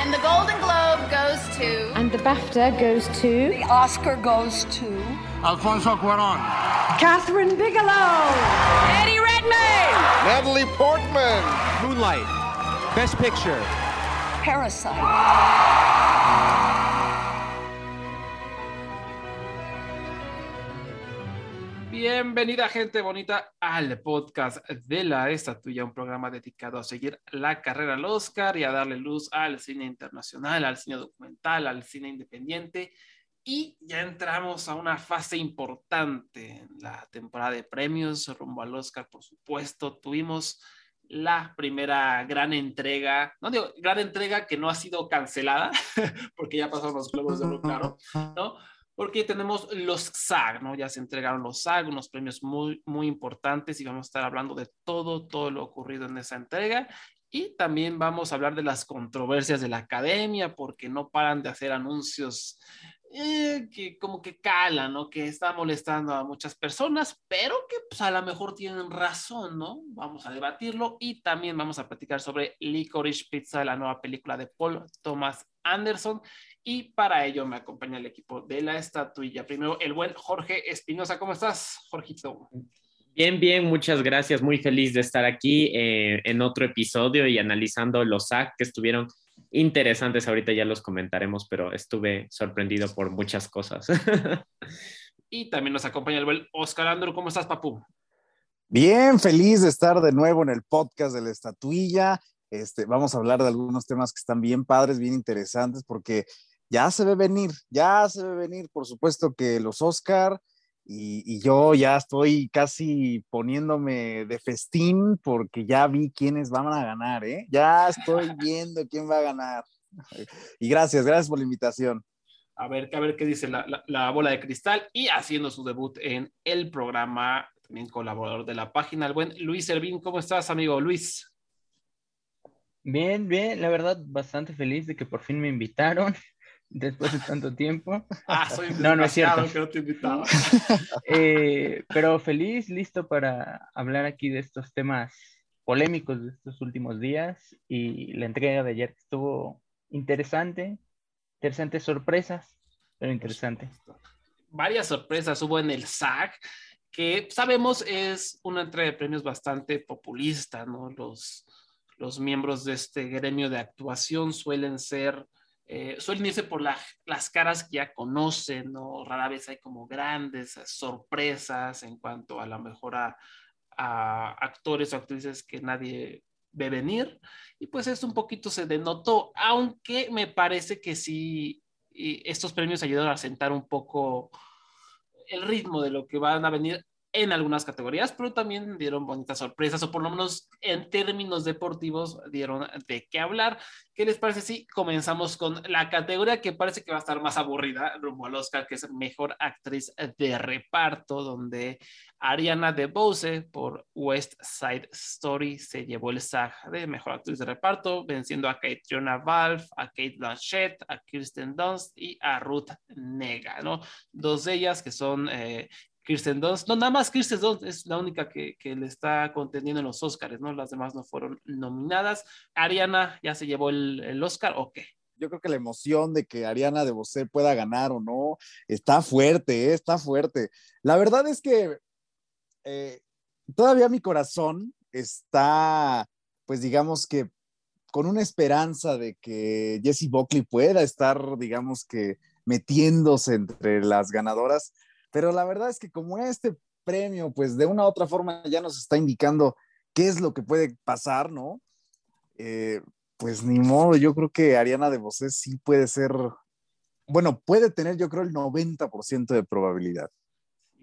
And the Golden Globe goes to. And the BAFTA goes to. The Oscar goes to. Alfonso Cuaron. Catherine Bigelow. Eddie Redmayne. Natalie Portman. Moonlight. Best Picture. Parasite. Bienvenida gente bonita al podcast de la Estatuilla, un programa dedicado a seguir la carrera al Oscar y a darle luz al cine internacional, al cine documental, al cine independiente. Y ya entramos a una fase importante en la temporada de premios rumbo al Oscar, por supuesto. Tuvimos la primera gran entrega, no digo gran entrega que no ha sido cancelada, porque ya pasaron los globos de oro, claro, ¿no? Porque tenemos los SAG, ¿no? Ya se entregaron los SAG, unos premios muy, muy importantes y vamos a estar hablando de todo, todo lo ocurrido en esa entrega. Y también vamos a hablar de las controversias de la academia, porque no paran de hacer anuncios eh, que como que calan, ¿no? Que está molestando a muchas personas, pero que pues, a lo mejor tienen razón, ¿no? Vamos a debatirlo y también vamos a platicar sobre Licorice Pizza, la nueva película de Paul Thomas Anderson. Y para ello me acompaña el equipo de la estatuilla. Primero, el buen Jorge Espinosa. ¿Cómo estás, Jorgito? Bien, bien, muchas gracias. Muy feliz de estar aquí eh, en otro episodio y analizando los SAC que estuvieron interesantes. Ahorita ya los comentaremos, pero estuve sorprendido por muchas cosas. y también nos acompaña el buen Oscar Andro. ¿Cómo estás, papu? Bien, feliz de estar de nuevo en el podcast de la estatuilla. Este, vamos a hablar de algunos temas que están bien padres, bien interesantes, porque ya se ve venir, ya se ve venir, por supuesto que los Oscar y, y, yo ya estoy casi poniéndome de festín porque ya vi quiénes van a ganar, ¿eh? Ya estoy viendo quién va a ganar. Y gracias, gracias por la invitación. A ver, a ver qué dice la, la, la bola de cristal y haciendo su debut en el programa, también colaborador de la página, el buen Luis Servín. ¿Cómo estás, amigo Luis? Bien, bien, la verdad, bastante feliz de que por fin me invitaron después de tanto tiempo. Ah, soy no, no es cierto. Que no te invitaba. eh, pero feliz, listo para hablar aquí de estos temas polémicos de estos últimos días y la entrega de ayer estuvo interesante, interesantes sorpresas, pero interesante. Varias sorpresas hubo en el SAG, que sabemos es una entrega de premios bastante populista, ¿no? Los, los miembros de este gremio de actuación suelen ser eh, suelen irse por la, las caras que ya conocen, ¿no? Rara vez hay como grandes sorpresas en cuanto a la mejor a, a, actores o actrices que nadie ve venir. Y pues esto un poquito se denotó, aunque me parece que sí, estos premios ayudaron a sentar un poco el ritmo de lo que van a venir en algunas categorías, pero también dieron bonitas sorpresas, o por lo menos en términos deportivos dieron de qué hablar. ¿Qué les parece si comenzamos con la categoría que parece que va a estar más aburrida rumbo al Oscar, que es Mejor Actriz de Reparto, donde Ariana DeBose por West Side Story se llevó el SAG de Mejor Actriz de Reparto, venciendo a Catriona Valve, a Kate Blanchett, a Kirsten Dunst y a Ruth Nega, ¿no? Dos de ellas que son eh, Kirsten Dunst, no, nada más Kirsten Dunst es la única que, le está contendiendo en los Oscars, ¿no? Las demás no fueron nominadas. Ariana ya se llevó el, el Oscar o qué? Yo creo que la emoción de que Ariana de Bosé pueda ganar o no está fuerte, ¿eh? está fuerte. La verdad es que eh, todavía mi corazón está, pues digamos que con una esperanza de que Jessie Buckley pueda estar, digamos que metiéndose entre las ganadoras pero la verdad es que como este premio, pues de una u otra forma ya nos está indicando qué es lo que puede pasar, ¿no? Eh, pues ni modo, yo creo que Ariana de Bosé sí puede ser, bueno, puede tener yo creo el 90% de probabilidad.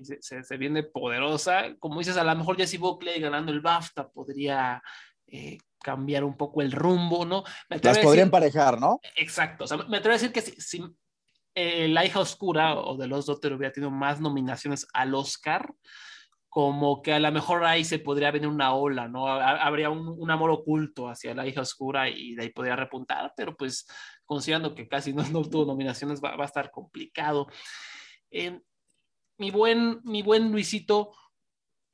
Se, se, se, viene poderosa, como dices, a lo mejor Jessie Buckley ganando el BAFTA podría eh, cambiar un poco el rumbo, ¿no? Las podría emparejar, ¿no? Exacto, o sea, me atrevo a decir que si, si eh, La hija oscura o de los Dotter hubiera tenido más nominaciones al Oscar, como que a lo mejor ahí se podría venir una ola, ¿no? Habría un, un, amor oculto hacia la hija oscura y de ahí podría repuntar, pero pues considerando que casi no, no tuvo nominaciones va, va, a estar complicado. Eh, mi, buen, mi buen Luisito,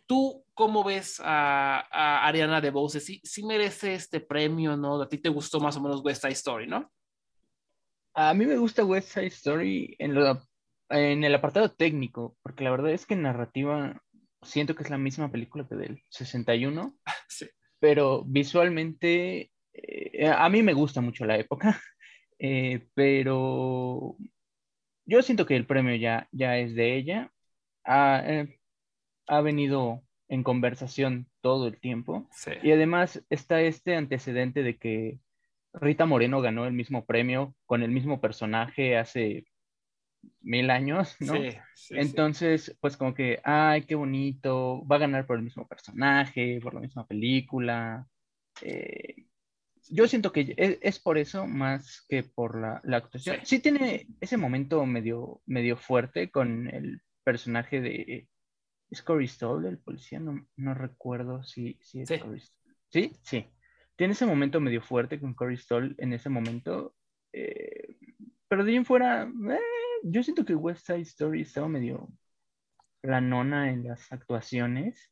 ¿tú cómo ves a, a Ariana DeBose? ¿Sí, ¿Sí merece este premio, no? A ti te gustó más o menos West Side Story, ¿no? A mí me gusta West Side Story en, lo- en el apartado técnico, porque la verdad es que en narrativa siento que es la misma película que del 61, Sí. pero visualmente eh, a mí me gusta mucho la época, eh, pero yo siento que el premio ya, ya es de ella. Ha, eh, ha venido en conversación todo el tiempo. Sí. Y además está este antecedente de que Rita Moreno ganó el mismo premio con el mismo personaje hace mil años, ¿no? Sí, sí, sí. Entonces, pues como que, ay, qué bonito, va a ganar por el mismo personaje, por la misma película. Eh, yo siento que es, es por eso más que por la, la actuación. Sí. Tiene ese momento medio, medio fuerte con el personaje de... ¿Es Corey Stoll, el policía? No, no recuerdo si, si es. Corey Stoll. ¿Sí? Sí. Tiene ese momento medio fuerte con Corey Stoll en ese momento. eh, pero de ahí en fuera, eh, yo siento que West Side Story estaba medio planona en las actuaciones.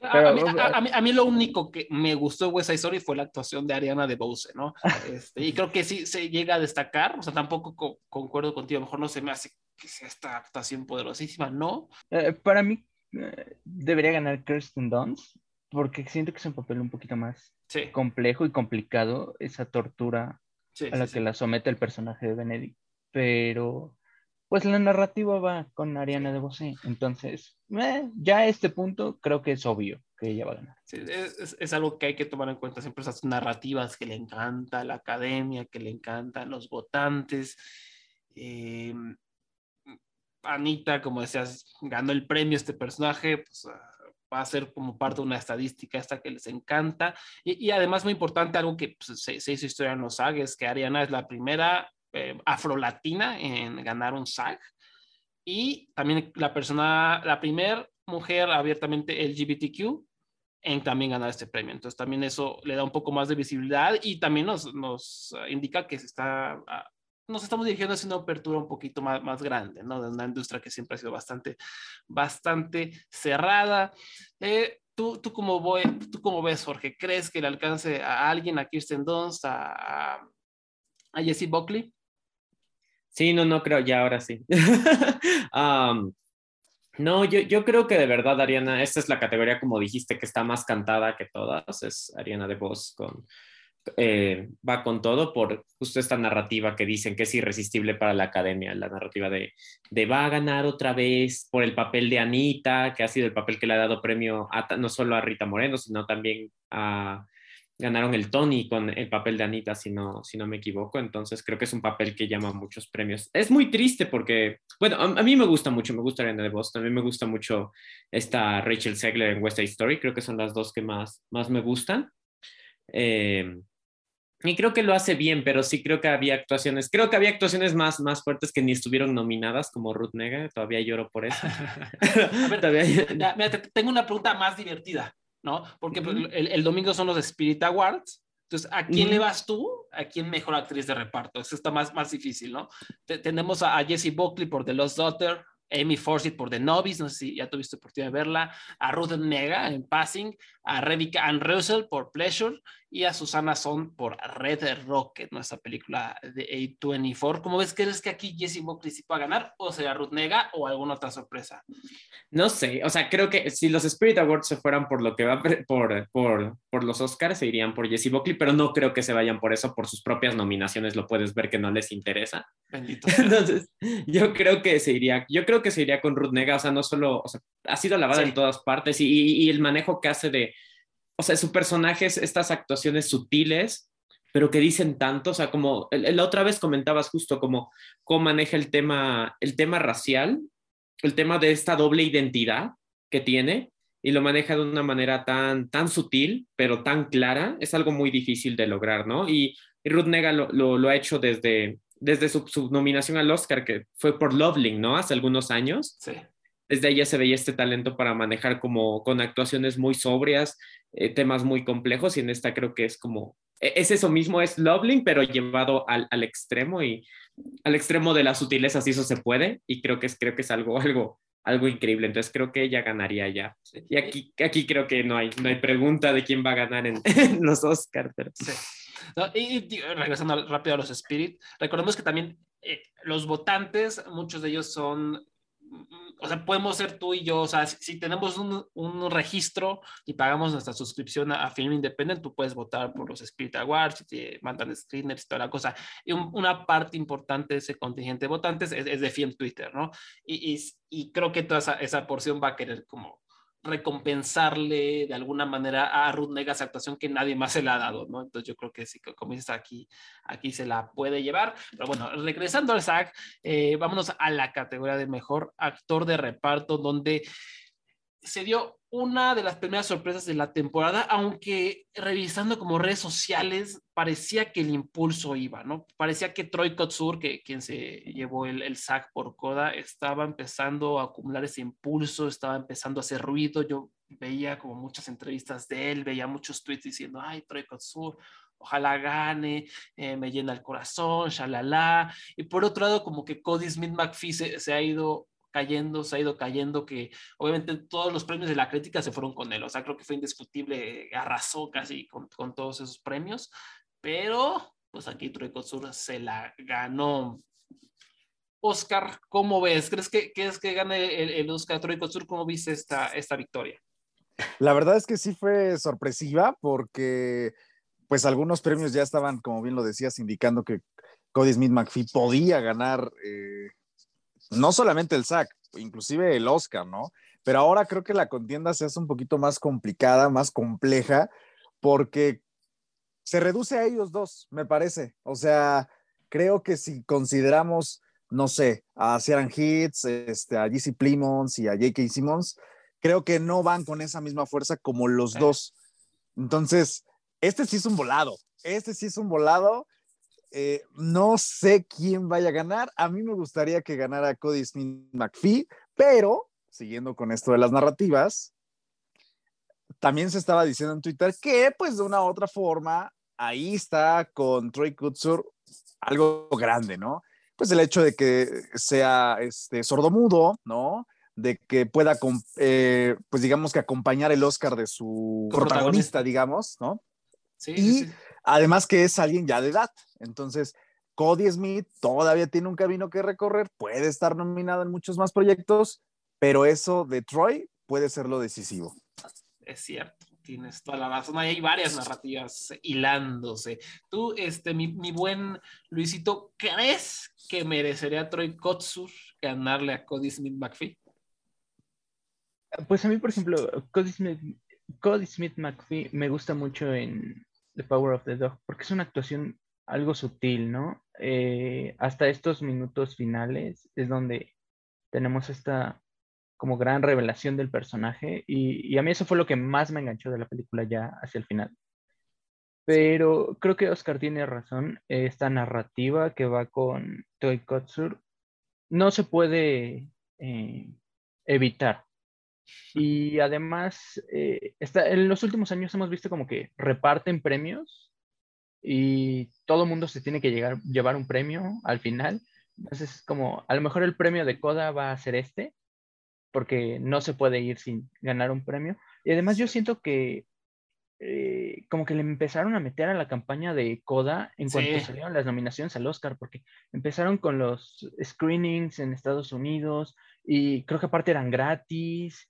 A- Pero- a, mí, a- a mí- a mí lo único que me gustó de West Side Story fue la actuación de Ariana DeBose, ¿no? Este, y creo que sí se llega a destacar, o sea, tampoco co- concuerdo contigo, a lo mejor no se me hace que sea esta actuación poderosísima, ¿no? Eh, para mí eh, debería ganar Kirsten Dunst porque siento que es un papel un poquito más Sí, complejo y complicado, esa tortura sí, a la sí, que la somete el personaje de Benedict. Pero, pues la narrativa va con Ariana DeBose. Entonces, eh, ya a este punto creo que es obvio que ella va a ganar. Sí, es, es- es algo que hay que tomar en cuenta siempre esas narrativas que le encanta a la academia, que le encantan los votantes. Eh, Anita, como decías, ganó el premio este personaje, pues va a ser como parte de una estadística esta que les encanta. Y, y además, muy importante, algo que pues, se, se hizo historia en los SAG, es que Ariana es la primera eh, afrolatina en ganar un SAG y también la persona, la primera mujer abiertamente LGBTQ en también ganar este premio. Entonces también eso le da un poco más de visibilidad y también nos, nos indica que se está, uh, nos estamos dirigiendo hacia una apertura un poquito más, más grande, ¿no? De una industria que siempre ha sido bastante, bastante cerrada. Eh, ¿tú, tú, cómo voy, ¿Tú cómo ves, Jorge? ¿Crees que le alcance a alguien, a Kirsten Dunst, a, a, Jessie Buckley? Sí, no, no creo, ya ahora sí. no, yo, yo creo que de verdad, Ariana, esta es la categoría, como dijiste, que está más cantada que todas, es Ariana de Voz con, eh, va con todo por justo esta narrativa que dicen que es irresistible para la academia, la narrativa de, de va a ganar otra vez por el papel de Anita, que ha sido el papel que le ha dado premio a, no solo a Rita Moreno, sino también ganaron el Tony con el papel de Anita, si no, si no me equivoco. Entonces creo que es un papel que llama muchos premios. Es muy triste porque, bueno, a, a mí me gusta mucho, me gusta Ariana DeVos, también me gusta mucho esta Rachel Segler en West Side Story, creo que son las dos que más, más me gustan. Eh, y creo que lo hace bien, pero sí creo que había actuaciones, creo que había actuaciones más, más fuertes que ni estuvieron nominadas, como Ruth Nega, todavía lloro por eso. a ver, todavía... ya, mira, te, tengo una pregunta más divertida. ¿no? Porque -huh. el, el, domingo son los Spirit Awards. Entonces, ¿a quién le vas tú? ¿A quién mejor actriz de reparto? Eso está más, más difícil, ¿no? Te, tenemos a, a Jessie Buckley por The Lost Daughter, Amy Forsyth por The Novice, no sé si ya tuviste oportunidad de verla, a Ruth Nega en Passing, a Rebecca Ann Russell por Pleasure y a Susana Son por Red Rocket, nuestra película de A24. ¿Cómo ves? ¿Crees que aquí Jessie Buckley sí puede ganar o será Ruth Nega o alguna otra sorpresa? No sé, o sea, creo que si los Spirit Awards se fueran por lo que va por, por, por los Oscars, se irían por Jessie Buckley, pero no creo que se vayan por eso, por sus propias nominaciones, lo puedes ver que no les interesa. Bendito. Entonces, yo creo que se iría, yo creo que se iría con Ruth Nega, o sea, no solo, o sea, ha sido alabada sí. en todas partes y, y, y el manejo que hace de, o sea, su personaje es estas actuaciones sutiles, pero que dicen tanto, o sea, como la otra vez comentabas justo como cómo maneja el tema, el tema racial, el tema de esta doble identidad que tiene y lo maneja de una manera tan, tan sutil, pero tan clara, es algo muy difícil de lograr, ¿no? Y, y Ruth Nega lo, ha hecho desde, desde su, su, nominación al Oscar, que fue por Loveling, ¿no? Hace algunos años. Sí. Desde ella se veía este talento para manejar como con actuaciones muy sobrias, eh, temas muy complejos, y en esta creo que es como, es eso mismo, es Loveling, pero llevado al, al extremo y al extremo de la sutileza, si eso se puede, y creo que es, creo que es algo, algo, algo increíble. Entonces creo que ella ganaría ya. Y aquí, aquí creo que no hay, no hay pregunta de quién va a ganar en, en los Oscars. Pero... Sí. ¿no? Y, y, regresando rápido a los Spirit, recordemos que también eh, los votantes, muchos de ellos son o sea, podemos ser tú y yo, o sea, si, si tenemos un, un, registro y pagamos nuestra suscripción a, a, Film Independent, tú puedes votar por los Spirit Awards, te mandan screeners y toda la cosa. Y un, una parte importante de ese contingente de votantes es, es de Film Twitter, ¿no? Y, y, y, creo que toda esa, esa porción va a querer como recompensarle de alguna manera a Ruth Nega esa actuación que nadie más se la ha dado, ¿no? Entonces yo creo que sí, como dices, aquí, aquí se la puede llevar. Pero bueno, regresando al SAG, eh, vámonos a la categoría de mejor actor de reparto, donde se dio una de las primeras sorpresas de la temporada, aunque revisando como redes sociales parecía que el impulso iba, ¿no? Parecía que Troy Kotsur, que quien se llevó el, el SAC por Coda, estaba empezando a acumular ese impulso, estaba empezando a hacer ruido. Yo veía como muchas entrevistas de él, veía muchos tweets diciendo, ay, Troy Kotsur, ojalá gane, eh, me llena el corazón, shalala. Y por otro lado, como que Cody Smith McPhee se ha ido cayendo, se ha ido cayendo, que obviamente todos los premios de la crítica se fueron con él, o sea, creo que fue indiscutible, arrasó casi con, todos esos premios, pero pues aquí Troy Kotsur se la ganó. Oscar, ¿cómo ves? ¿Crees que, que es que gane el, el Oscar Troy Kotsur? ¿Cómo viste esta, esta victoria? La verdad es que sí fue sorpresiva porque pues algunos premios ya estaban, como bien lo decías, indicando que Cody Smith McPhee podía ganar eh, no solamente el SAC, inclusive el Oscar, ¿no? Pero ahora creo que la contienda se hace un poquito más complicada, más compleja, porque se reduce a ellos dos, me parece. O sea, creo que si consideramos, no sé, a Ciaran Hits, este, a GC Plimons y a J.K. Simmons, creo que no van con esa misma fuerza como los dos. Entonces, este sí es un volado. Este sí es un volado eh, no sé quién vaya a ganar. A mí me gustaría que ganara Cody Smith McPhee, pero siguiendo con esto de las narrativas, también se estaba diciendo en Twitter que, pues, de una u otra forma, ahí está con Troy Kutsur algo grande, ¿no? Pues el hecho de que sea este, sordomudo, ¿no? De que pueda, eh, pues digamos que acompañar el Oscar de su protagonista, protagonista digamos, ¿no? Sí, y sí, sí. Además que es alguien ya de edad. Entonces, Cody Smith todavía tiene un camino que recorrer, puede estar nominado en muchos más proyectos, pero eso de Troy puede ser lo decisivo. Es cierto, tienes toda la razón. Hay varias narrativas hilándose. Tú, este, mi, mi buen Luisito, ¿crees que merecería Troy Kotsur ganarle a Cody Smith McPhee? Pues a mí, por ejemplo, Cody Smith, Cody Smith McPhee me gusta mucho en The Power of the Dog, porque es una actuación algo sutil, ¿no? Eh, hasta estos minutos finales es donde tenemos esta como gran revelación del personaje y, y, a mí eso fue lo que más me enganchó de la película ya hacia el final. Pero creo que Oscar tiene razón, esta narrativa que va con Toy Kotsur no se puede eh, evitar. Y además, eh, está, en los últimos años hemos visto como que reparten premios y todo mundo se tiene que llegar, llevar un premio al final. Entonces, como a lo mejor el premio de Coda va a ser este, porque no se puede ir sin ganar un premio. Y además yo siento que eh, como que le empezaron a meter a la campaña de Coda en cuanto sí. salieron las nominaciones al Oscar, porque empezaron con los screenings en Estados Unidos y creo que aparte eran gratis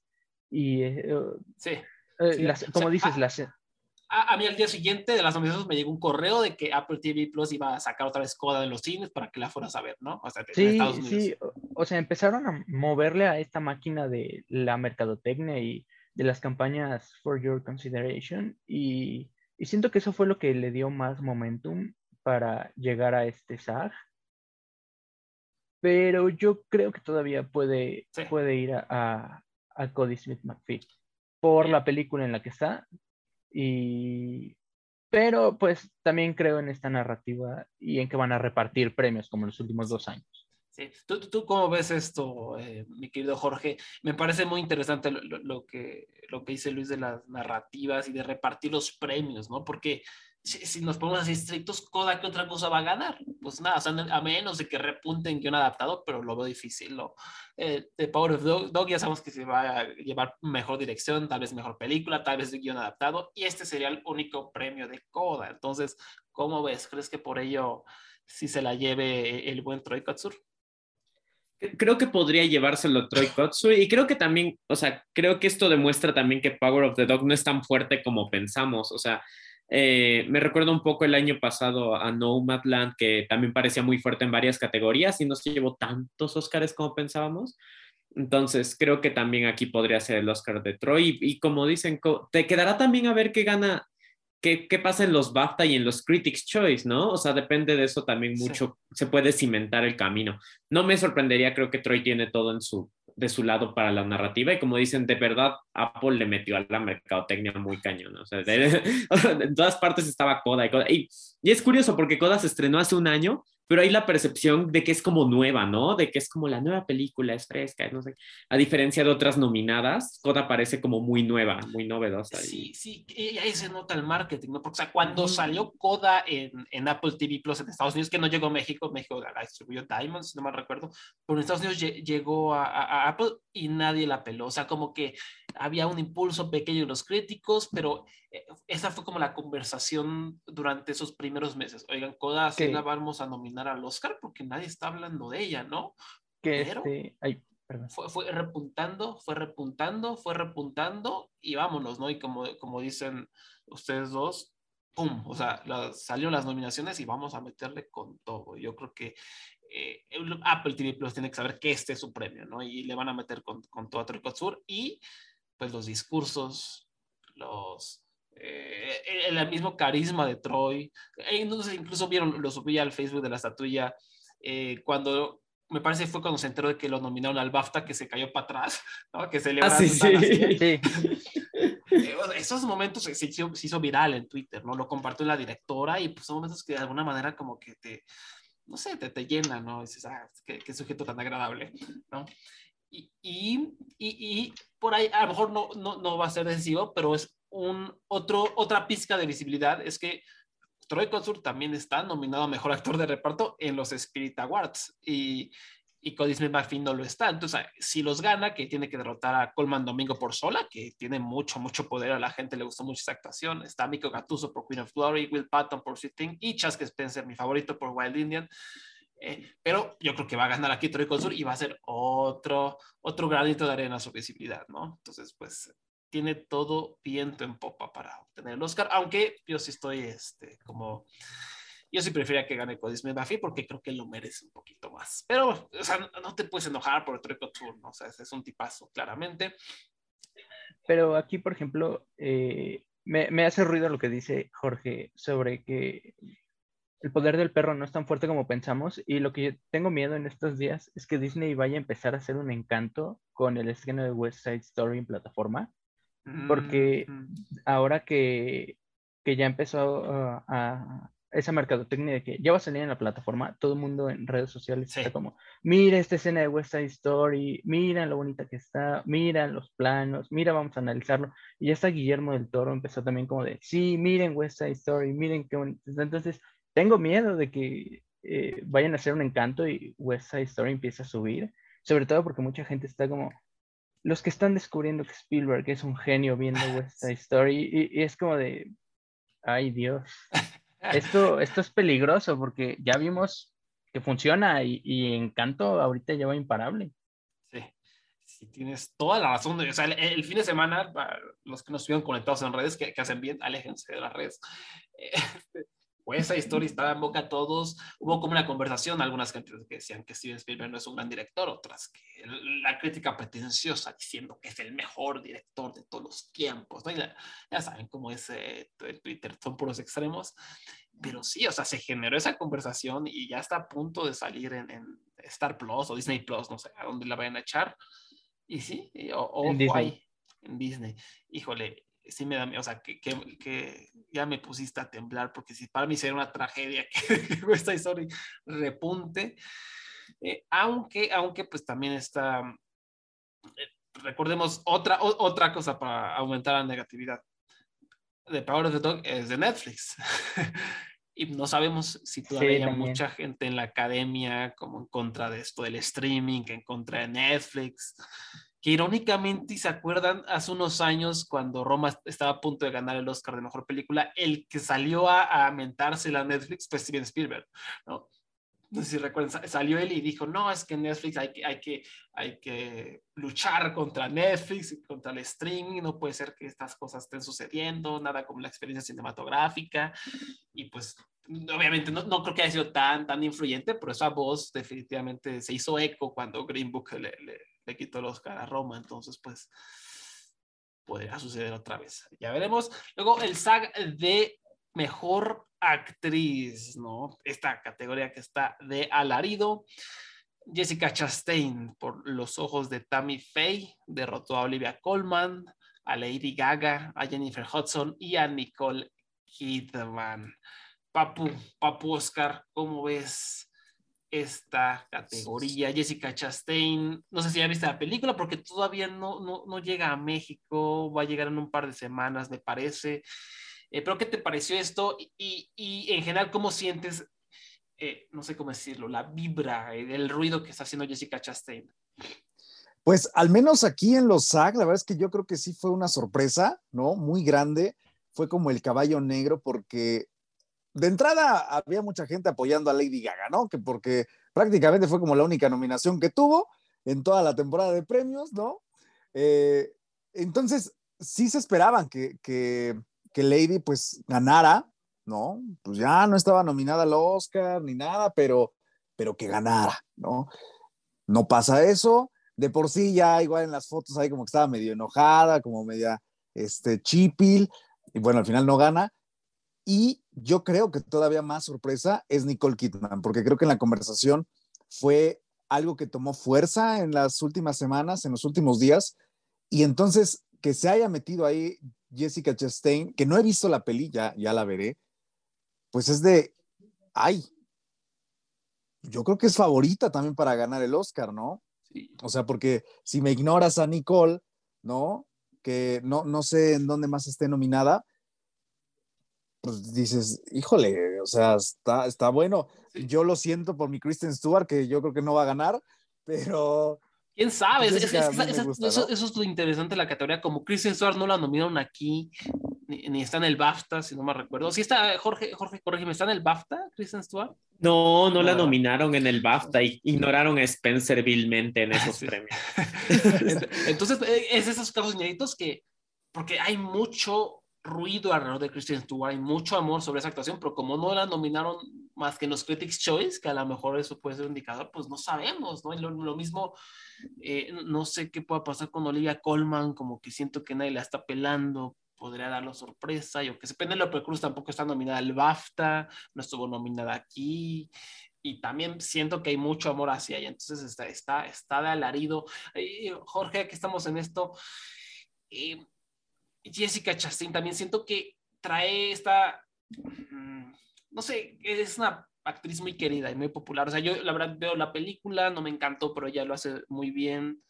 y uh, sí, eh, sí. Las, como o sea, dices, a, las... A, a, mí al día siguiente de las nominaciones me llegó un correo de que Apple TV Plus iba a sacar otra vez Coda de los cines para que la fueras a ver, ¿no? O sea, sí, sí, o sea, empezaron a moverle a esta máquina de la mercadotecnia y de las campañas For Your Consideration y, y, siento que eso fue lo que le dio más momentum para llegar a este SAG. Pero yo creo que todavía puede, sí. puede ir a, a, a, Cody Smith McPhee por la película en la que está. Y, pero pues también creo en esta narrativa y en que van a repartir premios como en los últimos dos años. Sí. ¿Tú, ¿Tú, cómo ves esto, eh, mi querido Jorge? Me parece muy interesante lo, lo, que, lo que dice Luis de las narrativas y de repartir los premios, ¿no? Porque si, si, nos ponemos así estrictos, Koda, ¿qué otra cosa va a ganar? Pues nada, o sea, a menos de que repunten guion adaptado, pero lo veo difícil. ¿no? Eh, The Power of Dog, Dog, ya sabemos que se va a llevar mejor dirección, tal vez mejor película, tal vez de guion adaptado, y este sería el único premio de Koda. Entonces, ¿cómo ves? ¿Crees que por ello si se la lleve el buen Troy Kotsur? Creo que podría llevárselo Troy Kotsu y creo que también, o sea, creo que esto demuestra también que Power of the Dog no es tan fuerte como pensamos, o sea, eh, me recuerdo un poco el año pasado a Nomadland, que también parecía muy fuerte en varias categorías y no se llevó tantos Oscars como pensábamos. Entonces, creo que también aquí podría ser el Oscar de Troy. Y, y como dicen, te quedará también a ver qué gana, qué, qué, pasa en los BAFTA y en los Critics' Choice, ¿no? O sea, depende de eso también mucho, sí. se puede cimentar el camino. No me sorprendería, creo que Troy tiene todo en su, de su lado para la narrativa y como dicen, de verdad Apple le metió a la mercadotecnia muy cañón, o sea, de, de, en todas partes estaba Coda y, y es curioso porque Coda se estrenó hace un año, pero hay la percepción de que es como nueva, ¿no? De que es como la nueva película, es fresca, no sé. A diferencia de otras nominadas, Coda parece como muy nueva, muy novedosa. Sí, y... sí, ahí se nota el marketing, ¿no? Porque, o sea, cuando mm. salió Coda en, en, Apple TV Plus en Estados Unidos, que no llegó a México, México la distribuyó Diamond, si no mal recuerdo, pero en Estados Unidos llegó a, a, a Apple y nadie la peló. O sea, como que había un impulso pequeño en los críticos, pero esa fue como la conversación durante esos primeros meses. Oigan, Coda, sí la vamos a nominar al Oscar porque nadie está hablando de ella, ¿no? Que pero este... Ay, fue, fue, repuntando, fue repuntando, fue repuntando y vámonos, ¿no? Y como, como dicen ustedes dos, ¡pum! O sea, la, salieron las nominaciones y vamos a meterle con todo. Yo creo que eh, Apple TV Plus tiene que saber que este es su premio, ¿no? Y le van a meter con, con todo Tricot Sur y pues los discursos, los, eh, el, mismo carisma de Troy. Eh, entonces incluso vieron, lo subí al Facebook de la estatuilla eh, cuando me parece fue cuando se enteró de que lo nominaron al BAFTA que se cayó para atrás, ¿no? que se le ah, sí, sí. sí. Esos momentos se hizo, se hizo, viral en Twitter, ¿no? Lo compartió la directora y pues son momentos que de alguna manera como que te, no sé, te, te llenan, ¿no? dices, ah, qué, qué sujeto tan agradable, ¿no? Y, y, y, y, por ahí a lo mejor no, no, no va a ser decisivo, pero es un otro, otra pizca de visibilidad, es que Troy Kotsur también está nominado a Mejor Actor de Reparto en los Spirit Awards y, y Cody Smith McPhee no lo está. Entonces, si los gana, que tiene que derrotar a Colman Domingo por sola, que tiene mucho, mucho poder, a la gente le gustó mucho esa actuación. Está Miko Gattuso por Queen of Glory, Will Patton por Sweet Thing y Chasque Spencer, mi favorito, por Wild Indian. Eh, pero yo creo que va a ganar aquí Troy Kotsur y va a ser otro, otro granito de arena su visibilidad, ¿no? Entonces, pues tiene todo viento en popa para obtener el Oscar, aunque yo sí estoy este, como... Yo sí prefería que gane Cody Smith Buffy porque creo que lo merece un poquito más. Pero, o sea, no te puedes enojar por el Troy Couture, ¿no? O sea, es un tipazo, claramente. Pero aquí, por ejemplo, eh, me, hace ruido lo que dice Jorge sobre que el poder del perro no es tan fuerte como pensamos y lo que tengo miedo en estos días es que Disney vaya a empezar a hacer un encanto con el estreno de West Side Story en plataforma porque ahora que, que, ya empezó a, a, esa mercadotecnia de que ya va a salir en la plataforma, todo el mundo en redes sociales sí. está como, mira esta escena de West Side Story, mira lo bonita que está, mira los planos, mira, vamos a analizarlo. Y ya está Guillermo del Toro, empezó también como de, sí, miren West Side Story, miren qué bonito. Entonces, tengo miedo de que eh, vayan a hacer un encanto y West Side Story empiece a subir, sobre todo porque mucha gente está como, los que están descubriendo que Spielberg es un genio viendo West Side Story y, y es como de, ay Dios, esto, esto es peligroso porque ya vimos que funciona y, y Encanto ahorita ya va imparable. Sí, sí, tienes toda la razón. O sea, el, el, fin de semana, para los que no estuvieron conectados en redes, que, que hacen bien, aléjense de las redes. Pues esa historia estaba en boca a todos. Hubo como una conversación, algunas gente que decían que Steven Spielberg no es un gran director, otras que la crítica pretenciosa diciendo que es el mejor director de todos los tiempos. ¿no? Ya, ya, saben cómo es eh, el Twitter, son puros extremos. Pero sí, o sea, se generó esa conversación y ya está a punto de salir en, en Star Plus o Disney Plus, no sé a dónde la vayan a echar. Y sí, o, o en Disney. en Disney. Híjole, sí me da miedo, o sea, que, que, que, ya me pusiste a temblar, porque si para mí sería una tragedia que esta historia repunte, eh, aunque, aunque pues también está, eh, recordemos otra, o, otra cosa para aumentar la negatividad. The Power of the Dog es de Netflix. y no sabemos si todavía hay también. mucha gente en la academia como en contra de esto del streaming, en contra de Netflix. Que irónicamente, se acuerdan, hace unos años cuando Roma estaba a punto de ganar el Oscar de Mejor Película, el que salió a, a mentársela a Netflix fue Steven Spielberg, ¿no? No sé si recuerdan, sa- salió él y dijo, no, es que Netflix hay que, hay que, hay que luchar contra Netflix, contra el streaming, no puede ser que estas cosas estén sucediendo, nada como la experiencia cinematográfica, y pues obviamente no, no creo que haya sido tan, tan influyente, pero esa voz definitivamente se hizo eco cuando Green Book le, le, le quitó el Oscar a Roma, entonces pues podría suceder otra vez. Ya veremos. Luego el SAG de mejor actriz, ¿no? Esta categoría que está de alarido. Jessica Chastain por Los ojos de Tammy Faye derrotó a Olivia Colman, a Lady Gaga, a Jennifer Hudson y a Nicole Kidman. Papu, Papu Oscar, ¿cómo ves esta categoría? Jessica Chastain, no sé si ya viste la película porque todavía no, no, no llega a México, va a llegar en un par de semanas, me parece. Eh, pero ¿qué te pareció esto? Y, y en general, ¿cómo sientes, eh, no sé cómo decirlo, la vibra, eh, el ruido que está haciendo Jessica Chastain? Pues al menos aquí en los SAG, la verdad es que yo creo que sí fue una sorpresa, ¿no? Muy grande. Fue como el caballo negro porque de entrada había mucha gente apoyando a Lady Gaga, ¿no? Que porque prácticamente fue como la única nominación que tuvo en toda la temporada de premios, ¿no? Eh, entonces, sí se esperaban que, que, Lady pues ganara, ¿no? Pues ya no estaba nominada al Oscar ni nada, pero, pero que ganara, ¿no? No pasa eso. De por sí ya igual en las fotos ahí como que estaba medio enojada, como media este, chipil, y bueno, al final no gana. Y yo creo que todavía más sorpresa es Nicole Kidman, porque creo que en la conversación fue algo que tomó fuerza en las últimas semanas, en los últimos días, y entonces que se haya metido ahí Jessica Chastain, que no he visto la peli, ya, ya la veré, pues es de, ay, yo creo que es favorita también para ganar el Oscar, ¿no? Sí. O sea, porque si me ignoras a Nicole, ¿no? Que no, no sé en dónde más esté nominada, pues dices, híjole, o sea, está, está bueno. Sí. Yo lo siento por mi Kristen Stewart, que yo creo que no va a ganar, pero ¿Quién sabe? Es- es- es- es- gusta, eso, ¿no? eso es lo interesante de la categoría. Como Kristen Stewart no la nominaron aquí, ni, ni está en el BAFTA, si no me recuerdo. Sí está, Jorge, Jorge, corrígeme, ¿está en el BAFTA, Kristen Stewart? No, no la No. nominaron en el BAFTA y ignoraron a Spencer vilmente en esos Sí. premios. Entonces, eh, es esos casos inéditos que, porque hay mucho ruido alrededor de Kristen Stewart, hay mucho amor sobre esa actuación, pero como no la nominaron más que en los Critics' Choice, que a lo mejor eso puede ser un indicador, pues no sabemos, ¿no? Y lo, lo mismo, eh, no sé qué pueda pasar con Olivia Colman, como que siento que nadie la está pelando, podría darlo sorpresa, yo que sé, Penélope Cruz tampoco está nominada al BAFTA, no estuvo nominada aquí, y también siento que hay mucho amor hacia ella, entonces está, está, está de alarido. Eh, Jorge, que estamos en esto, eh, Jessica Chastain también siento que trae esta, mm, no sé, es una actriz muy querida y muy popular. O sea, yo la verdad veo la película, no me encantó, pero ella lo hace muy bien.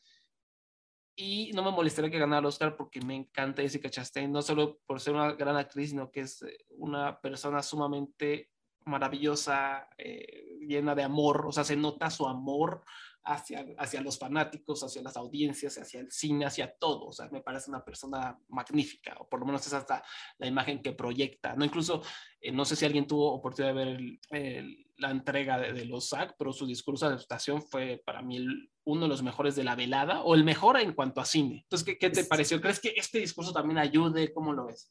Y no me molestaría que ganara el Oscar porque me encanta Jessica Chastain, no solo por ser una gran actriz, sino que es eh, una persona sumamente maravillosa, eh, llena de amor, o sea, se nota su amor hacia, hacia los fanáticos, hacia las audiencias, hacia el cine, hacia todo. O sea, me parece una persona magnífica, o por lo menos es hasta la imagen que proyecta. No, incluso, eh, no sé si alguien tuvo oportunidad de ver el, el, la entrega de, de, los SAG, pero su discurso de adaptación fue para mí el, uno de los mejores de la velada, o el mejor en cuanto a cine. Entonces, ¿qué, qué te pareció? ¿Crees que este discurso también ayude? ¿Cómo lo ves?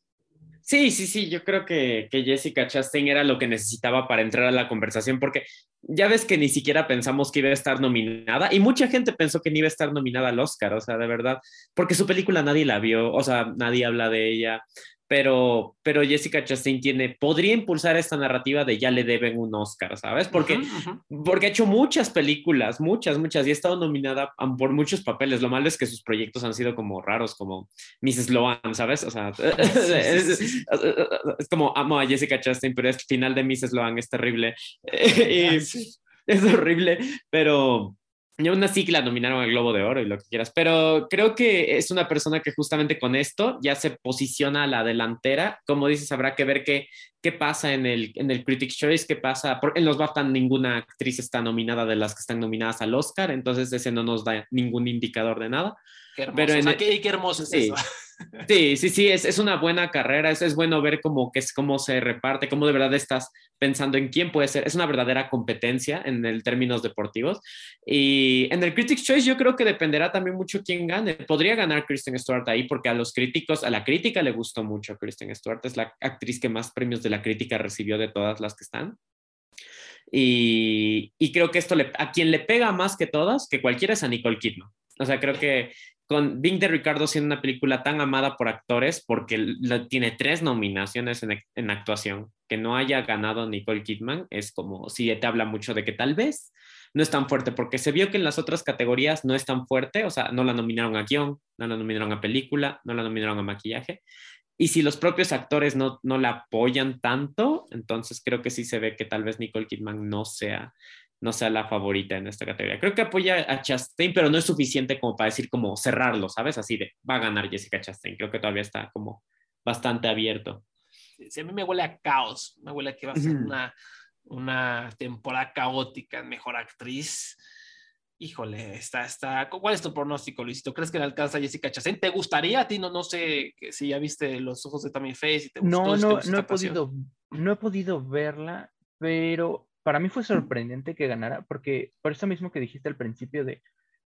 Sí, sí, sí, yo creo que, que, Jessica Chastain era lo que necesitaba para entrar a la conversación, porque ya ves que ni siquiera pensamos que iba a estar nominada y mucha gente pensó que ni iba a estar nominada al Oscar, o sea, de verdad, porque su película nadie la vio, o sea, nadie habla de ella, pero, pero Jessica Chastain tiene, podría impulsar esta narrativa de ya le deben un Oscar, ¿sabes? Porque, uh -huh, uh -huh. porque ha hecho muchas películas, muchas, muchas, y ha estado nominada por muchos papeles. Lo malo es que sus proyectos han sido como raros, como Mrs. Lohan, ¿sabes? O sea, es, es, como amo a Jessica Chastain, pero el final de Mrs. Lohan es terrible. y, es horrible, pero Y aún así la nominaron al Globo de Oro y lo que quieras, pero creo que es una persona que justamente con esto ya se posiciona a la delantera. Como dices, habrá que ver qué, qué pasa en el, en el Critics' Choice, qué pasa. en los BAFTA ninguna actriz está nominada de las que están nominadas al Oscar, entonces ese no nos da ningún indicador de nada. Qué hermoso, Pero o sea, qué, qué hermoso es Sí. eso. Sí, sí, sí, es, es una buena carrera, es, es bueno ver cómo, que es, cómo se reparte, cómo de verdad estás pensando en quién puede ser, es una verdadera competencia en el términos deportivos. Y en el Critics' Choice yo creo que dependerá también mucho quién gane. Podría ganar Kristen Stewart ahí porque a los críticos, a la crítica le gustó mucho Kristen Stewart, es la actriz que más premios de la crítica recibió de todas las que están. Y, y creo que esto le, a quien le pega más que todas, que cualquiera es a Nicole Kidman. O sea, creo que con Bing de Ricardo siendo una película tan amada por actores, porque tiene tres nominaciones en, en actuación, que no haya ganado Nicole Kidman, es como si te habla mucho de que tal vez no es tan fuerte, porque se vio que en las otras categorías no es tan fuerte, o sea, no la nominaron a guion, no la nominaron a película, no la nominaron a maquillaje. Y si los propios actores no, no la apoyan tanto, entonces creo que sí se ve que tal vez Nicole Kidman no sea, no sea la favorita en esta categoría. Creo que apoya a Chastain, pero no es suficiente como para decir como cerrarlo, ¿sabes? Así de, va a ganar Jessica Chastain. Creo que todavía está como bastante abierto. Sí, a mí me huele a caos, me huele a que va a ser una, una temporada caótica en Mejor Actriz. Híjole, está, está. ¿Cuál es tu pronóstico, Luisito? ¿Crees que le alcanza a Jessica Chastain? ¿Te gustaría a ti? No, no sé que si ya viste los ojos de Tammy Face y te gustó. No, no, no he podido, no he podido verla, pero para mí fue sorprendente que ganara, porque por eso mismo que dijiste al principio de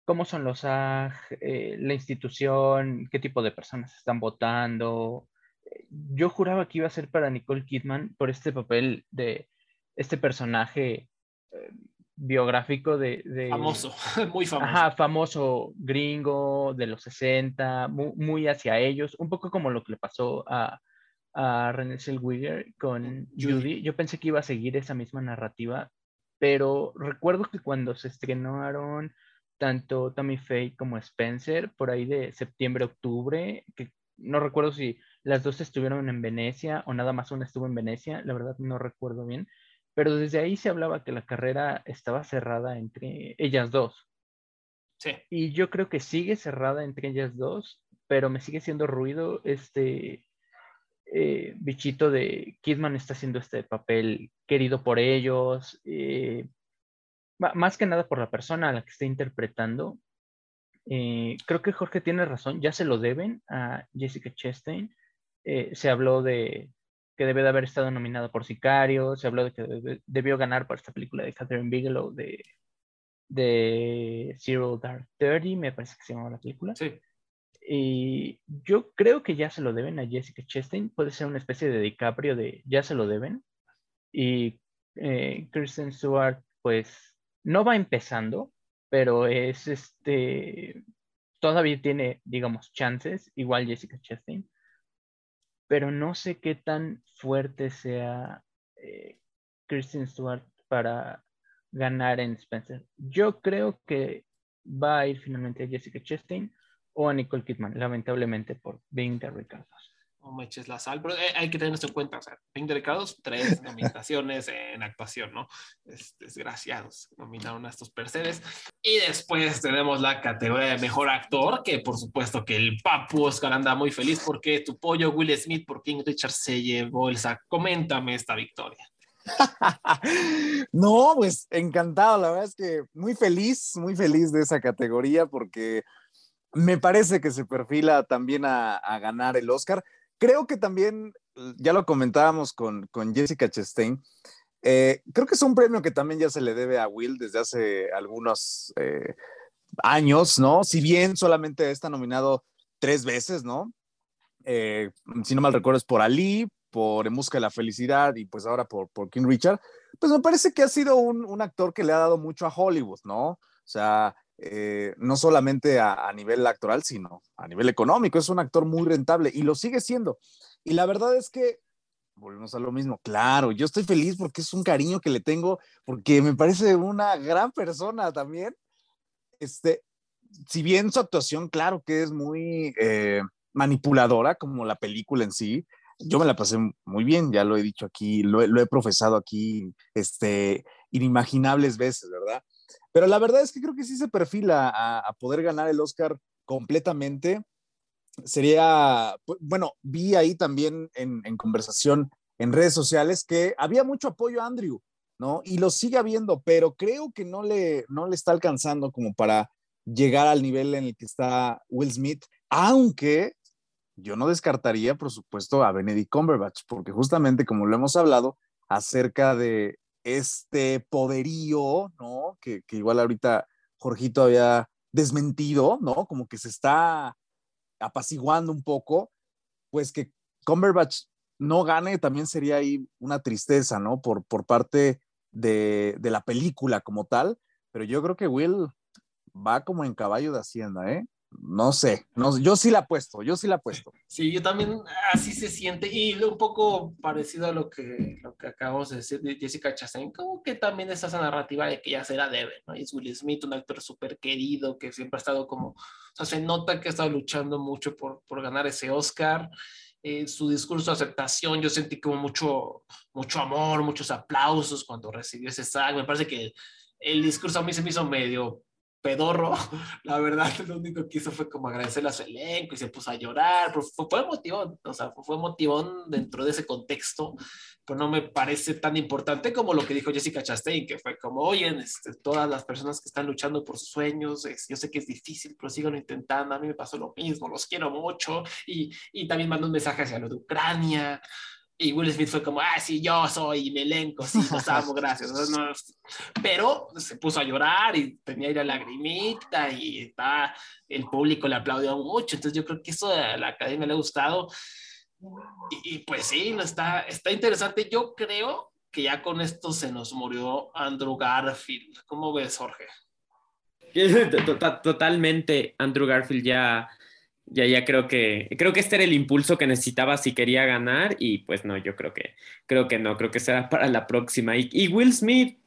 cómo son los AG, eh, la institución, qué tipo de personas están votando. Eh, Yo juraba que iba a ser para Nicole Kidman por este papel de este personaje eh, biográfico de, de- Famoso, muy famoso. Ajá, famoso gringo de los 60, mu- muy, hacia ellos, un poco como lo que le pasó a, a Renée Zellweger con Judy. Judy. Yo pensé que iba a seguir esa misma narrativa, pero recuerdo que cuando se estrenaron tanto Tammy Faye como Spencer, por ahí de septiembre, octubre, que no recuerdo si las dos estuvieron en Venecia o nada más una estuvo en Venecia, la verdad no recuerdo bien, pero desde ahí se hablaba que la carrera estaba cerrada entre ellas dos. Sí. Y yo creo que sigue cerrada entre ellas dos, pero me sigue haciendo ruido este eh, bichito de Kidman está haciendo este papel querido por ellos, eh, más que nada por la persona a la que está interpretando. Eh, creo que Jorge tiene razón, ya se lo deben a Jessica Chastain. Eh, se habló de que debe de haber estado nominada por Sicario, se habló de que debió ganar por esta película de Catherine Bigelow de, de Zero Dark Thirty, me parece que se llamaba la película. Sí. Y yo creo que ya se lo deben a Jessica Chastain. Puede ser una especie de DiCaprio de ya se lo deben. Y eh, Kristen Stewart, pues, no va empezando, pero es este. Todavía tiene, digamos, chances, igual Jessica Chastain. Pero no sé qué tan fuerte sea eh, Kristen Stewart para ganar en Spencer. Yo creo que va a ir finalmente a Jessica Chastain o a Nicole Kidman, lamentablemente por Being the Ricardo. No me eches la sal, pero eh, hay que tener esto en cuenta. O sea, Pink de Ricardos, tres nominaciones en actuación, ¿no? Es, desgraciados, nominaron a estos percebes. Y después tenemos la categoría de mejor actor, que por supuesto que el Papu Oscar anda muy feliz porque tu pollo Will Smith por King Richard se llevó el saco. Coméntame esta victoria. No, pues encantado, la verdad es que muy feliz, muy feliz de esa categoría porque me parece que se perfila también a, ganar el Oscar. Creo que también, ya lo comentábamos con, con Jessica Chastain, eh, creo que es un premio que también ya se le debe a Will desde hace algunos eh, años, ¿no? Si bien solamente está nominado tres veces, ¿no? Eh, si no mal recuerdo es por Ali, por En Busca de la Felicidad y pues ahora por, por King Richard, pues me parece que ha sido un, un actor que le ha dado mucho a Hollywood, ¿no? O sea, eh, no solamente a, nivel actoral, sino a nivel económico. Es un actor muy rentable y lo sigue siendo. Y la verdad es que, volvemos a lo mismo, claro, yo estoy feliz porque es un cariño que le tengo, porque me parece una gran persona también. Este, si bien su actuación, claro que es muy eh, manipuladora, como la película en sí, yo me la pasé muy bien, ya lo he dicho aquí, lo, lo he profesado aquí, este, inimaginables veces, ¿verdad? Pero la verdad es que creo que sí se perfila a, poder ganar el Oscar completamente. Sería, bueno, vi ahí también en, en conversación en redes sociales que había mucho apoyo a Andrew, ¿no? Y lo sigue habiendo, pero creo que no le, no le está alcanzando como para llegar al nivel en el que está Will Smith, aunque yo no descartaría, por supuesto, a Benedict Cumberbatch, porque justamente como lo hemos hablado acerca de este poderío, ¿no? Que, que igual ahorita Jorgito había desmentido, ¿no? Como que se está apaciguando un poco, pues que Cumberbatch no gane también sería ahí una tristeza, ¿no? Por, por parte de, de la película como tal, pero yo creo que Will va como en caballo de hacienda, ¿eh? No sé, no, yo sí la apuesto, yo sí la apuesto. Sí, yo también así se siente y un poco parecido a lo que, lo que acabamos de decir de Jessica Chastain, como que también está esa narrativa de que ya será debe, ¿no? Y es Will Smith, un actor súper querido que siempre ha estado como, o sea, se nota que ha estado luchando mucho por, por ganar ese Oscar. Eh, su discurso de aceptación, yo sentí como mucho, mucho amor, muchos aplausos cuando recibió ese SAG. Me parece que el discurso a mí se me hizo medio pedorro, la verdad, lo único que hizo fue como agradecerle a su elenco y se puso a llorar, pero fue, fue motivón, o sea, fue motivón dentro de ese contexto, pero no me parece tan importante como lo que dijo Jessica Chastain, que fue como, oye, este, todas las personas que están luchando por sus sueños, es, yo sé que es difícil, pero sigan intentando, a mí me pasó lo mismo, los quiero mucho, y, y también mandó un mensaje hacia lo de Ucrania, y Will Smith fue como, ah, sí, yo soy mi elenco, sí, los amo, gracias. No, no, pero se puso a llorar y tenía ahí la lagrimita y está, el público le aplaudió mucho. Entonces yo creo que eso a la academia le ha gustado. Y, y pues sí, no está, está interesante. Yo creo que ya con esto se nos murió Andrew Garfield. ¿Cómo ves, Jorge? Tota- Totalmente, Andrew Garfield ya, ya, ya creo que, creo que este era el impulso que necesitaba si quería ganar y pues no, yo creo que, creo que no, creo que será para la próxima. Y, y Will Smith,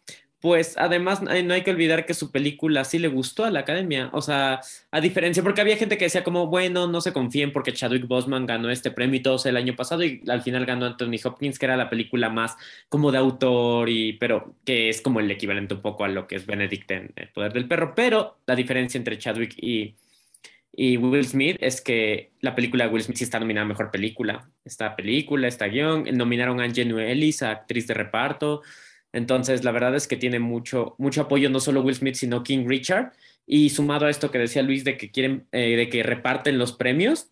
pues además no hay, no hay que olvidar que su película sí le gustó a la academia, o sea, a diferencia, porque había gente que decía como, bueno, no se confíen porque Chadwick Boseman ganó este premio y todo el año pasado y al final ganó Anthony Hopkins, que era la película más como de autor, y, pero que es como el equivalente un poco a lo que es Benedict en El Poder del Perro, pero la diferencia entre Chadwick y, y Will Smith es que la película de Will Smith sí está nominada a Mejor Película, esta película, esta guion, nominaron a Angelina Ellis, a actriz de reparto, entonces, la verdad es que tiene mucho, mucho apoyo, no solo Will Smith, sino King Richard. Y sumado a esto que decía Luis de que quieren, eh, de que reparten los premios,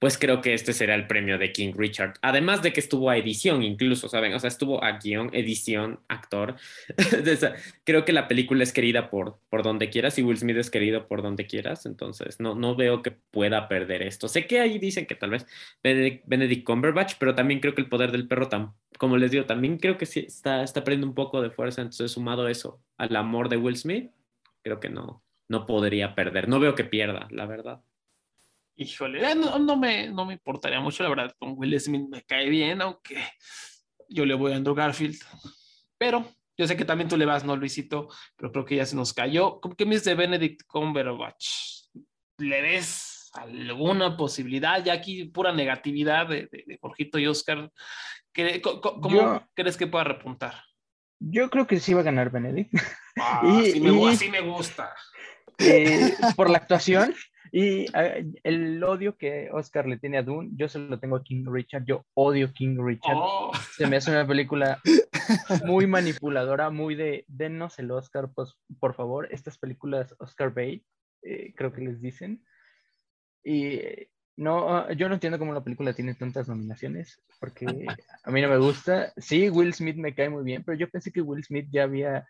pues creo que este será el premio de King Richard. Además de que estuvo a edición incluso, ¿saben? O sea, estuvo a guion, edición, actor. creo que la película es querida por, por donde quieras y Will Smith es querido por donde quieras. Entonces, no, no veo que pueda perder esto. Sé que ahí dicen que tal vez Benedict, Cumberbatch, pero también creo que el poder del perro, tam, como les digo, también creo que sí está, está perdiendo un poco de fuerza. Entonces, sumado eso al amor de Will Smith, creo que no, no podría perder. No veo que pierda, la verdad. Híjole, eh, no, no, me, no me importaría mucho, la verdad, con Will Smith me cae bien, aunque yo le voy a Andrew Garfield. Pero yo sé que también tú le vas, ¿no, Luisito? Pero creo que ya se nos cayó. ¿Cómo que me dice Benedict Cumberbatch? ¿Le ves alguna posibilidad? Ya aquí pura negatividad de, de, de Jorgito y Oscar. ¿Qué, ¿Cómo yo, crees que pueda repuntar? Yo creo que sí va a ganar Benedict. Ah, y, así, me, y, así me gusta. Eh, por la actuación y uh, el odio que Oscar le tiene a Dune, yo se lo tengo a King Richard. Yo odio King Richard. Oh. Se me hace una película muy manipuladora, muy de denos el Oscar, pues, por favor. Estas películas Oscar Bait, eh, creo que les dicen. Y no, uh, yo no entiendo cómo la película tiene tantas nominaciones, porque a mí no me gusta. Sí, Will Smith me cae muy bien, pero yo pensé que Will Smith ya había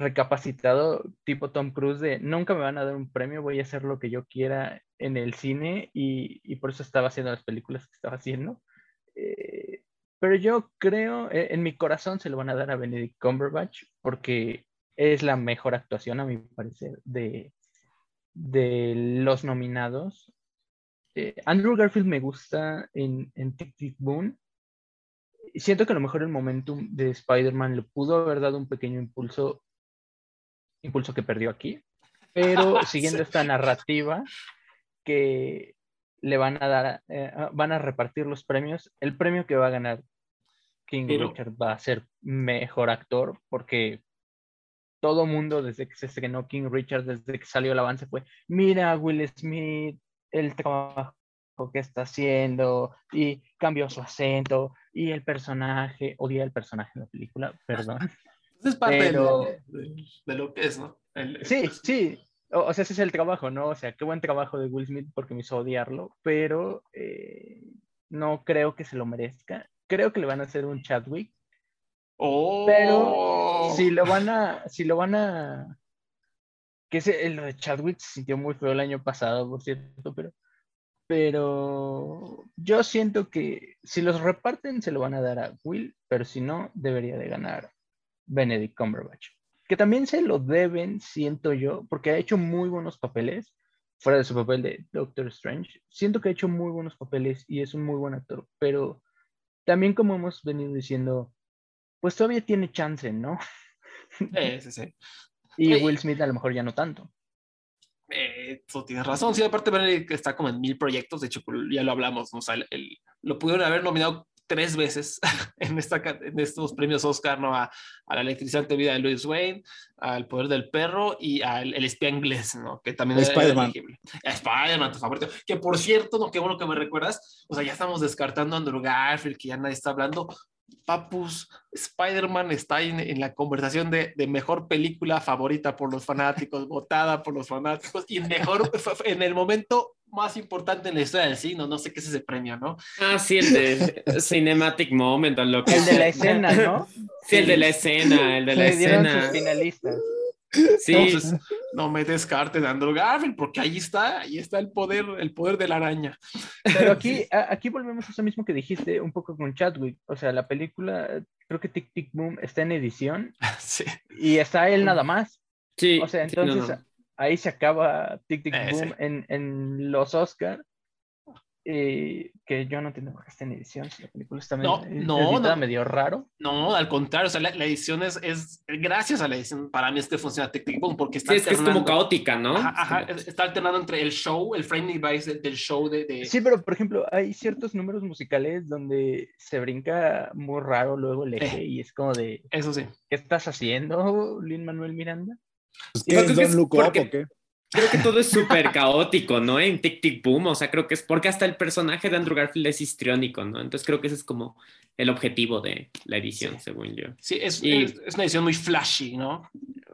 recapacitado tipo Tom Cruise de nunca me van a dar un premio, voy a hacer lo que yo quiera en el cine y, y por eso estaba haciendo las películas que estaba haciendo. Eh, pero yo creo, eh, en mi corazón se lo van a dar a Benedict Cumberbatch porque es la mejor actuación, a mi parecer, de, de los nominados. Eh, Andrew Garfield me gusta en, en Tic Tic Boom. Siento que a lo mejor el momentum de Spider-Man le pudo haber dado un pequeño impulso impulso que perdió aquí, pero siguiendo esta narrativa que le van a dar, eh, van a repartir los premios, el premio que va a ganar King pero, Richard va a ser mejor actor porque todo mundo desde que se estrenó King Richard, desde que salió el avance fue, mira Will Smith, el trabajo que está haciendo y cambió su acento y el personaje, odia el personaje de la película, perdón. Es parte Pero- de, de- lo que es, ¿no? El- Sí, sí. O, o sea, ese es el trabajo, ¿no? O sea, qué buen trabajo de Will Smith porque me hizo odiarlo, pero eh, no creo que se lo merezca. Creo que le van a hacer un Chadwick, Oh. pero si lo van a, si lo van a, que ese, lo de Chadwick se sintió muy feo el año pasado, por cierto, pero, pero yo siento que si los reparten se lo van a dar a Will, pero si no, debería de ganar Benedict Cumberbatch. Que también se lo deben, siento yo, porque ha hecho muy buenos papeles, fuera de su papel de Doctor Strange. Siento que ha hecho muy buenos papeles y es un muy buen actor, pero también como hemos venido diciendo, pues todavía tiene chance, ¿no? Eh, sí, sí. Y. Will Smith a lo mejor ya no tanto. Eh, tú tienes razón. Sí, aparte, Benedict está como en mil proyectos. De hecho, ya lo hablamos. ¿no? O sea, el- el- lo pudieron haber nominado tres veces en, esta, en estos premios Oscar, ¿no? A, a la electrizante vida de Louis Wayne, al poder del perro y al el espía inglés, ¿no? Que también Spider-Man. A Spider-Man, tu favorito. Que por cierto, ¿no? Qué bueno que me recuerdas. O sea, ya estamos descartando a Andrew Garfield, que ya nadie está hablando. Papus, Spider-Man está en, en la conversación de, de mejor película favorita por los fanáticos, votada por los fanáticos y mejor en el momento más importante en la historia del cine. No sé qué es ese premio, ¿no? Ah, sí, el de Cinematic Moment o lo que El de la escena, ¿no? Sí, el de la escena, el de la Le dieron escena. sus finalistas. Sí, Entonces, no me descarten de Andrew Garfield, porque ahí está, ahí está el poder, el poder de la araña. Pero aquí, a- aquí volvemos a eso mismo que dijiste un poco con Chadwick. O sea, la película, creo que Tic Tic Boom está en edición Sí. y está él nada más. sí. O sea, sí, no, entonces no. Ahí se acaba Tic Tic Eh, Boom sí. en, en los Oscar. que yo no entiendo por qué está en edición. Si la película está No, medio, no, editada, no. medio raro. No, al contrario, o sea, la, la edición es, es, gracias a la edición, para mí es que funciona Tic Tic Boom, porque está Sí, es que es como alternando- caótica, ¿no? Ajá, ajá, está alternando entre el show, el framing device del, del show de, de- Sí, pero por ejemplo, hay ciertos números musicales donde se brinca muy raro luego el eje Eh. y es como de, eso sí. ¿qué estás haciendo, Lin Manuel Miranda? Pues, Y ¿qué creo es que es Don't Look Up porque- o qué? Creo que todo es súper caótico, ¿no? En Tic Tic Boom, o sea, creo que es porque hasta el personaje de Andrew Garfield es histriónico, ¿no? Entonces creo que ese es como el objetivo de la edición, según yo. Sí, es, Y- es, es una edición muy flashy, ¿no?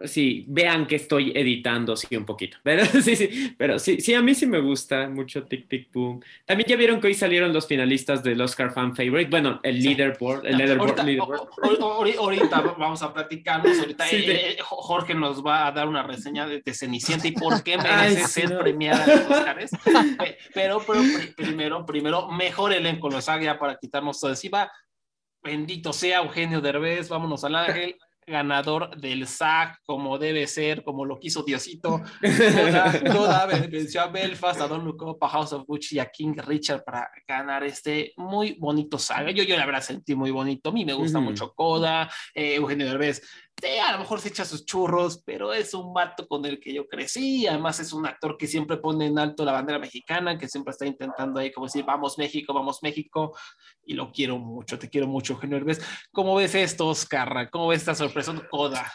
Sí, vean que estoy editando, sí, un poquito. Pero sí, sí, pero sí, sí, a mí sí me gusta mucho Tic Tic Boom. También ya vieron que hoy salieron los finalistas del Oscar Fan Favorite. Bueno, el Sí. leaderboard, el leaderboard, Ahorita, leaderboard. vamos a platicarnos. Ahorita Sí, eh, eh, Jorge nos va a dar una reseña de, de Cenicienta y por qué merece ser no. premiada en los Oscars. Pe- Pero, pero pri- primero, primero, mejor elenco los haga para quitarnos todo encima. Bendito sea Eugenio Derbez, vámonos al ángel. Ganador del SAG, como debe ser, como lo quiso Diosito. Toda, toda venció a Belfast, a Don Up, a House of Gucci y a King Richard para ganar este muy bonito saga. Yo, yo la verdad sentí muy bonito. A mí me gusta mucho Coda, eh, Eugenio Derbez. A lo mejor se echa sus churros, pero es un vato con el que yo crecí. Además, es un actor que siempre pone en alto la bandera mexicana, que siempre está intentando ahí, como decir, vamos México, vamos México. Y lo quiero mucho, te quiero mucho, Eugenio Derbez. ¿Cómo ves esto, Oscar? ¿Cómo ves esta sorpresa Coda?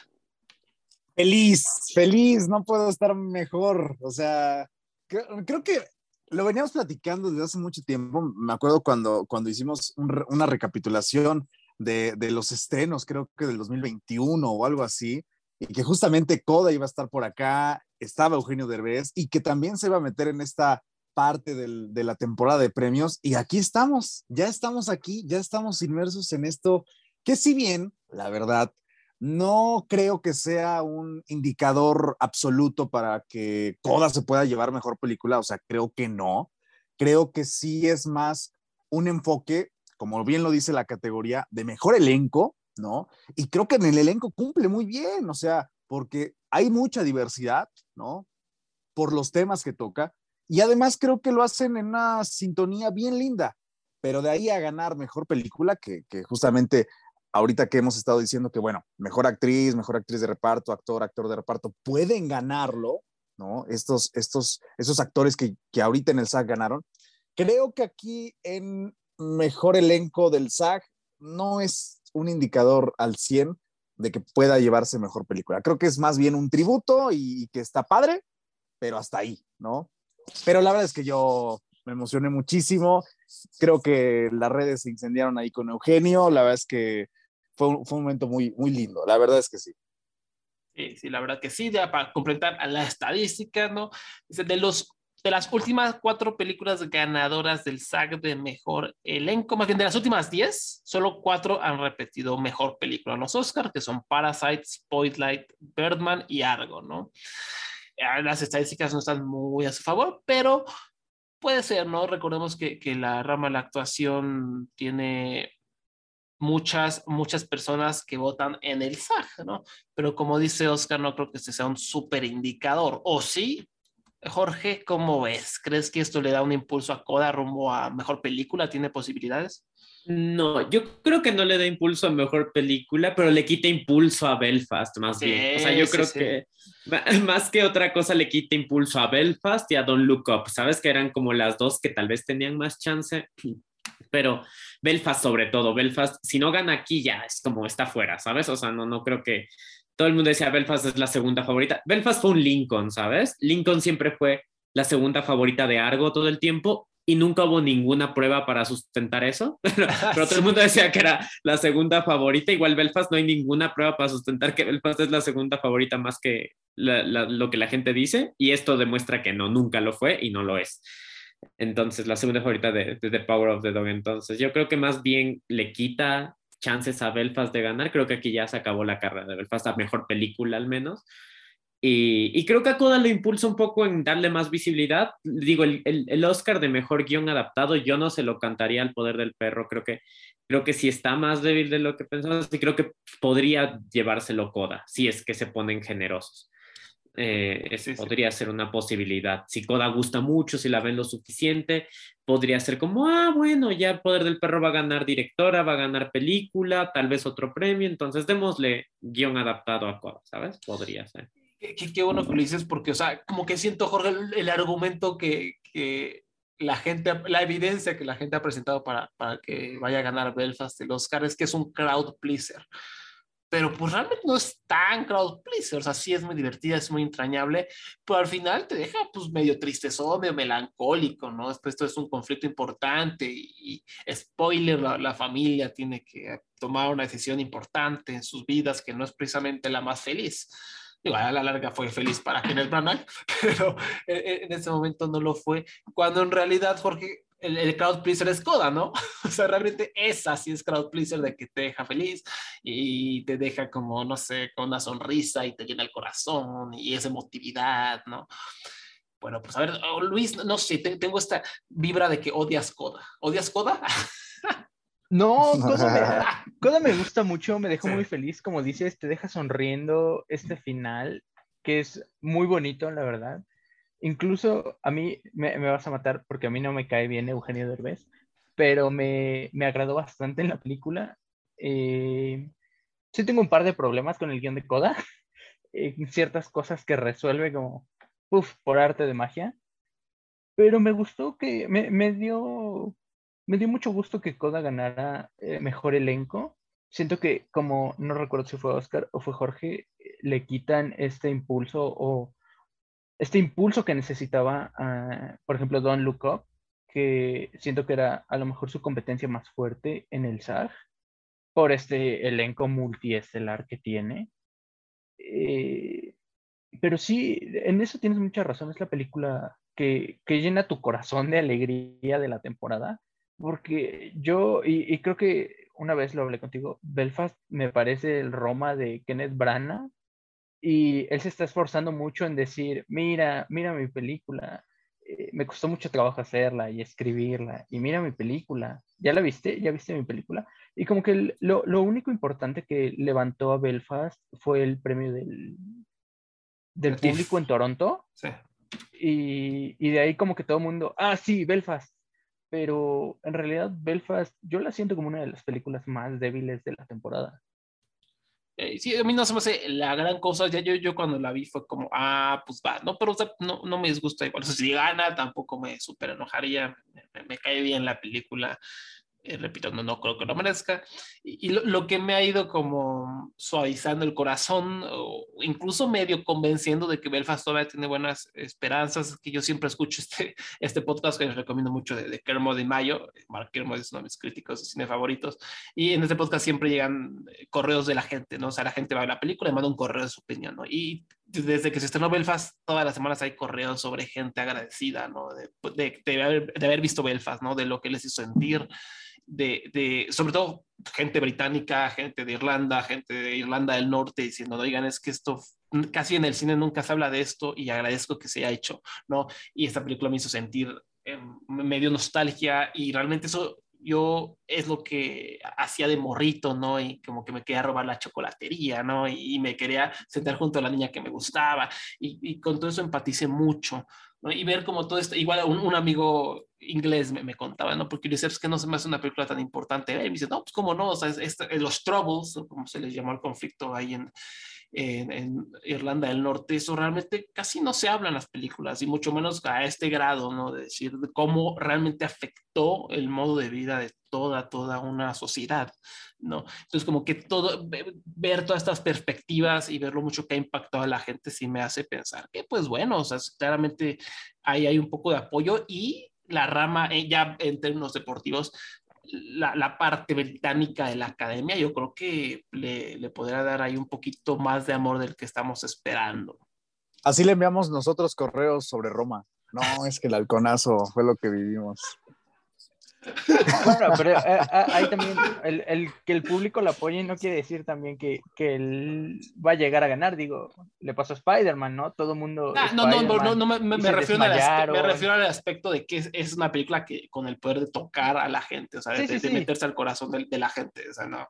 Feliz, feliz, no puedo estar mejor. O sea, creo, que lo veníamos platicando desde hace mucho tiempo. Me acuerdo cuando, cuando hicimos una recapitulación de, los estrenos, creo que del 2021 o algo así, y que justamente Coda iba a estar por acá, estaba Eugenio Derbez, y que también se iba a meter en esta parte del- de la temporada de premios. Y aquí estamos, ya estamos aquí, ya estamos inmersos en esto, que si bien, la verdad, no creo que sea un indicador absoluto para que Coda se pueda llevar mejor película, o sea, creo que no. Creo que sí es más un enfoque, como bien lo dice la categoría, de mejor elenco, ¿no? Y creo que en el elenco cumple muy bien, o sea, porque hay mucha diversidad, ¿no? Por los temas que toca. Y además creo que lo hacen en una sintonía bien linda, pero de ahí a ganar mejor película, que, que justamente ahorita que hemos estado diciendo que, bueno, mejor actriz, mejor actriz de reparto, actor, actor de reparto, pueden ganarlo, ¿no? Estos, estos, esos actores que, que ahorita en el SAG ganaron. Creo que aquí en mejor elenco del SAG no es un indicador al 100. de que pueda llevarse mejor película. Creo que es más bien un tributo y, que está padre, pero hasta ahí, ¿no? Pero la verdad es que yo me emocioné muchísimo. Creo que las redes se incendiaron ahí con Eugenio. La verdad es que fue un, momento muy, muy lindo. La verdad es que sí. Sí, sí, la verdad que sí, ya para completar a la estadística, ¿no? De los de las últimas cuatro películas ganadoras del SAG de mejor elenco, más bien de las últimas diez, solo cuatro han repetido mejor película en los Oscars, que son Parasite, Spotlight, Birdman y Argo, ¿no? Eh, Las estadísticas no están muy a su favor, pero puede ser, ¿no? Recordemos que, que la rama de la actuación tiene muchas, muchas personas que votan en el SAG, ¿no? Pero como dice Oscar, no creo que este sea un súper indicador. ¿O sí? Jorge, ¿cómo ves? ¿Crees que esto le da un impulso a Coda rumbo a mejor película? ¿Tiene posibilidades? No, yo creo que no le da impulso a mejor película, pero le quita impulso a Belfast, más Sí, bien. O sea, yo sí, creo sí. que más que otra cosa le quita impulso a Belfast y a Don't Look Up. Sabes que eran como las dos que tal vez tenían más chance, pero Belfast sobre todo. Belfast, si no gana aquí ya es como está fuera, ¿sabes? O sea, no, no creo que todo el mundo decía Belfast es la segunda favorita. Belfast fue un Lincoln, ¿sabes? Lincoln siempre fue la segunda favorita de Argo todo el tiempo y nunca hubo ninguna prueba para sustentar eso. Pero, todo el mundo decía que era la segunda favorita. Igual Belfast no hay ninguna prueba para sustentar que Belfast es la segunda favorita más que la- la- lo que la gente dice. Y esto demuestra que no, nunca lo fue y no lo es. Entonces, la segunda favorita de, de The Power of the Dog. Entonces, yo creo que más bien le quita chances a Belfast de ganar. Creo que aquí ya se acabó la carrera de Belfast, a mejor película al menos. Y, creo que a Coda lo impulsa un poco en darle más visibilidad. Digo, el Oscar de mejor guion adaptado, yo no se lo cantaría al poder del perro. Creo que, creo que sí está más débil de lo que pensamos y creo que podría llevárselo Coda, si es que se ponen generosos. Eh, es- Sí, sí. podría ser una posibilidad. Si Coda gusta mucho, si la ven lo suficiente, podría ser como, ah, bueno, ya el Poder del Perro va a ganar directora, va a ganar película, tal vez otro premio, entonces démosle guion adaptado a Coda, ¿sabes? Podría ser. Qué, qué- qué bueno que lo dices porque, o sea, como que siento, Jorge, el, el argumento que, que la gente, la evidencia que la gente ha presentado para, para que vaya a ganar Belfast el Oscar es que es un crowd pleaser. Pero pues realmente no es tan crowd pleaser, o sea, sí es muy divertida, es muy entrañable, pero al final te deja pues medio tristezón, medio melancólico, ¿no? Después esto es un conflicto importante y, y spoiler, la, la familia tiene que tomar una decisión importante en sus vidas que no es precisamente la más feliz. Digo, a la larga fue feliz para Kenneth Branagh, pero en, en ese momento no lo fue. Cuando en realidad, Jorge, el, el crowd pleaser es Coda, ¿no? O sea, realmente esa sí es crowd pleaser de que te deja feliz y te deja como, no sé, con una sonrisa y te llena el corazón y esa emotividad, ¿no? Bueno, pues a ver, oh, Luis, no sé, te- tengo esta vibra de que odias Coda. ¿Odias Coda? No, Coda me, Coda me gusta mucho, me dejó Sí. muy feliz, como dices, te deja sonriendo este final, que es muy bonito, la verdad. Incluso a mí me, vas a matar porque a mí no me cae bien Eugenio Derbez, pero me, me agradó bastante en la película. Eh, sí tengo un par de problemas con el guion de Coda, eh, ciertas cosas que resuelve como, uff, por arte de magia, pero me gustó que me, me dio me dio mucho gusto que Coda ganara eh, mejor elenco. Siento que, como no recuerdo si fue Oscar o fue Jorge, eh, le quitan este impulso o este impulso que necesitaba, ah, por ejemplo, Don Look Up, que siento que era a lo mejor su competencia más fuerte en el SAG, por este elenco multiestelar que tiene. Eh, pero sí, en eso tienes mucha razón, es la película que, que llena tu corazón de alegría de la temporada porque yo, y, y creo que una vez lo hablé contigo, Belfast me parece el Roma de Kenneth Branagh y él se está esforzando mucho en decir, mira, mira mi película, eh, me costó mucho trabajo hacerla y escribirla, y mira mi película, ¿ya la viste? ¿Ya viste mi película? Y como que el- lo, lo único importante que levantó a Belfast fue el premio del, del El TIFF. público en Toronto, Sí. y, y de ahí como que todo el mundo, ah, sí, Belfast. Pero en realidad Belfast, yo la siento como una de las películas más débiles de la temporada. Eh, sí, a mí no se me hace la gran cosa. Ya yo, yo cuando la vi fue como, ah, pues va, no, pero o sea, no, no me disgusta igual. O sea, si gana, tampoco me súper enojaría. Me, me- me cae bien la película. Eh, repito, no, no creo que lo merezca. Y, y lo, lo, que me ha ido como suavizando el corazón, o incluso medio convenciendo de que Belfast todavía tiene buenas esperanzas, que yo siempre escucho este, este podcast que les recomiendo mucho de, de de Mayo. Mark Kermode es uno de mis críticos de cine favoritos. Y en este podcast siempre llegan eh, correos de la gente, ¿no? O sea, la gente va a la película y manda un correo de su opinión, ¿no? Y desde que se estrenó Belfast, todas las semanas hay correos sobre gente agradecida, ¿no? De, de, de, haber, de haber visto Belfast, ¿no? De lo que les hizo sentir de, de, sobre todo gente británica, gente de Irlanda, gente de Irlanda del Norte diciendo, oigan, es que esto casi en el cine nunca se habla de esto y agradezco que se haya hecho, ¿no? Y esta película me hizo sentir eh, medio nostalgia y realmente eso yo es lo que hacía de morrito, ¿no? Y como que me quería robar la chocolatería, ¿no? Y, me quería sentar junto a la niña que me gustaba y, y con todo eso empaticé mucho, ¿no? Y ver como todo esto, igual un, amigo inglés me, me, contaba, ¿no? Porque yo decía, es que no se me hace una película tan importante. Y me dice, no, pues cómo no, o sea, es, es los troubles, como se les llamó el conflicto ahí en, en, en, Irlanda del Norte, eso realmente casi no se habla en las películas, y mucho menos a este grado, ¿no? De decir de cómo realmente afectó el modo de vida de toda, toda una sociedad, ¿no? Entonces, como que todo, ver todas estas perspectivas y ver lo mucho que ha impactado a la gente, sí me hace pensar que, pues bueno, o sea, claramente ahí hay un poco de apoyo y la rama, eh, ya en términos deportivos, la, la, parte británica de la academia, yo creo que le, le, podrá dar ahí un poquito más de amor del que estamos esperando. Así le enviamos nosotros correos sobre Roma. No, es que el halconazo fue lo que vivimos. Bueno, pero eh, ahí también el, el, que el público lo apoye no quiere decir también que, que, él va a llegar a ganar. Digo, le pasó a Spider-Man, ¿no? Todo el mundo. Ah, no, no, no, no, me, me, me refiero al me, refiero al aspecto de que es, es, una película que con el poder de tocar a la gente, o sea, sí, de, sí, de, meterse al corazón de, de, la gente, o sea, no.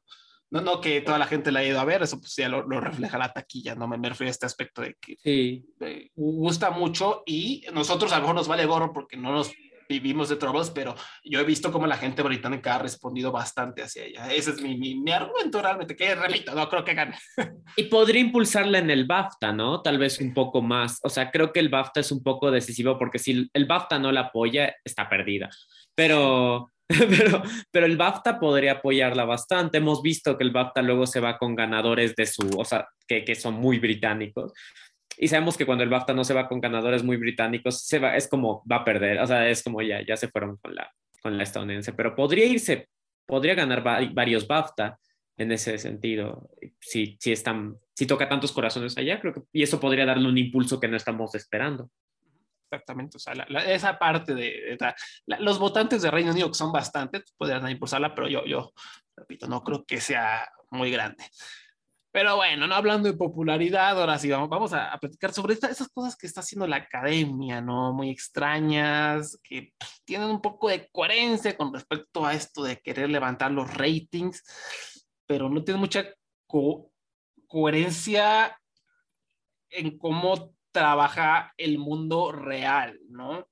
No, no que toda la gente la ha ido a ver, eso pues ya lo, lo refleja la taquilla, no me, me, refiero a este aspecto de que sí. eh, gusta mucho y nosotros a lo mejor nos vale gorro porque no nos vivimos de Troubles, pero yo he visto como la gente británica ha respondido bastante hacia ella. Ese es mi, mi, mi argumento realmente, que repito, no creo que gane. Y podría impulsarla en el BAFTA, ¿no? Tal vez un poco más. O sea, creo que el BAFTA es un poco decisivo porque si el BAFTA no la apoya, está perdida. Pero, pero, pero el BAFTA podría apoyarla bastante. Hemos visto que el BAFTA luego se va con ganadores de su, o sea, que, que son muy británicos. Y sabemos que cuando el BAFTA no se va con ganadores muy británicos, se va, es como va a perder, o sea, es como ya, ya se fueron con la, con la estadounidense, pero podría irse, podría ganar va, varios BAFTA en ese sentido, si, si, están, si toca tantos corazones allá, creo que, y eso podría darle un impulso que no estamos esperando. Exactamente, o sea, la, la, esa parte de, de la, los votantes de Reino Unido, que son bastantes, podrían impulsarla, pero yo, yo, repito, no creo que sea muy grande. Pero bueno, no hablando de popularidad, ahora sí vamos, vamos a, a platicar sobre esta, esas cosas que está haciendo la academia, ¿no? Muy extrañas, que tienen un poco de coherencia con respecto a esto de querer levantar los ratings, pero no tiene mucha co coherencia en cómo trabaja el mundo real, ¿no?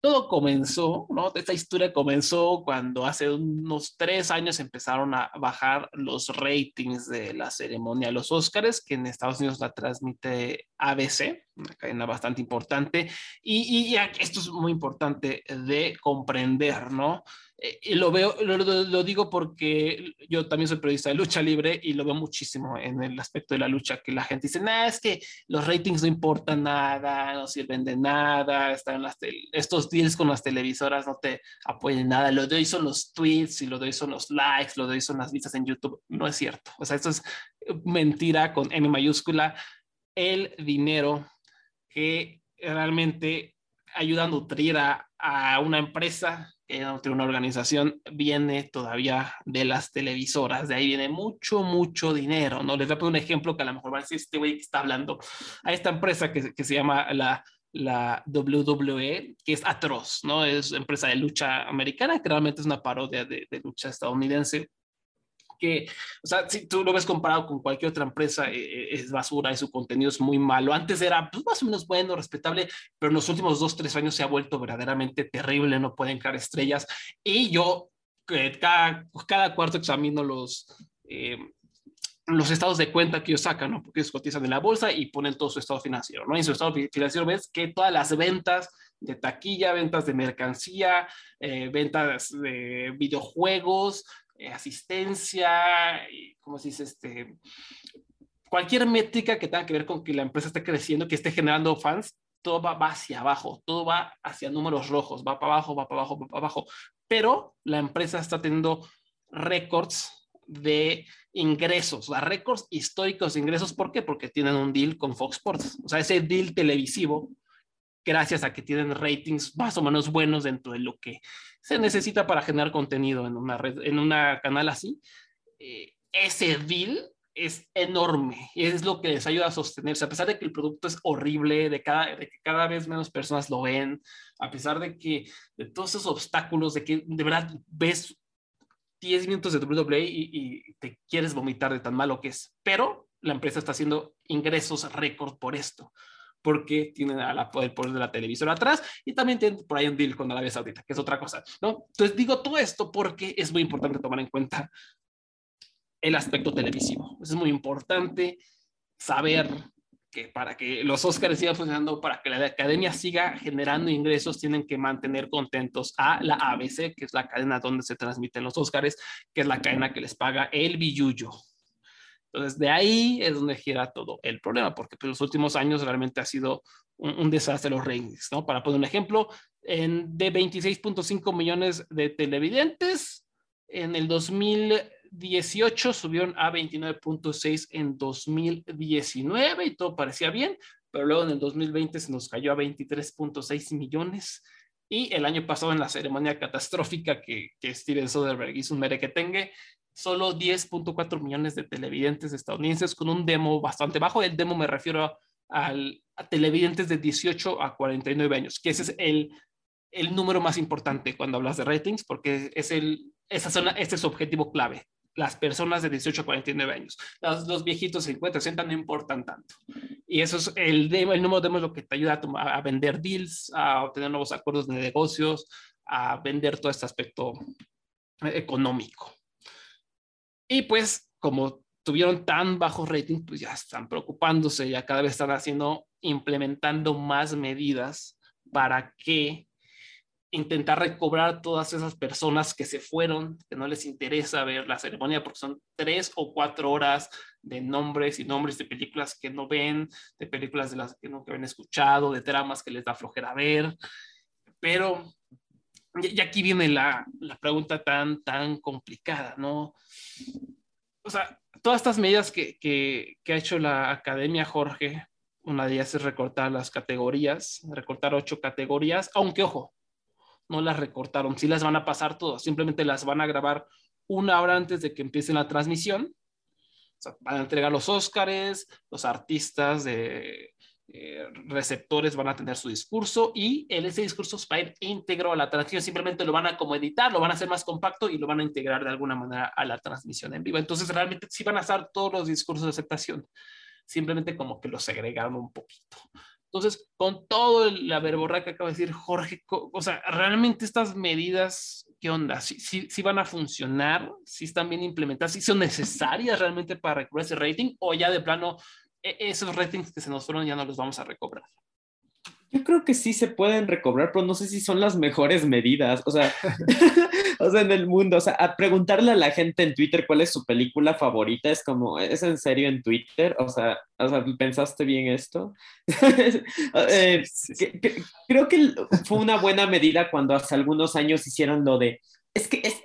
Todo comenzó, ¿no? Esta historia comenzó cuando hace unos tres años empezaron a bajar los ratings de la ceremonia de los Óscares, que en Estados Unidos la transmite ABC, una cadena bastante importante, y, y esto es muy importante de comprender, ¿no? Y lo veo, lo, lo, digo porque yo también soy periodista de lucha libre y lo veo muchísimo en el aspecto de la lucha, que la gente dice, nada, es que los ratings no importan nada, no sirven de nada, están las estos deals con las televisoras no te apoyan nada, lo de hoy son los tweets y lo de hoy son los likes, lo de hoy son las vistas en YouTube, no es cierto, o sea, esto es mentira con M mayúscula, el dinero que realmente ayuda a nutrir a, a una empresa de una organización viene todavía de las televisoras, de ahí viene mucho, mucho dinero, ¿no? Les voy a poner un ejemplo que a lo mejor va a decir este güey que está hablando a esta empresa que, que se llama la, la WWE, que es atroz, ¿no? Es empresa de lucha americana, que realmente es una parodia de lucha estadounidense que, o sea, si tú lo ves comparado con cualquier otra empresa, eh, es basura y su contenido es muy malo. Antes era pues, más o menos bueno, respetable, pero en los últimos dos, tres años se ha vuelto verdaderamente terrible, no pueden caer estrellas. Y yo eh, cada, cada cuarto examino los... Eh, los estados de cuenta que ellos sacan, ¿no? Porque ellos cotizan en la bolsa y ponen todo su estado financiero, ¿no? Y en su estado financiero ves que todas las ventas de taquilla, ventas de mercancía, eh, ventas de videojuegos, eh, asistencia, ¿cómo se dice? Este, cualquier métrica que tenga que ver con que la empresa esté creciendo, que esté generando fans, todo va, va, hacia abajo, todo va hacia números rojos, va para abajo, va para abajo, va para abajo. Pero la empresa está teniendo récords de ingresos, o sea, récords históricos de ingresos. ¿Por qué? Porque tienen un deal con Fox Sports. O sea, ese deal televisivo, gracias a que tienen ratings más o menos buenos dentro de lo que se necesita para generar contenido en una red, en una canal así, eh, ese deal es enorme y es lo que les ayuda a sostenerse, a pesar de que el producto es horrible, de, cada, de que cada vez menos personas lo ven, a pesar de que de todos esos obstáculos, de que de verdad ves 10 minutos de WWE y, y te quieres vomitar de tan malo que es, pero la empresa está haciendo ingresos récord por esto porque tienen a la, el poder de la televisora atrás y también tienen por ahí un deal con Arabia Saudita, que es otra cosa, ¿no? Entonces digo todo esto porque es muy importante tomar en cuenta el aspecto televisivo. Es muy importante saber que para que los Oscars sigan funcionando, para que la academia siga generando ingresos, tienen que mantener contentos a la ABC, que es la cadena donde se transmiten los Oscars, que es la cadena que les paga el billuyo. Entonces, de ahí es donde gira todo el problema, porque en pues, los últimos años realmente ha sido un, un desastre los ratings, ¿no? Para poner un ejemplo, en, de 26.5 millones de televidentes, en el 2018 subieron a 29.6 en 2019 y todo parecía bien, pero luego en el 2020 se nos cayó a 23.6 millones y el año pasado en la ceremonia catastrófica que, que Steven Soderbergh hizo un merequetengue, solo 10.4 millones de televidentes estadounidenses con un demo bastante bajo. El demo me refiero a, a televidentes de 18 a 49 años, que ese es el, el número más importante cuando hablas de ratings, porque es el, esa zona, este es su objetivo clave. Las personas de 18 a 49 años. Los, los viejitos de 50, 60 no importan tanto. Y eso es el, demo, el número de demos lo que te ayuda a, tomar, a vender deals, a obtener nuevos acuerdos de negocios, a vender todo este aspecto económico. Y pues, como tuvieron tan bajos ratings, pues ya están preocupándose, ya cada vez están haciendo, implementando más medidas para que intentar recobrar todas esas personas que se fueron, que no les interesa ver la ceremonia porque son tres o cuatro horas de nombres y nombres de películas que no ven, de películas de las que nunca habían escuchado, de tramas que les da flojera ver. Pero y aquí viene la, la pregunta tan, tan complicada, ¿no? O sea, todas estas medidas que, que, que, ha hecho la academia, Jorge, una de ellas es recortar las categorías, recortar ocho categorías, aunque ojo, no las recortaron, sí las van a pasar todas, simplemente las van a grabar una hora antes de que empiece la transmisión. O sea, van a entregar los Óscares, los artistas de, eh, receptores van a tener su discurso y el, ese discurso va a ir íntegro a la transmisión, simplemente lo van a como editar, lo van a hacer más compacto y lo van a integrar de alguna manera a la transmisión en vivo. Entonces realmente sí van a estar todos los discursos de aceptación, simplemente como que los segregaron un poquito. Entonces, con todo la verborra que acaba de decir Jorge, o sea, realmente estas medidas, ¿qué onda? ¿Sí, sí, sí van a funcionar? ¿Sí están bien implementadas? ¿Sí son necesarias realmente para recuperar ese rating? ¿O ya de plano esos ratings que se nos fueron ya no los vamos a recobrar. Yo creo que sí se pueden recobrar, pero no sé si son las mejores medidas. O sea, o sea, en el mundo, o sea, a preguntarle a la gente en Twitter cuál es su película favorita es como, ¿es en serio en Twitter? O sea, o sea ¿pensaste bien esto? eh, sí, sí. Que, que, creo que fue una buena medida cuando hace algunos años hicieron lo de, es que es,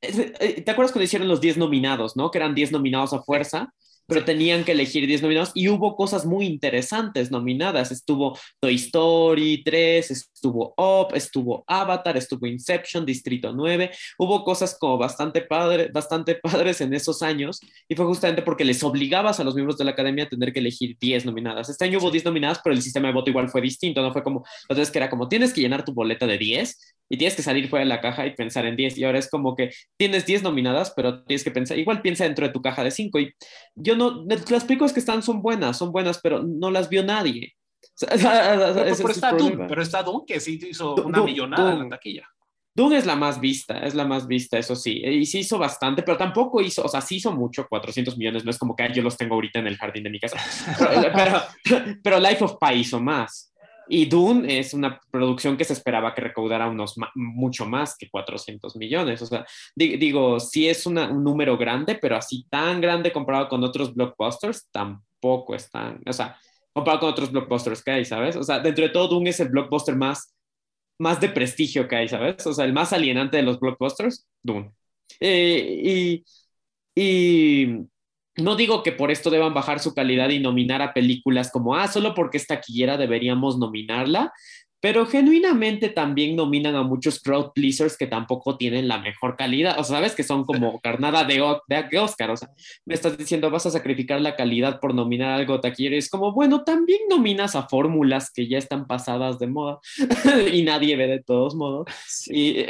es, ¿te acuerdas cuando hicieron los 10 nominados, no? Que eran 10 nominados a fuerza pero tenían que elegir 10 nominados y hubo cosas muy interesantes nominadas. Estuvo Toy Story 3, estuvo Up, estuvo Avatar, estuvo Inception, Distrito 9. Hubo cosas como bastante, padre, bastante padres en esos años y fue justamente porque les obligabas a los miembros de la academia a tener que elegir 10 nominadas. Este año hubo 10 nominadas, pero el sistema de voto igual fue distinto, no fue como, entonces que era como tienes que llenar tu boleta de 10 y tienes que salir fuera de la caja y pensar en 10 y ahora es como que tienes 10 nominadas, pero tienes que pensar, igual piensa dentro de tu caja de 5 y yo no, las películas que están son buenas, son buenas, pero no las vio nadie. pero, está Doom, pero está Doom que sí hizo una millonada en la taquilla. Doom es la más vista, es la más vista, eso sí, y sí hizo bastante, pero tampoco hizo, o sea, sí hizo mucho, 400 millones, no es como que yo los tengo ahorita en el jardín de mi casa, pero, pero, pero Life of Pi hizo más. Y Dune es una producción que se esperaba que recaudara unos mucho más que 400 millones. O sea, digo, sí es un número grande, pero así tan grande comparado con otros blockbusters, tampoco es tan, o sea, comparado con otros blockbusters que hay, ¿sabes? O sea, dentro de todo, Dune es el blockbuster más, más de prestigio que hay, ¿sabes? O sea, el más alienante de los blockbusters, Dune. Eh, y, y no digo que por esto deban bajar su calidad y nominar a películas como, ah, solo porque es taquillera deberíamos nominarla, pero genuinamente también nominan a muchos crowd pleasers que tampoco tienen la mejor calidad, o sea, sabes que son como carnada de, de, Oscar, o sea, me estás diciendo vas a sacrificar la calidad por nominar algo taquillero, y es como, bueno, también nominas a fórmulas que ya están pasadas de moda y nadie ve de todos modos. Y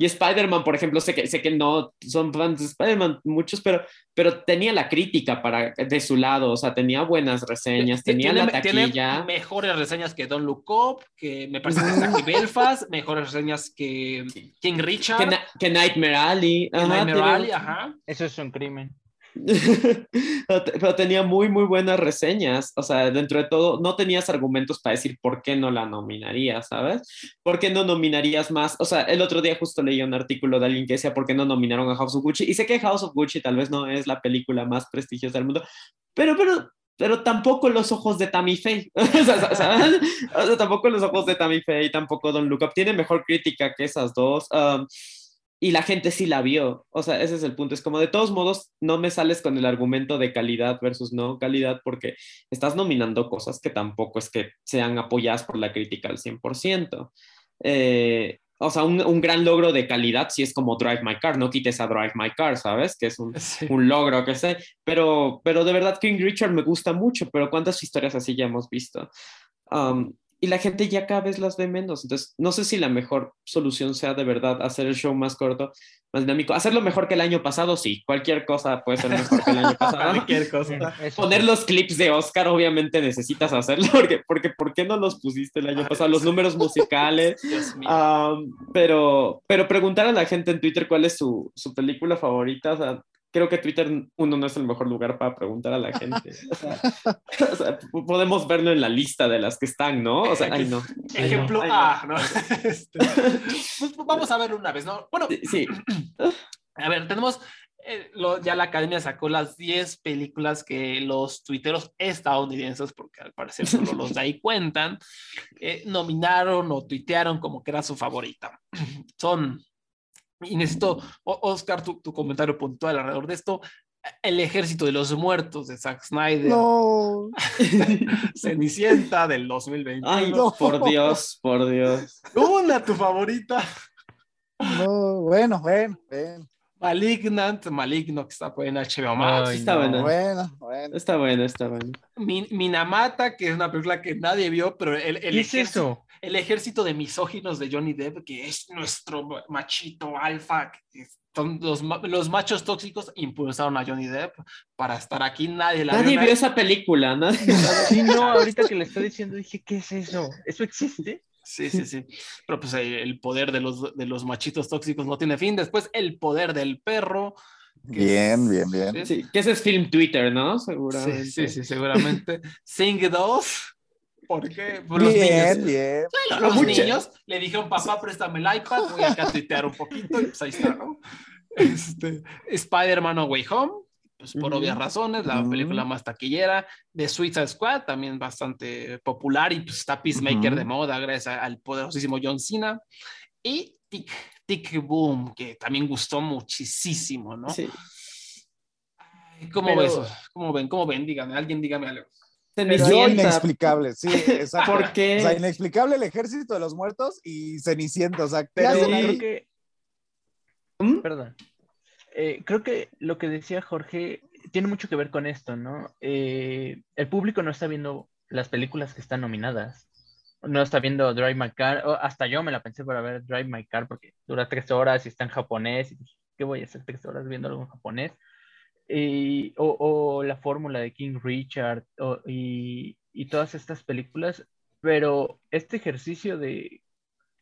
y Spider-Man, por ejemplo, sé que, sé que no son fans de Spider-Man muchos, pero, pero tenía la crítica para, de su lado, o sea, tenía buenas reseñas, tenía la taquilla. mejores reseñas que Don Look Up, que me parece que Belfast, mejores reseñas que King Richard. Que, Nightmare Alley. Nightmare Alley, ajá. Eso es un crimen. pero tenía muy, muy buenas reseñas. O sea, dentro de todo, no tenías argumentos para decir por qué no la nominarías, ¿sabes? ¿Por qué no nominarías más? O sea, el otro día justo leí un artículo de alguien que decía por qué no nominaron a House of Gucci. Y sé que House of Gucci tal vez no es la película más prestigiosa del mundo, pero, pero, pero tampoco los ojos de Tammy Faye. o, sea, tampoco los ojos de Tammy Faye, tampoco Don Look Up. Tiene mejor crítica que esas dos. Um, y la gente sí la vio. O sea, ese es el punto. Es como de todos modos, no me sales con el argumento de calidad versus no calidad porque estás nominando cosas que tampoco es que sean apoyadas por la crítica al 100%. Eh, o sea, un, gran logro de calidad si es como Drive My Car, no quites a Drive My Car, ¿sabes? Que es un, un, logro que sé, pero, pero de verdad King Richard me gusta mucho, pero ¿cuántas historias así ya hemos visto? Um, y la gente ya cada vez las ve menos. Entonces, no sé si la mejor solución sea de verdad hacer el show más corto, más dinámico. Hacerlo mejor que el año pasado, sí. Cualquier cosa puede ser mejor que el año pasado. Cualquier cosa. Poner los clips de Oscar, obviamente necesitas hacerlo, porque, porque ¿por qué no los pusiste el año pasado? Los números musicales. pero, pero preguntar a la gente en Twitter cuál es su, su película favorita, o sea, creo que Twitter uno no es el mejor lugar para preguntar a la gente. O sea, podemos verlo en la lista de las que están, ¿no? O sea, ay no. Ejemplo A, ¿no? Este, pues vamos a ver una vez, ¿no? Bueno, sí. A ver, tenemos, eh, ya la academia sacó las 10 películas que los tuiteros estadounidenses, porque al parecer solo los de ahí cuentan, eh, nominaron o tuitearon como que era su favorita. Son y necesito, Oscar, tu, tu, comentario puntual alrededor de esto. El ejército de los muertos de Zack Snyder. No. Cenicienta del 2020. Ay, no. por Dios, por Dios. Una, tu favorita. No, bueno, bueno, bueno. Malignant, Maligno, que está en HBO Max. está bueno. Bueno, bueno. Está bueno, está bueno. Minamata, que es una película que nadie vio, pero el, el ¿Qué es eso? el ejército de misóginos de Johnny Depp, que es nuestro machito alfa, son los, los, machos tóxicos impulsaron a Johnny Depp para estar aquí. Nadie la Nadie vio, esa película, ¿no? Sí, no, ahorita que le estoy diciendo dije, ¿qué es eso? ¿Eso existe? Sí, sí, sí. Pero pues el poder de los, de los machitos tóxicos no tiene fin. Después el poder del perro. Bien, bien, bien. Sí, que ese es film Twitter, ¿no? Seguramente. Sí, sí, sí seguramente. Sing 2 ¿Por qué? Por los bien, niños. bien. los niños le dijeron, papá, préstame el iPad, voy a tuitear un poquito, y pues ahí está, ¿no? Este, Spider-Man No Way Home, pues por obvias razones, la película más taquillera. De Suicide Squad, también bastante popular, y pues está Peacemaker de moda, gracias al poderosísimo John Cena. Y Tic, Tic Boom, que también gustó muchísimo, ¿no? Sí. ¿Cómo ves? ¿Cómo ven? ¿Cómo ven? Dígame, alguien dígame algo. Cenicienta. inexplicable, sí, exacto. ¿Por qué? O sea, inexplicable el ejército de los muertos y Cenicienta, o sea, Pero creo que... ¿Mm? Perdón. Eh, creo que lo que decía Jorge tiene mucho que ver con esto, ¿no? Eh, el público no está viendo las películas que están nominadas. No está viendo Drive My Car. hasta yo me la pensé para ver Drive My Car porque dura tres horas y está en japonés. Y ¿Qué voy a hacer tres horas viendo en japonés? o, la fórmula de King Richard y, todas estas películas, pero este ejercicio de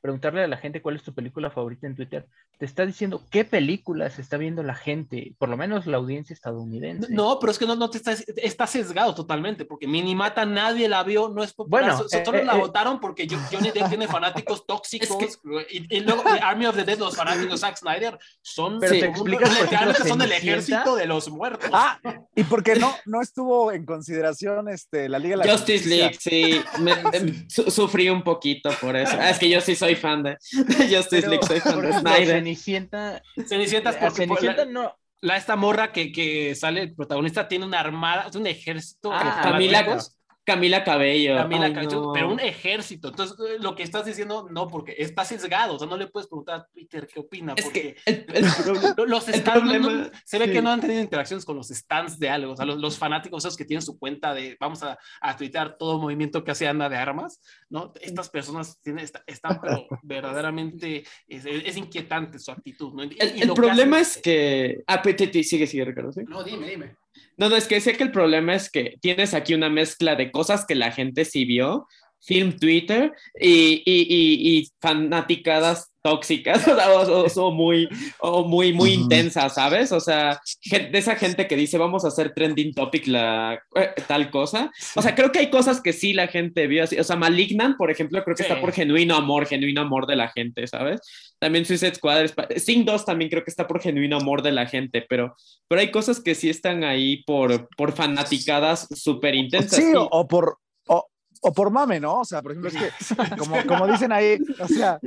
preguntarle a la gente cuál es tu película favorita en Twitter, te está diciendo qué películas está viendo la gente, por lo menos la audiencia estadounidense. No, pero es que no, no te estás, está sesgado totalmente, porque Minimata nadie la vio, no es popular, Bueno, so- so- eh, solo eh, la eh. votaron porque Jo- Johnny Depp tiene fanáticos tóxicos, y, y luego Army of the Dead, los fanáticos de Zack Snyder, son, Pero te explicas, son el Cenicienta. ejército de los muertos. Ah, y porque no, no estuvo en consideración este, la Liga de la Justice Justicia? League, sí, me- su- sufrí un poquito por eso. Ah, es que yo sí soy fan de Justice Pero, League, soy fan de Snyder. Cenicienta, Cenicienta es a porque por Cenicienta la, no, la- esta morra que, que sale, el protagonista tiene una armada, un ejército. Ah, de Camila. Camila Cabello. Camila Ay, Cabello, no. pero un ejército. Entonces, eh, lo que estás diciendo, no, porque está sesgado. O sea, no le puedes preguntar a Twitter qué opina. Es porque que el, el los el stands, no- problema- no- se ve sí. que no han tenido interacciones con los stands de algo. O sea, los, los fanáticos, esos que tienen su cuenta de vamos a, a tuitear todo movimiento que hace Anda de Armas, ¿no? Estas personas tienen, está- están, pero verdaderamente es, es inquietante su actitud, ¿no? Y- el- y que problema hacen- es que. Ah, sigue, sigue, Ricardo. ¿sí? No, dime, dime. No, no, es que sé que el problema es que tienes aquí una mezcla de cosas que la gente sí vio, film Twitter y, y, y, y fanaticadas tóxicas, o, sea, o- o- o muy, o muy, muy intensas, ¿sabes? O sea, de esa gente que dice, vamos a hacer trending topic la, eh, tal cosa. O sea, creo que hay cosas que sí la gente vio así. O sea, Malignant, por ejemplo, creo que Sí. está por genuino amor, genuino amor de la gente, ¿sabes? También Suicide Squad, Sing 2 también creo que está por genuino amor de la gente, pero, pero hay cosas que sí están ahí por, por fanaticadas súper intensas. Sí, Y- o, por, o, o por mame, ¿no? O sea, por ejemplo, es que, como, como dicen ahí, o sea,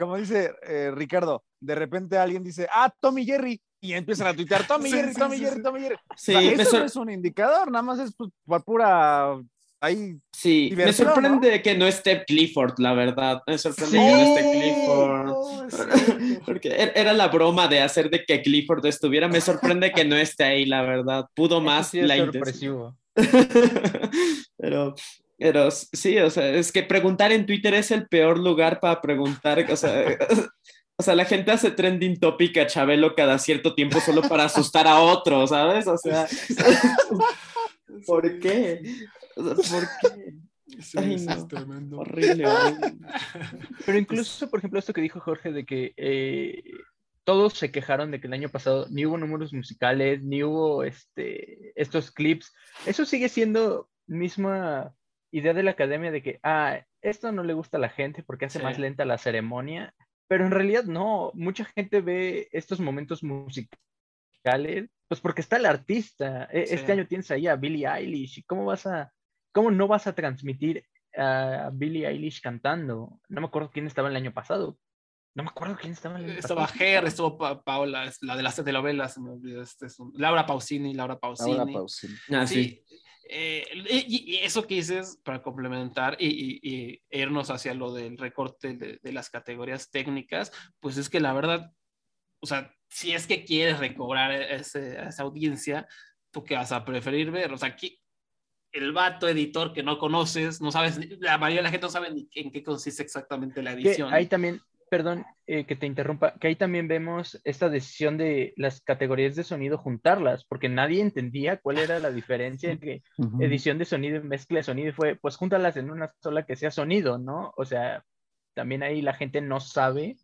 como dice eh, Ricardo, de repente alguien dice, ah, Tommy Jerry, y empiezan a tuitear, Tommy Sí, Jerry, sí, Tommy sí, Jerry. Tommy Jerry. sí, O sea, eso no es un indicador, nada más es pues, pura, ahí, sí, me sorprende que no esté Clifford, la verdad. Me sorprende que no esté. Clifford. Porque er- era la broma de hacer de que Clifford estuviera. Me sorprende que no esté ahí, la verdad. Pudo más la intención. pero, pero sí, o sea, es que preguntar en Twitter es el peor lugar para preguntar. O sea, o sea, la gente hace trending topic a Chabelo cada cierto tiempo solo para asustar a otro, ¿sabes? O sea, ¿por qué? O sea, ¿Por qué? Sí, Ay, sí, no. es tremendo. Horrible, horrible. Pero incluso, por ejemplo, esto que dijo Jorge de que eh, todos se quejaron de que el año pasado ni hubo números musicales, ni hubo este, estos clips. Eso sigue siendo misma idea de la academia de que, ah, esto no le gusta a la gente porque hace Sí. más lenta la ceremonia. Pero en realidad no, mucha gente ve estos momentos musicales, pues porque está el artista. E- Sí. Este año tienes ahí a Billie Eilish. ¿y ¿Cómo vas a, cómo no vas a transmitir a Billie Eilish cantando? No me acuerdo quién estaba el año pasado. No me acuerdo quién estaba el año Estaba. Ger, estuvo Pa- Paola, es la de las telenovelas, este es un- Laura Pausini, Laura Pausini. Ahora Pausini. Ah, sí. Sí. Eh, y, eso que dices para complementar y, y- y irnos hacia lo del recorte de, de las categorías técnicas, pues es que la verdad, o sea, si es que quieres recobrar ese- a esa audiencia, ¿tú qué vas a preferir ver? O sea, aquí el vato editor que no conoces, no sabes, la mayoría de la gente no sabe ni en qué consiste exactamente la Que edición. ahí también, perdón eh, que te interrumpa, que ahí también vemos esta decisión de las categorías de sonido juntarlas, porque nadie entendía cuál era la diferencia entre edición de sonido y mezcla de sonido y fue, pues júntalas en una sola que sea sonido, ¿no? O sea, también ahí la gente no sabe,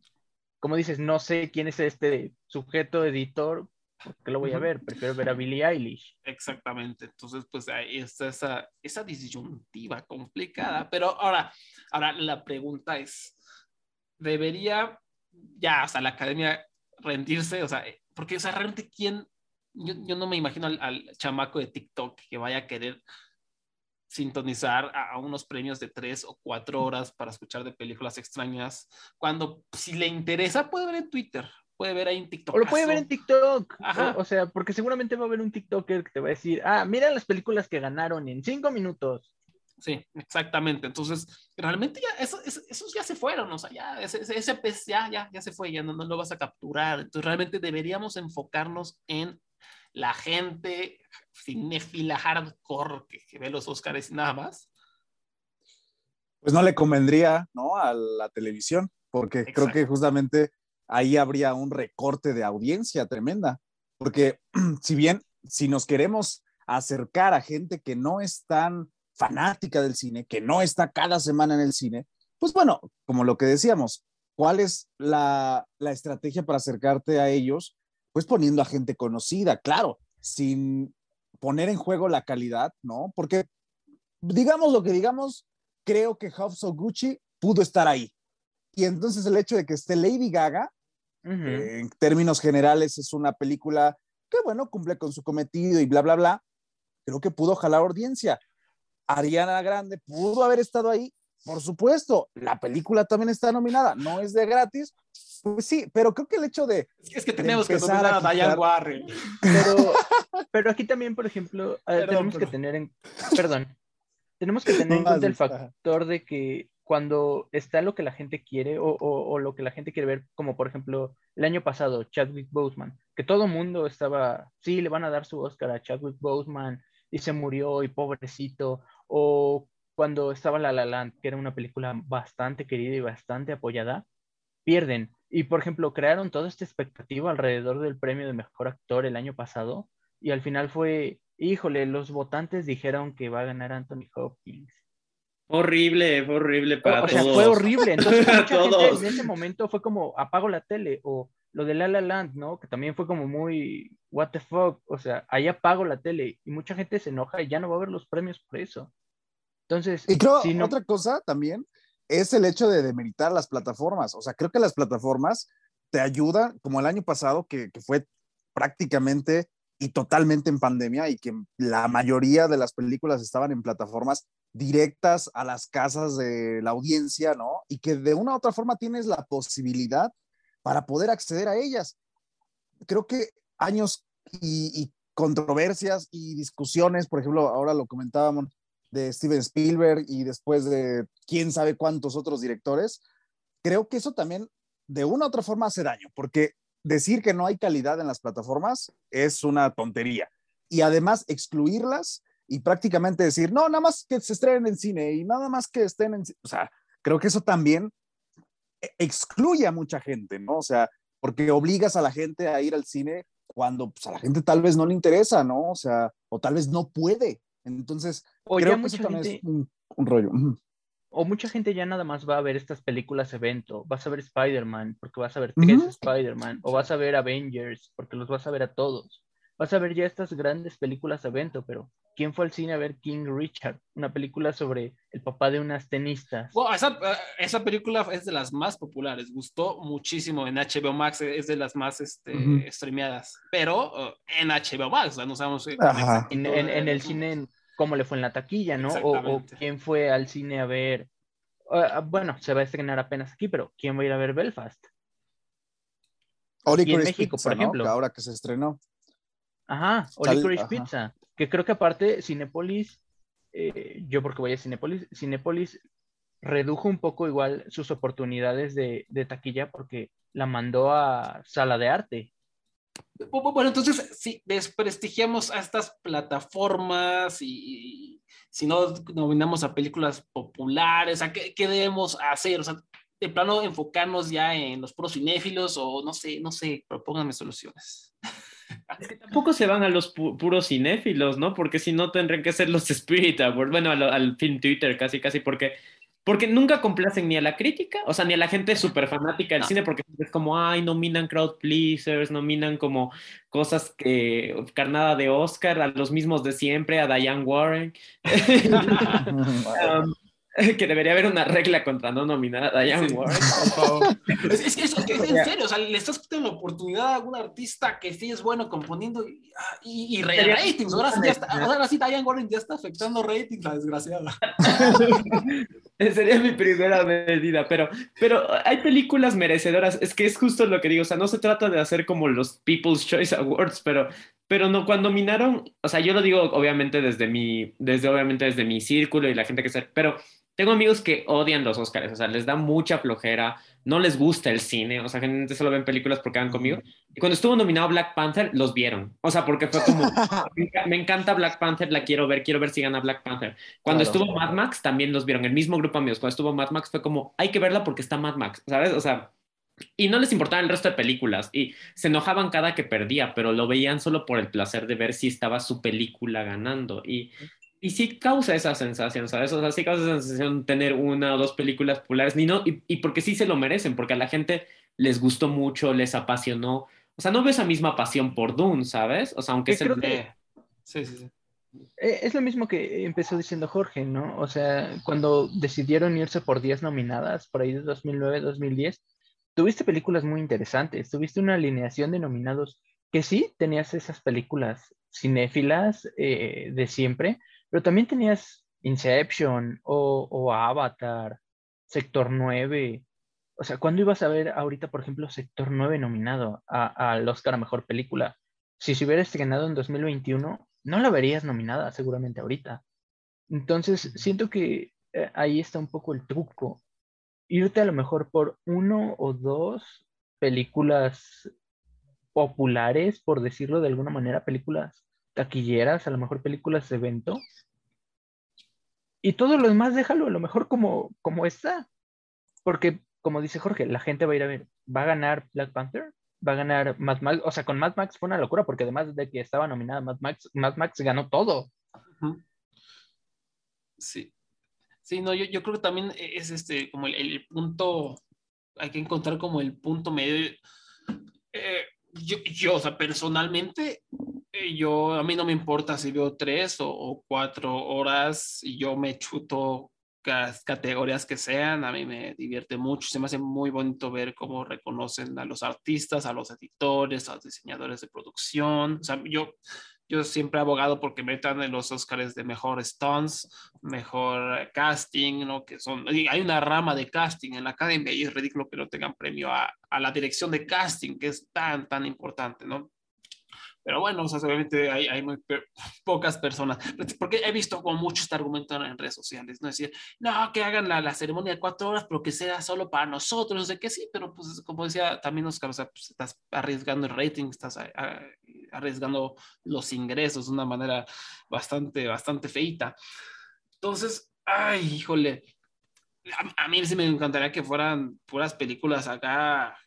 como dices, no sé quién es este sujeto editor, ¿por qué lo voy a ver? Prefiero ver a Billie Eilish. Exactamente. Entonces, pues ahí está esa, esa disyuntiva complicada. Pero ahora, ahora la pregunta es, ¿debería ya, o sea, la academia rendirse? O sea, eh, porque, o sea, realmente quién, yo, yo no me imagino al, al chamaco de TikTok que vaya a querer sintonizar a, a unos premios de tres o cuatro horas para escuchar de películas extrañas, cuando si le interesa puede ver en Twitter, puede ver ahí en TikTok. O lo puede ver en TikTok. Ajá. O, o sea, porque seguramente va a haber un TikToker que te va a decir, ah, mira las películas que ganaron en cinco minutos. Sí, exactamente. Entonces, realmente ya, eso, eso- esos ya se fueron, o sea, ya, ese, pez ya, ya, ya se fue, ya no, no lo vas a capturar. Entonces, realmente deberíamos enfocarnos en la gente cinéfila hardcore que, que ve los Oscars y nada más. Pues no le convendría, ¿no? A la televisión, porque creo que justamente ahí habría un recorte de audiencia tremenda. Porque si bien, si nos queremos acercar a gente que no es tan fanática del cine, que no está cada semana en el cine, pues bueno, como lo que decíamos, ¿cuál es la, la estrategia para acercarte a ellos? Pues poniendo a gente conocida, claro, sin poner en juego la calidad, ¿no? Porque digamos lo que digamos, creo que House of Gucci pudo estar ahí. Y entonces el hecho de que esté Lady Gaga, eh, en términos generales, es una película que, bueno, cumple con su cometido y bla, bla, bla, creo que pudo jalar audiencia. Ariana Grande pudo haber estado ahí, por supuesto. La película también está nominada, no es de gratis, pues sí, pero creo que el hecho de Es que tenemos que nominar a a Diane Warren. Pero, pero aquí también, por ejemplo, Perdón, tenemos que tener en, perdón, tenemos que tener en cuenta el factor de que cuando está lo que la gente quiere o, o- o lo que la gente quiere ver, como por ejemplo el año pasado, Chadwick Boseman, que todo el mundo estaba, sí, le van a dar su Oscar a Chadwick Boseman y se murió y pobrecito, o cuando estaba La La Land, que era una película bastante querida y bastante apoyada, pierden. Y por ejemplo, crearon toda esta expectativa alrededor del premio de mejor actor el año pasado y al final fue, híjole, los votantes dijeron que va a ganar Anthony Hopkins. Horrible, fue horrible para o todos. fue horrible. Entonces, mucha gente en ese momento fue como, apago la tele o lo de La La Land, ¿no? Que también fue como muy, what the fuck, o sea, ahí apago la tele y mucha gente se enoja y ya no va a ver los premios por eso. Entonces, Y creo si no- otra cosa también es el hecho de demeritar las plataformas. O sea, creo que las plataformas te ayudan, como el año pasado, que, que fue prácticamente y totalmente en pandemia y que la mayoría de las películas estaban en plataformas directas a las casas de la audiencia, ¿no? Y que de una u otra forma tienes la posibilidad para poder acceder a ellas. Creo que años y, controversias y discusiones, por ejemplo, ahora lo comentábamos de Steven Spielberg y después de quién sabe cuántos otros directores, creo que eso también de una u otra forma hace daño, porque decir que no hay calidad en las plataformas es una tontería. Y además excluirlas y prácticamente decir, no, nada más que se estrenen en cine y nada más que estén en... ci-". O sea, creo que eso también excluye a mucha gente, ¿no? O sea, porque obligas a la gente a ir al cine cuando pues, a la gente tal vez no le interesa, ¿no? O sea, o tal vez no puede. Entonces, o creo que eso mucha también gente, es un, un rollo. O mucha gente ya nada más va a ver estas películas evento. Vas a ver Spider-Man porque vas a ver tres Ujú. Spider-Man. O vas a ver Avengers porque los vas a ver a todos. Vas a ver ya estas grandes películas evento, pero ¿quién fue al cine a ver King Richard? Una película sobre el papá de unas tenistas. Wow, esa, eh, esa película es de las más populares, gustó muchísimo en HBO Max, eh, es de las más este, streameadas, pero eh, en HBO Max, no sabemos Ajá. En, en- en el cine, ¿cómo le fue en la taquilla, no? O, quién fue al cine a ver. ah, bueno, se va a estrenar apenas aquí, pero ¿quién va a ir a ver Belfast? Aquí en México, Pizza, por ejemplo. Ahora que se estrenó. Ajá, o Licorice. Pizza, que creo que aparte Cinepolis, eh, yo porque voy a Cinepolis, Cinepolis redujo un poco igual sus oportunidades de, de taquilla porque la mandó a sala de arte. Bu- bu- Bueno, entonces, si desprestigiamos a estas plataformas y, y si no nominamos a películas populares, ¿a qué, qué debemos hacer? O sea, de plano enfocarnos ya en los puros cinéfilos o no sé, no sé, propónganme soluciones. Es que tampoco se van a los pu- puros cinéfilos, ¿no? Porque si no tendrían que ser los Spirit Awards, bueno, al, al Film Twitter casi, casi, porque, porque nunca complacen ni a la crítica, o sea, ni a la gente súper fanática del No. cine, porque es como, ay, nominan crowd pleasers, nominan como cosas que, carnada de Oscar, a los mismos de siempre, a Diane Warren. Um, que debería haber una regla contra no nominar a Diane Sí. Warren. Es, es que eso que es en serio, o sea, le estás quitando la oportunidad a algún artista que sí es bueno componiendo y, ah, y, y ratings. Ahora sí, ya está, ahora sí Diane Warren ya está afectando ratings, la desgraciada. Sería mi primera medida, pero, pero hay películas merecedoras. Es que es justo lo que digo. O sea, no se trata de hacer como los People's Choice Awards, pero, pero no, cuando nominaron, o sea, yo lo digo obviamente desde mi, desde obviamente desde mi círculo y la gente que se, pero tengo amigos que odian los Oscars, o sea, les da mucha flojera, no les gusta el cine, o sea, gente solo ven películas porque van conmigo. Y cuando estuvo nominado Black Panther, los vieron. O sea, porque fue como, me enca- me encanta Black Panther, la quiero ver, quiero ver si gana Black Panther. Cuando Claro. estuvo Mad Max, también los vieron, el mismo grupo de amigos. Cuando estuvo Mad Max fue como, hay que verla porque está Mad Max, ¿sabes? O sea, y no les importaba el resto de películas y se enojaban cada que perdía, pero lo veían solo por el placer de ver si estaba su película ganando. Y, Y sí causa esa sensación, ¿sabes? O sea, sí causa esa sensación tener una o dos películas populares, ni no, y, y porque sí se lo merecen, porque a la gente les gustó mucho, les apasionó. O sea, no veo esa misma pasión por Dune, ¿sabes? O sea, aunque se... creo que- Sí, sí, sí. Eh, Es lo mismo que empezó diciendo Jorge, ¿no? O sea, cuando decidieron irse por 10 nominadas, por ahí de 2009, 2010, tuviste películas muy interesantes, tuviste una alineación de nominados que sí, tenías esas películas cinéfilas eh, de siempre, pero también tenías Inception o, o Avatar, Sector 9. O sea, ¿cuándo ibas a ver ahorita, por ejemplo, Sector 9 nominado a- al Oscar a Mejor Película? Si se hubiera estrenado en 2021, no la verías nominada seguramente ahorita. Entonces, siento que eh, ahí está un poco el truco. Irte a lo mejor por uno o dos películas populares, por decirlo de alguna manera, películas taquilleras, a lo mejor películas de evento. Y todo lo demás déjalo a lo mejor como, como está. Porque, como dice Jorge, la gente va a ir a ver, va a ganar Black Panther, va a ganar Mad Max, o sea, con Mad Max fue una locura, porque además de que estaba nominada Mad Max, Mad Max ganó todo. Sí. Sí, no, yo, yo creo que también es este, como el, punto, hay que encontrar como el punto medio. Eh, yo, yo, o sea, personalmente, yo, a mí no me importa si veo tres o, cuatro horas y yo me chuto las categorías que sean, a mí me divierte mucho, se me hace muy bonito ver cómo reconocen a los artistas, a los editores, a los diseñadores de producción, o sea, yo, yo siempre he abogado porque metan en los Oscars de mejor stunts, mejor eh, casting, ¿no? Que son, hay una rama de casting en la academia y es ridículo que no tengan premio a, a la dirección de casting, que es tan, tan importante, ¿no? Pero bueno, o sea, seguramente hay, hay muy pe- pocas personas, porque he visto como mucho este argumento en redes sociales, ¿no? Es decir, no, que hagan la, la ceremonia de cuatro horas, pero que sea solo para nosotros, no sé qué, sí, pero pues como decía también Oscar, o sea, pues, estás arriesgando el rating, estás a- a- arriesgando los ingresos de una manera bastante, bastante feita. Entonces, ay, híjole, a, a mí sí me encantaría que fueran puras películas acá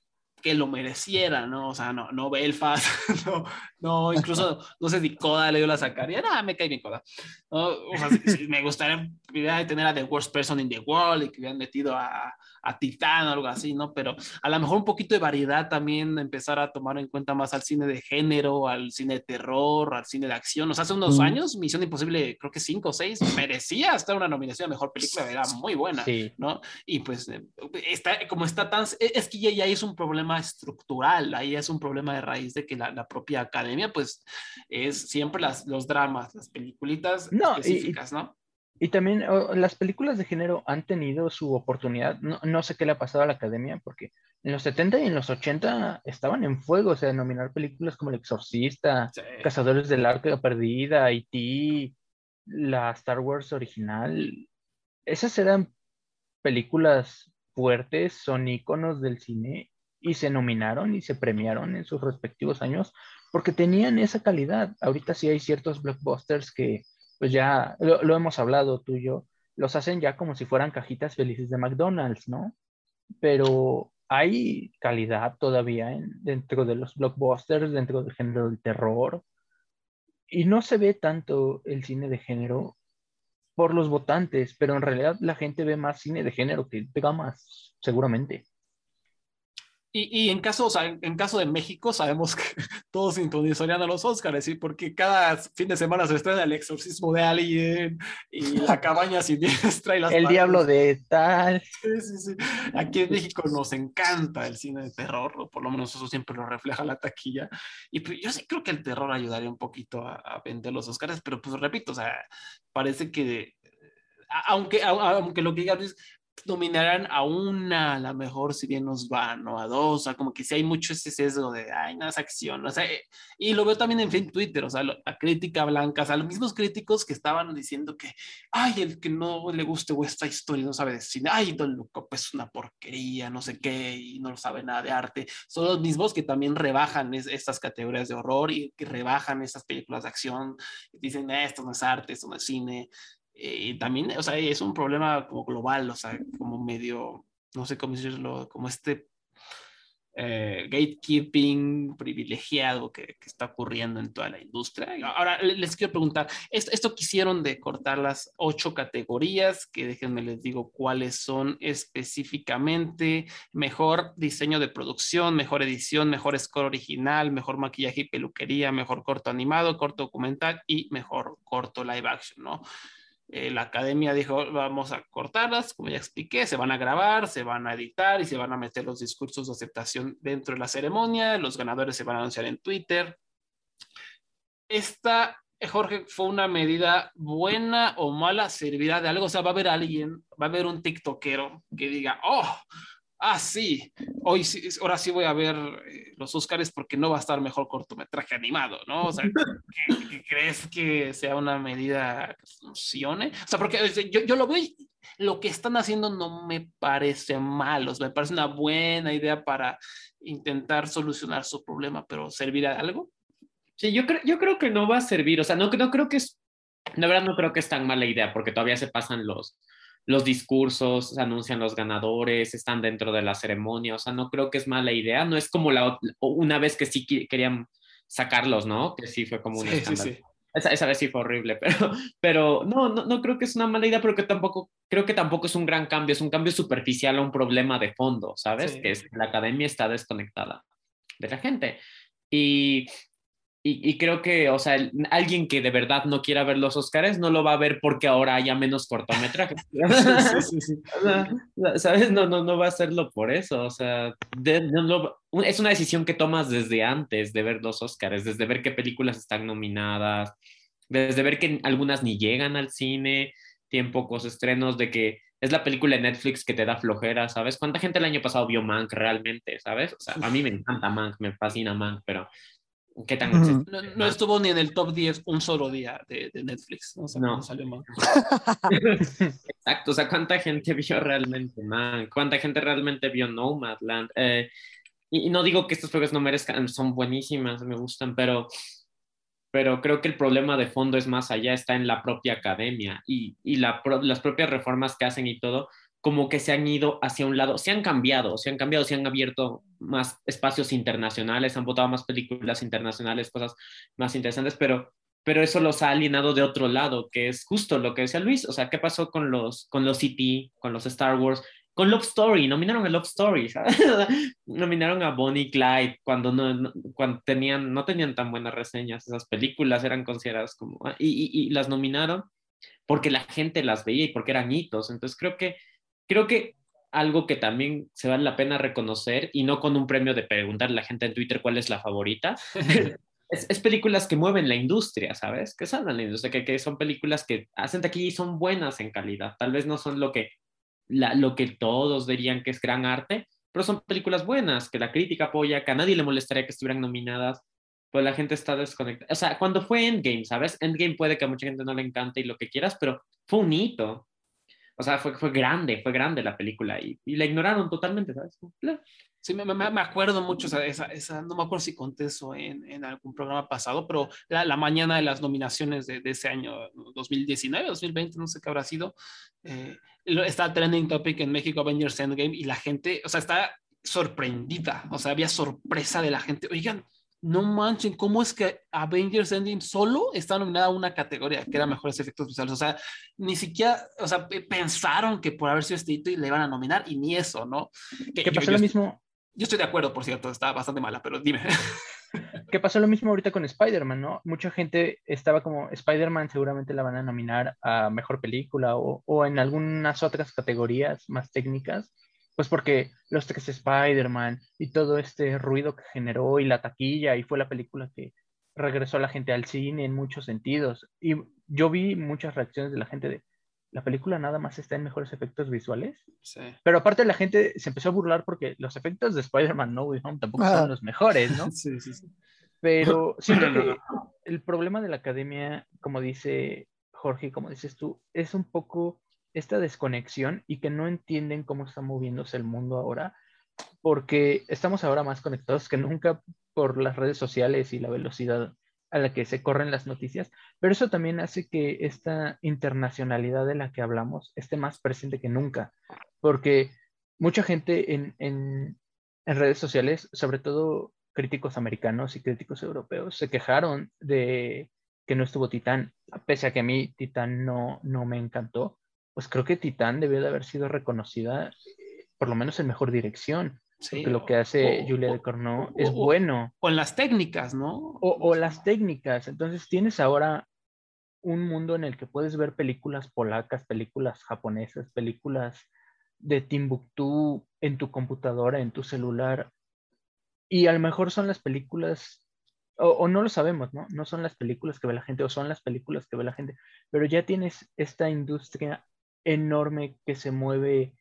que lo merecieran, ¿no? O sea, no, no Belfast, no, no, incluso, no sé si Coda le dio la sacaría, nada, me cae bien Coda. ¿no? O sea, sí- sí, me gustaría tener a The Worst Person in the World y que hubieran metido a, a Titán o algo así, ¿no? Pero a lo mejor un poquito de variedad también, empezar a tomar en cuenta más al cine de género, al cine de terror, al cine de acción. O sea, hace unos Ujú. años, Misión Imposible, creo que cinco o seis, merecía estar una nominación a Mejor Película, era muy buena. Sí. ¿no? Y pues eh, está, como está tan, es que ya, ya es un problema estructural, ahí es un problema de raíz de que la, la propia academia pues es siempre las, los dramas, las peliculitas No, y- específicas, ¿no? Y también oh, las películas de género han tenido su oportunidad. No, no sé qué le ha pasado a la academia, porque en los 70 y en los 80 estaban en fuego, o sea, nominar películas como El Exorcista, Sí. Cazadores del Arca Perdida, E.T., la Star Wars original. Esas eran películas fuertes, son íconos del cine y se nominaron y se premiaron en sus respectivos años porque tenían esa calidad. Ahorita sí hay ciertos blockbusters que, pues ya lo, hemos hablado tú y yo, los hacen ya como si fueran cajitas felices de McDonald's, ¿no? Pero hay calidad todavía en- dentro de los blockbusters, dentro del género del terror. Y no se ve tanto el cine de género por los votantes, pero en realidad la gente ve más cine de género que dramas, seguramente. Y, y en caso, o sea, en, caso de México, sabemos que todos sintonizarían a los Oscars, ¿sí? Porque cada fin de semana se estrena El Exorcismo de Alguien y La Cabaña Siniestra y las El diablo de tal. Sí, sí, sí. Aquí en México nos encanta el cine de terror, o por lo menos eso siempre lo refleja la taquilla. Y pues, yo sí creo que el terror ayudaría un poquito a, a vender los Oscars, pero pues repito, o sea, parece que, a- aunque, aunque lo que digan es nominarán a una, a la mejor si bien nos va, ¿no? A dos, o sea, como que sí hay mucho ese sesgo de, ay, no es acción, o sea, eh, y lo veo también en Twitter, o sea, lo- la crítica blanca, o sea, los mismos críticos que estaban diciendo que, ay, el que no le guste esta historia no sabe de cine, ay, Don Loco, pues es una porquería, no sé qué, y no sabe nada de arte, son los mismos que también rebajan es- estas categorías de horror y que rebajan estas películas de acción, dicen, "Eh, esto no es arte, esto no es cine, y también, o sea, es un problema como global, o sea, como medio, no sé cómo decirlo, como este eh, gatekeeping privilegiado que, que, está ocurriendo en toda la industria. Ahora les quiero preguntar, esto, esto quisieron de cortar las ocho categorías, que déjenme les digo cuáles son específicamente, mejor diseño de producción, mejor edición, mejor score original, mejor maquillaje y peluquería, mejor corto animado, corto documental y mejor corto live action, ¿no? Eh, la academia dijo, vamos a cortarlas, como ya expliqué, se van a grabar, se van a editar y se van a meter los discursos de aceptación dentro de la ceremonia, los ganadores se van a anunciar en Twitter. Esta, eh, Jorge, fue una medida buena o mala, servirá de algo, o sea, va a haber alguien, va a haber un tiktokero que diga, oh, ah, sí, hoy sí, ahora sí voy a ver eh, los Oscars porque no va a estar mejor cortometraje animado, ¿no? O sea, ¿qué, crees que sea una medida que funcione? O sea, porque yo, yo lo veo y lo que están haciendo no me parece malo, o sea, me parece una buena idea para intentar solucionar su problema, pero ¿servirá de algo? Sí, yo creo, yo creo que no va a servir, o sea, no, no creo que es, de verdad no creo que es tan mala idea, porque todavía se pasan los, los discursos, anuncian los ganadores, están dentro de la ceremonia, o sea, no creo que es mala idea, no es como la una vez que sí querían sacarlos, ¿no? Que sí fue como un sí, Sí, sí. Esa, esa, vez sí fue horrible, pero, pero no, no, no creo que es una mala idea, pero que tampoco, creo que tampoco es un gran cambio, es un cambio superficial a un problema de fondo, ¿sabes? Que es que la academia está desconectada de la gente. Y y, creo que, o sea, alguien que de verdad no quiera ver los Oscars no lo va a ver porque ahora haya menos cortometrajes. ¿Sabes? No, no, no va a hacerlo por eso. O sea, es una decisión que tomas desde antes de ver los Oscars, desde ver qué películas están nominadas, desde ver que algunas ni llegan al cine, tienen pocos estrenos, de que es la película de Netflix que te da flojera, ¿sabes? ¿Cuánta gente el año pasado vio Mank realmente, ¿sabes? O sea, a mí me encanta Mank, me fascina Mank, pero ¿Qué tan no, estuvo ni en el top 10 un solo día de, de Netflix. O sea, no. salió mal. Exacto. O sea, ¿cuánta gente vio realmente man? ¿Cuánta gente realmente vio Nomadland? Eh, y, no digo que estos juegos no merezcan, son buenísimas, me gustan, pero, pero creo que el problema de fondo es más allá, está en la propia academia y, y la, las propias reformas que hacen y todo como que se han ido hacia un lado, se han cambiado, se han cambiado, se han abierto más espacios internacionales, han votado más películas internacionales, cosas más interesantes, pero, pero eso los ha alienado de otro lado, que es justo lo que decía Luis, o sea, ¿qué pasó con los, con los CT, con los Star Wars? Con Love Story, nominaron a Love Story, nominaron a Bonnie Clyde cuando, no, cuando tenían, no tenían tan buenas reseñas, esas películas eran consideradas como, y, y las nominaron porque la gente las veía y porque eran hitos, entonces creo que creo que algo que también se vale la pena reconocer y no con un premio de preguntarle a la gente en Twitter cuál es la favorita. es, películas que mueven la industria, ¿sabes? Que salgan la industria, que, que, son películas que hacen aquí y son buenas en calidad. Tal vez no son lo que, lo que todos dirían que es gran arte, pero son películas buenas, que la crítica apoya, que a nadie le molestaría que estuvieran nominadas, pues la gente está desconectada. O sea, cuando fue Endgame, ¿sabes? Endgame puede que a mucha gente no le encante y lo que quieras, pero fue un hito. O sea, fue, fue grande, fue grande la película y, y la ignoraron totalmente, ¿sabes? Sí, me, me, acuerdo mucho, esa, esa, esa, no me acuerdo si conté eso en, en algún programa pasado, pero la, la mañana de las nominaciones de, de, ese año, 2019, 2020, no sé qué habrá sido, eh, está trending topic en México Avengers Endgame y la gente, o sea, está sorprendida, o sea, había sorpresa de la gente, oigan, no manchen, ¿cómo es que Avengers Endgame solo está nominada a una categoría que era mejores efectos visuales? O sea, ni siquiera, o sea, pensaron que por haber sido este hito le iban a nominar y ni eso, ¿no? Que, pasó lo mismo. Yo estoy de acuerdo, por cierto, está bastante mala, pero dime. que pasó lo mismo ahorita con Spider-Man, ¿no? Mucha gente estaba como, Spider-Man seguramente la van a nominar a mejor película o, o en algunas otras categorías más técnicas pues porque los tres Spider-Man y todo este ruido que generó y la taquilla y fue la película que regresó a la gente al cine en muchos sentidos. Y yo vi muchas reacciones de la gente de, la película nada más está en mejores efectos visuales. Sí. Pero aparte la gente se empezó a burlar porque los efectos de Spider-Man No Way Home tampoco son los mejores, ¿no? Sí, sí, sí. Pero siento que el problema de la academia, como dice Jorge, como dices tú, es un poco esta desconexión y que no entienden cómo está moviéndose el mundo ahora, porque estamos ahora más conectados que nunca por las redes sociales y la velocidad a la que se corren las noticias, pero eso también hace que esta internacionalidad de la que hablamos esté más presente que nunca, porque mucha gente en, en, redes sociales, sobre todo críticos americanos y críticos europeos, se quejaron de que no estuvo Titán, pese a que a mí Titán no, no me encantó, pues creo que Titán debió de haber sido reconocida por lo menos en mejor dirección. Sí, porque lo que hace o- Julia o- de Corneau es o- bueno. O en las técnicas, ¿no? O, las técnicas. Entonces tienes ahora un mundo en el que puedes ver películas polacas, películas japonesas, películas de Timbuktu en tu computadora, en tu celular. Y a lo mejor son las películas, o no lo sabemos, ¿no? No son las películas que ve la gente, o son las películas que ve la gente, pero ya tienes esta industria enorme que se mueve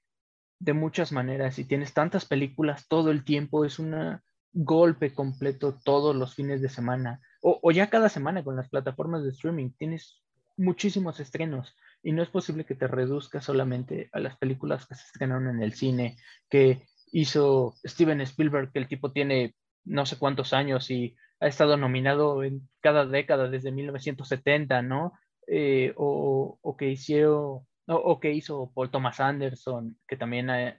de muchas maneras y tienes tantas películas todo el tiempo, es un golpe completo todos los fines de semana, o, ya cada semana con las plataformas de streaming, tienes muchísimos estrenos y no es posible que te reduzca solamente a las películas que se estrenaron en el cine, que hizo Steven Spielberg, que el tipo tiene no sé cuántos años y ha estado nominado en cada década desde 1970, ¿no? Eh, o, o que hicieron, o, o que hizo Paul Thomas Anderson, que también ha-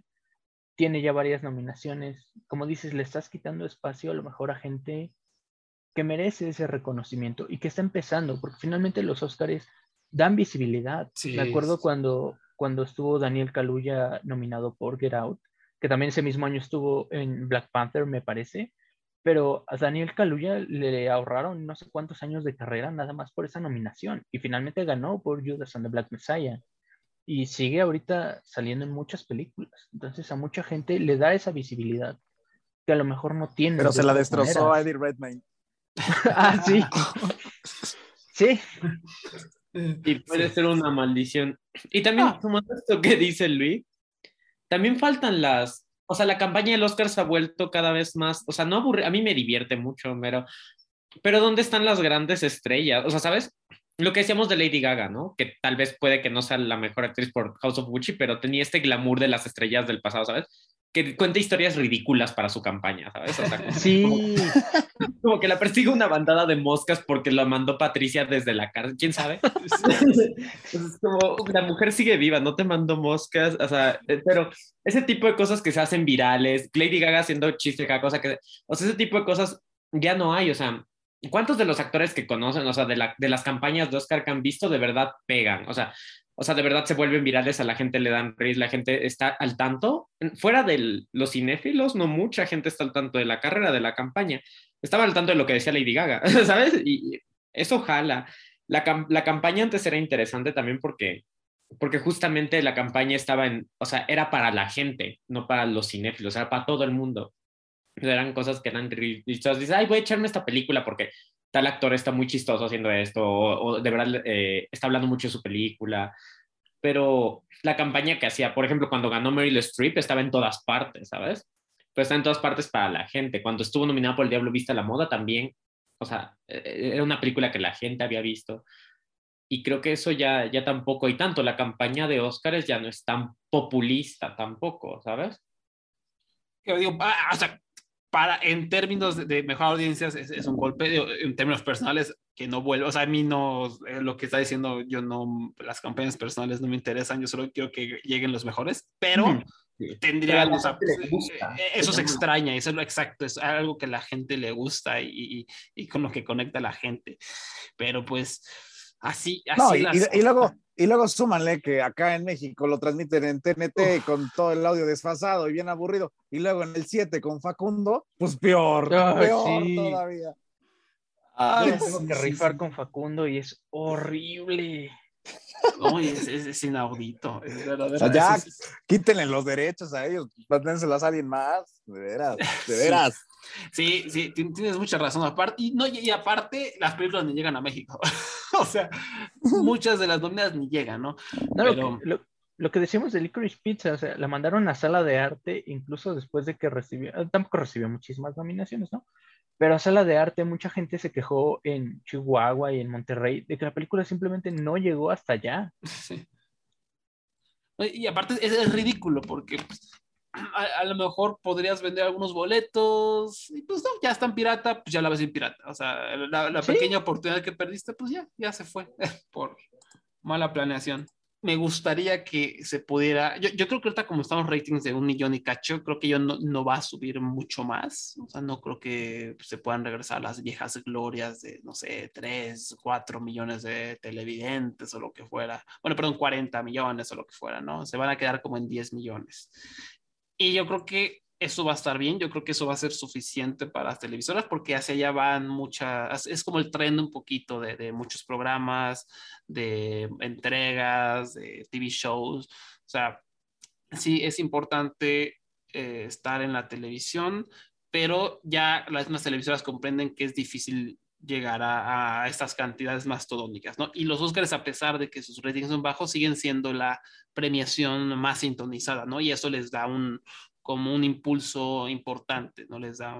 tiene ya varias nominaciones. Como dices, le estás quitando espacio a lo mejor a gente que merece ese reconocimiento y que está empezando, porque finalmente los Óscares dan visibilidad. Sí. Me acuerdo cuando, cuando estuvo Daniel Kaluuya nominado por Get Out, que también ese mismo año estuvo en Black Panther, me parece, pero a Daniel Kaluuya le ahorraron no sé cuántos años de carrera nada más por esa nominación y finalmente ganó por Judas and the Black Messiah y sigue ahorita saliendo en muchas películas. Entonces a mucha gente le da esa visibilidad que a lo mejor no tiene. Pero se la destrozó a maneras. Eddie Redmayne. ah, sí. sí, Y puede ser una maldición. Y también, Ah. sumando esto que dice Luis, también faltan las. O sea, la campaña del Oscar se ha vuelto cada vez más. O sea, no aburre. A mí me divierte mucho, pero. Pero ¿dónde están las grandes estrellas? O sea, ¿sabes? Lo que decíamos de Lady Gaga, ¿no? Que tal vez puede que no sea la mejor actriz por House of Gucci, pero tenía este glamour de las estrellas del pasado, ¿sabes? Que cuenta historias ridículas para su campaña, ¿sabes? O sea, como- sí. como que la persigue una bandada de moscas porque lo mandó Patricia desde la cárcel, ¿quién sabe? es como, la mujer sigue viva, no te mandó moscas, o sea, eh, pero ese tipo de cosas que se hacen virales, Lady Gaga haciendo chistes, cada cosa que, o sea, ese tipo de cosas ya no hay, o sea, ¿cuántos de los actores que conocen, o sea, de, la, de las campañas de Oscar que han visto, de verdad pegan? O sea, o sea, de verdad se vuelven virales, a la gente le dan risa, la gente está al tanto. Fuera de los cinéfilos, no mucha gente está al tanto de la carrera, de la campaña. Estaba al tanto de lo que decía Lady Gaga, ¿sabes? Y eso jala. La, la campaña antes era interesante también porque, porque justamente la campaña estaba en, o sea, era para la gente, no para los cinéfilos, era para todo el mundo. Eran cosas que eran chistosas. Dices, ay, voy a echarme esta película porque tal actor está muy chistoso haciendo esto, o, o de verdad eh, está hablando mucho de su película. Pero la campaña que hacía, por ejemplo, cuando ganó Meryl Streep, estaba en todas partes, ¿sabes? Pero está en todas partes para la gente. Cuando estuvo nominada por El Diablo Vista a la Moda también, o sea, eh, era una película que la gente había visto. Y creo que eso ya, ya tampoco, y tanto, la campaña de Óscares ya no es tan populista tampoco, ¿sabes? Yo digo, ah, o sea, para, en términos de, de mejor audiencias es, es un golpe, en términos personales que no vuelve, o sea, a mí no, eh, lo que está diciendo, yo no, las campañas personales no me interesan, yo solo quiero que lleguen los mejores, pero sí. tendría, Pero a la o sea, gusta. eh, eso se extraña, eso es lo exacto, es algo que la gente le gusta y, y, y con lo que conecta a la gente, pero pues así, así No, y, las y- y luego, y luego súmanle que acá en México lo transmiten en TNT con todo el audio desfasado y bien aburrido. Y luego en el 7 con Facundo, pues peor, Ay, peor sí. todavía. Ay, me tengo que rifar sí. con Facundo y es horrible. No, es, es, es inaudito, es O verdadero. sea, ya, es- es- quítenle los derechos a ellos, mándenselos a alguien más, de veras, de Sí. veras. Sí, sí, ti- tienes mucha razón. Aparte, y, no, y, aparte, las películas ni llegan a México. o sea, muchas de las nominadas ni llegan, ¿no? No, lo que- lo, lo que decíamos de Licorice Pizza, o sea, la mandaron a sala de arte incluso después de que recibió, eh, tampoco recibió muchísimas nominaciones, ¿no? Pero a sala de arte mucha gente se quejó en Chihuahua y en Monterrey de que la película simplemente no llegó hasta allá. Sí. Y aparte es, es ridículo porque pues, a, a lo mejor podrías vender algunos boletos y pues no, ya están pirata, pues ya la ves en pirata. O sea, la, la Sí. pequeña oportunidad que perdiste, pues ya, ya se fue por mala planeación. me gustaría que se pudiera, yo, yo, creo que ahorita como estamos ratings de un millón y cacho, creo que yo no, no, va a subir mucho más, o sea, no creo que se puedan regresar las viejas glorias de, no sé, 3, 4 millones de televidentes o lo que fuera, bueno, perdón, 40 millones o lo que fuera, ¿no? Se van a quedar como en 10 millones. Y yo creo que eso va a estar bien, yo creo que eso va a ser suficiente para las televisoras porque hacia allá van muchas, es como el tren un poquito de, de, muchos programas, de entregas, de TV shows, o sea, sí es importante eh, estar en la televisión, pero ya las mismas televisoras comprenden que es difícil llegar a, a, estas cantidades mastodónicas, ¿no? Y los Oscars, a pesar de que sus ratings son bajos, siguen siendo la premiación más sintonizada, ¿no? Y eso les da un, como un impulso importante, ¿no? Les da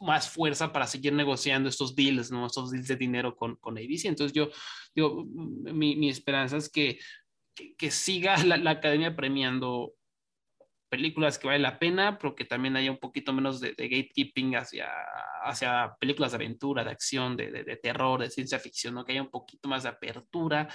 más fuerza para seguir negociando estos deals, ¿no? Estos deals de dinero con, con ABC. Entonces yo, digo, mi, mi esperanza es que, que, que siga la, la, academia premiando películas que vale la pena, pero que también haya un poquito menos de, gatekeeping hacia, hacia películas de aventura, de acción, de, de, de, terror, de ciencia ficción, ¿no? Que haya un poquito más de apertura,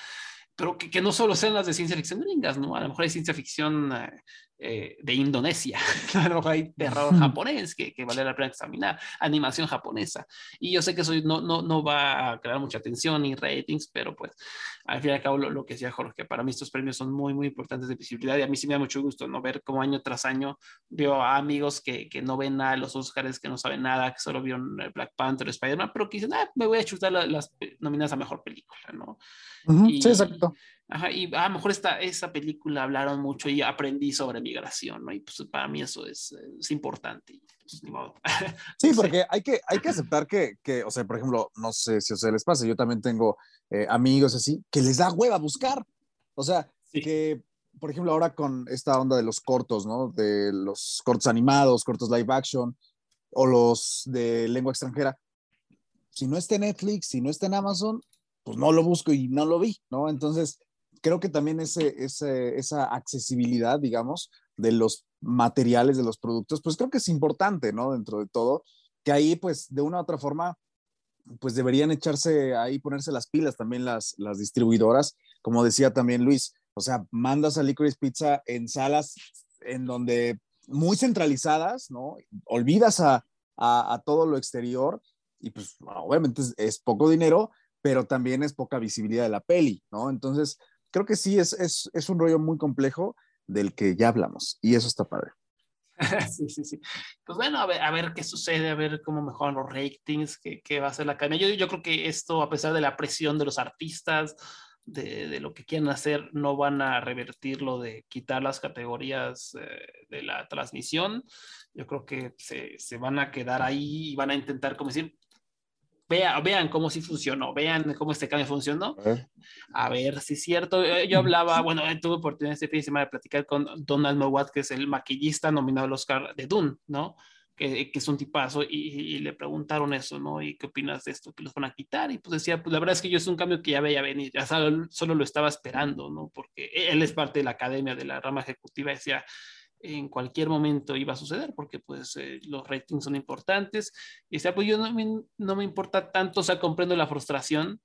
pero que, que no solo sean las de ciencia ficción gringas, ¿no? A lo mejor hay ciencia ficción eh, eh, de Indonesia, mejor hay terror japonés que, que, vale la pena examinar, animación japonesa. Y yo sé que eso no, no, no va a crear mucha atención ni ratings, pero pues al fin y al cabo lo, lo, que decía Jorge, para mí estos premios son muy, muy importantes de visibilidad y a mí sí me da mucho gusto, ¿no? Ver cómo año tras año veo a amigos que, que no ven nada los Oscars, que no saben nada, que solo vieron Black Panther, Spider-Man, pero que dicen, ah, me voy a chutar la, las nominadas a Mejor Película, ¿no? Uh -huh, y, sí, exacto. Ajá, y a lo mejor esta, esa película hablaron mucho y aprendí sobre migración, ¿no? Y pues para mí eso es, es importante. Pues, ni modo. Sí, porque hay que, hay que aceptar que, que, o sea, por ejemplo, no sé si a ustedes les pasa, yo también tengo eh, amigos así, que les da hueva buscar. O sea, sí. que, por ejemplo, ahora con esta onda de los cortos, ¿no? De los cortos animados, cortos live action, o los de lengua extranjera, si no está en Netflix, si no está en Amazon, pues no lo busco y no lo vi, ¿no? Entonces, creo que también ese, ese, esa accesibilidad, digamos, de los materiales, de los productos, pues creo que es importante, ¿no? Dentro de todo, que ahí, pues, de una u otra forma, pues deberían echarse ahí, ponerse las pilas también las, las distribuidoras, como decía también Luis, o sea, mandas a Licorice Pizza en salas en donde muy centralizadas, ¿no? Olvidas a, a, a todo lo exterior y pues obviamente es, es, poco dinero, pero también es poca visibilidad de la peli, ¿no? Entonces, creo que sí, es, es, es un rollo muy complejo del que ya hablamos y eso está padre. sí, sí, sí. Pues bueno, a ver, a ver qué sucede, a ver cómo mejoran los ratings, qué, qué va a hacer la cadena. Yo, yo creo que esto, a pesar de la presión de los artistas, de, de, lo que quieren hacer, no van a revertir lo de quitar las categorías eh, de la transmisión. Yo creo que se, se, van a quedar ahí y van a intentar, como decir, vea, vean cómo sí funcionó, vean cómo este cambio funcionó. ¿Eh? A ver si es cierto. Yo hablaba, bueno, tuve oportunidad este fin de semana de platicar con Donald Mowat, que es el maquillista nominado al Oscar de Dune, ¿no? Que, que, es un tipazo, y, y, le preguntaron eso, ¿no? ¿Y qué opinas de esto? ¿Que los van a quitar? Y pues decía, pues la verdad es que yo es un cambio que ya veía venir, ya solo, solo lo estaba esperando, ¿no? Porque él es parte de la academia, de la rama ejecutiva, decía, en cualquier momento iba a suceder porque pues eh, los ratings son importantes y sea, pues yo no me, no me importa tanto, o sea, comprendo la frustración,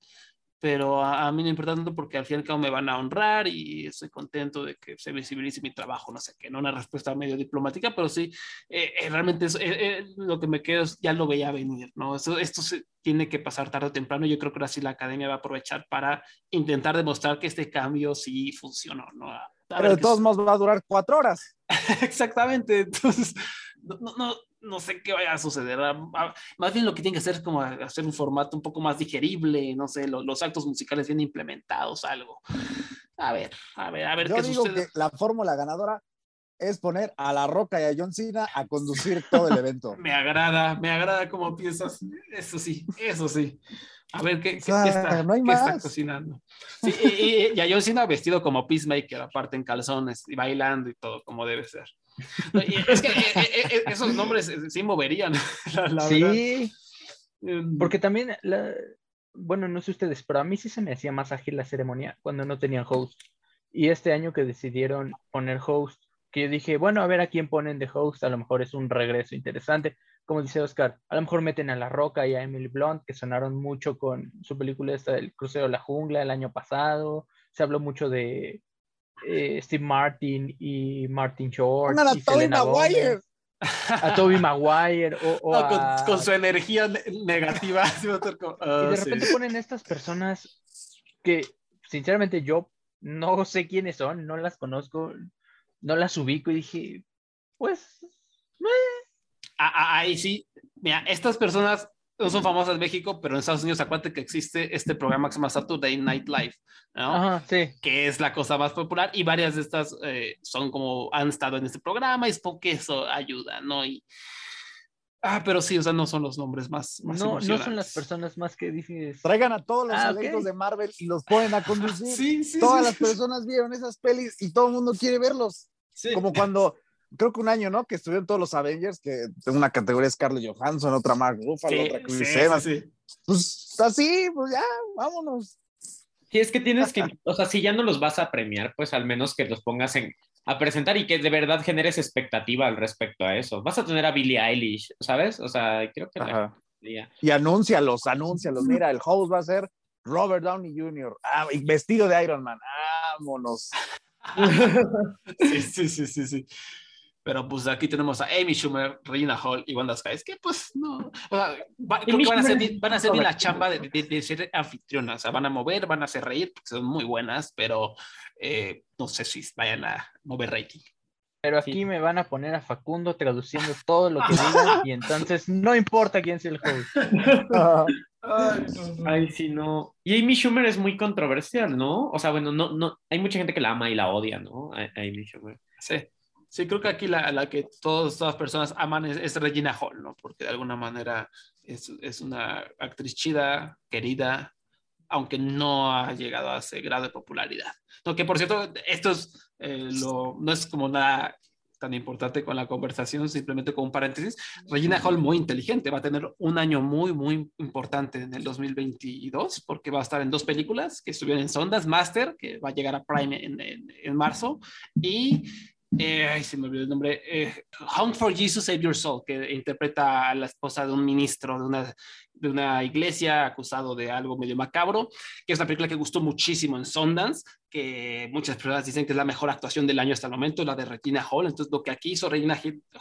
pero a, a, mí no importa tanto porque al fin y al cabo me van a honrar y estoy contento de que se visibilice mi trabajo, no sé qué, no una respuesta medio diplomática, pero sí, eh, eh, realmente es, eh, lo que me quedo es, ya lo veía venir, ¿no? Esto, esto se tiene que pasar tarde o temprano, yo creo que ahora sí la academia va a aprovechar para intentar demostrar que este cambio sí funcionó, ¿no? A, a pero de todos modos va a durar cuatro horas. Exactamente, entonces, no, no, no sé qué vaya a suceder. Más bien lo que tiene que hacer es como hacer un formato un poco más digerible, no sé, los, los actos musicales bien implementados, algo. A ver, a ver, a ver Yo qué digo sucede. Que la fórmula ganadora es poner a La Roca y a John Cena a conducir todo el evento. me agrada, me agrada cómo piensas. Eso sí, eso sí. A ver qué, o sea, qué, está, no hay qué está, cocinando. Sí, y, y, y, a John Cena vestido como Peacemaker, aparte en calzones y bailando y todo, como debe ser. Y es que eh, eh, esos nombres sí moverían, la, la sí, verdad. porque también, la, bueno, no sé ustedes, pero a mí sí se me hacía más ágil la ceremonia cuando no tenían host. Y este año que decidieron poner host, que yo dije, bueno, a ver a quién ponen de host, a lo mejor es un regreso interesante. Como dice Oscar, a lo mejor meten a La Roca y a Emily Blunt, que sonaron mucho con su película esta del Crucero de la Jungla el año pasado. Se habló mucho de eh, Steve Martin y Martin Short. A y Tobey Selena Maguire. A Toby Maguire. O, o No, con, a- con su energía ne- negativa. Y ah, de sí. repente ponen estas personas que, sinceramente, yo no sé quiénes son, no las conozco, no las ubico y dije, pues, Ah, ah, ahí sí, mira, estas personas no son famosas en México, pero en Estados Unidos acuérdate que existe este programa que se llama Saturday Night Live, ¿no? ajá, sí. que es la cosa más popular y varias de estas eh, son como han estado en este programa y es porque eso ayuda, ¿no? Y, ah, pero sí, o sea, no son los nombres más, más No, no son las personas más que dices. Traigan a todos los Ah, ok. elencos de Marvel y los ponen a conducir. Sí, sí, Todas sí, las sí. personas vieron esas pelis y todo el mundo quiere verlos. Sí. Como cuando, creo que un año, ¿no? Que estuvieron todos los Avengers, que en una categoría es Scarlett Johansson, otra Mark Ruffalo, Sí, otra Chris sí, Evans. sí. Pues así, pues ya, vámonos. Sí, es que tienes que, o sea, si ya no los vas a premiar, pues al menos que los pongas en, a presentar y que de verdad generes expectativa al respecto a eso. Vas a tener a Billie Eilish, ¿sabes? O sea, creo que la Y anúncialos, anúncialos. Mira, el host va a ser Robert Downey Jr. Ah, y vestido de Iron Man. Vámonos. Sí, sí, sí, sí, sí. Pero pues aquí tenemos a Amy Schumer, Regina Hall y Wanda Sky. Es que pues no. O sea, va- creo que van a hacer van a hacer bien la chamba de, de- de ser anfitrionas. O sea, van a mover, van a hacer reír, porque son muy buenas, pero eh, no sé si vayan a mover rating. Pero aquí me van a poner a Facundo traduciendo todo lo que digan y entonces no importa quién sea el host. Ay, sí, no. Y Amy Schumer es muy controversial, ¿no? O sea, bueno, no, no, hay mucha gente que la ama y la odia, ¿no? A, a Amy Schumer. Sí. Sí, creo que aquí la, la que todas las personas aman es, es Regina Hall, ¿no? Porque de alguna manera es, es una actriz chida, querida, aunque no ha llegado a ese grado de popularidad. No, que por cierto, esto es, eh, lo, no es como nada tan importante con la conversación, simplemente con un paréntesis. Regina Hall muy inteligente, va a tener un año muy, muy importante en el 2022, porque va a estar en dos películas que estuvieron en Sondas, Master, que va a llegar a Prime en, en, en marzo, y eh, ay, se me olvidó el nombre, eh, for Jesus Save Your Soul, que interpreta a la esposa de un ministro de una, de una iglesia acusado de algo medio macabro, que es una película que gustó muchísimo en Sundance, que muchas personas dicen que es la mejor actuación del año hasta el momento, la de Regina Hall. Entonces, lo que aquí hizo Regina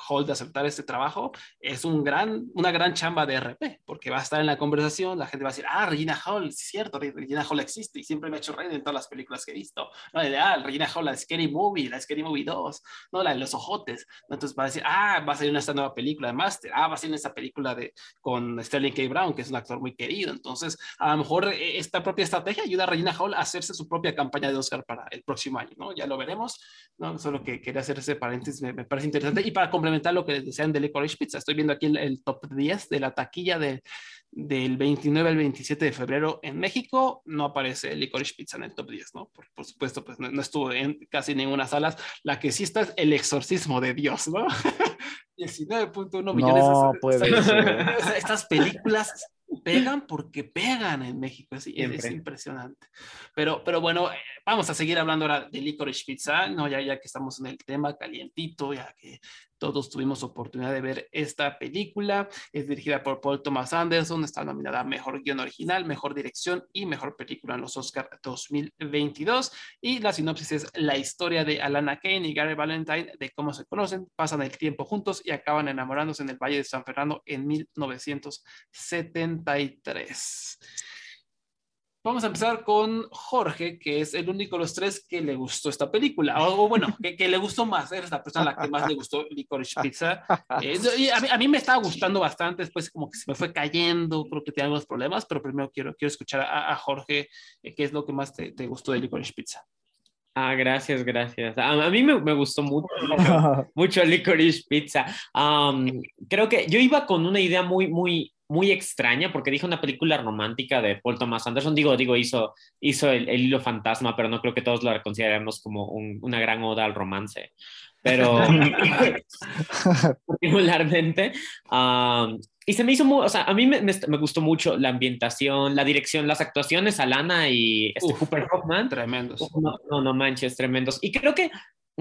Hall de aceptar este trabajo es un gran, una gran chamba de RP, porque va a estar en la conversación, la gente va a decir, ah, Regina Hall, es cierto, Regina Hall existe y siempre me ha hecho reír en todas las películas que he visto. No, de, ah, Regina Hall, la Scary Movie, la Scary Movie 2, no, la de los ojotes. Entonces va a decir, ah, va a salir en esta nueva película de Master, ah, va a salir en esta película de, con Sterling K. Brown, que es un actor muy querido. Entonces, a lo mejor eh, esta propia estrategia ayuda a Regina Hall a hacerse su propia campaña de Oscar para el próximo año, ¿no? Ya lo veremos, ¿no? Solo que quería hacer ese paréntesis, me, me parece interesante. Y para complementar lo que les decían de Licorice Pizza, estoy viendo aquí el, el top 10 de la taquilla de, del 29 al 27 de febrero en México, no aparece Licorice Pizza en el top 10, ¿no? Por, por supuesto, pues no, no, estuvo en casi ninguna salas. La que sí está es El Exorcismo de Dios, ¿no? 19.1 millones. No de, puede o sea, ser. o sea, estas películas pegan porque pegan en México, es, es, es impresionante. Pero, pero bueno, eh, vamos a seguir hablando ahora de Licorice Pizza, ¿no? Ya, ya que estamos en el tema calientito, ya que todos tuvimos oportunidad de ver esta película. Es dirigida por Paul Thomas Anderson, está nominada a Mejor Guión Original, Mejor Dirección y Mejor Película en los Oscar 2022. Y la sinopsis es la historia de Alana Kane y Gary Valentine, de cómo se conocen, pasan el tiempo juntos y acaban enamorándose en el Valle de San Fernando en 1973. Vamos a empezar con Jorge, que es el único de los tres que le gustó esta película. O, o bueno, que, que, le gustó más. Eres la persona a la que más le gustó Licorice Pizza. Eh, a, mí, a, mí, me estaba gustando bastante. Después, como que se me fue cayendo. Creo que tenía algunos problemas. Pero primero quiero, quiero escuchar a, a Jorge. Eh, ¿Qué es lo que más te, te, gustó de Licorice Pizza? Ah, gracias, gracias. A, a mí me, me, gustó mucho, mucho, mucho Licorice Pizza. Um, creo que yo iba con una idea muy, muy muy extraña porque dije una película romántica de Paul Thomas Anderson. Digo, digo, hizo, hizo el, el hilo fantasma, pero no creo que todos lo consideremos como un, una gran oda al romance. Pero particularmente, um, y se me hizo muy, o sea, a mí me, me, me, gustó mucho la ambientación, la dirección, las actuaciones, Alana y este Uf, Cooper Hoffman. Tremendos. No, no, no manches, tremendos. Y creo que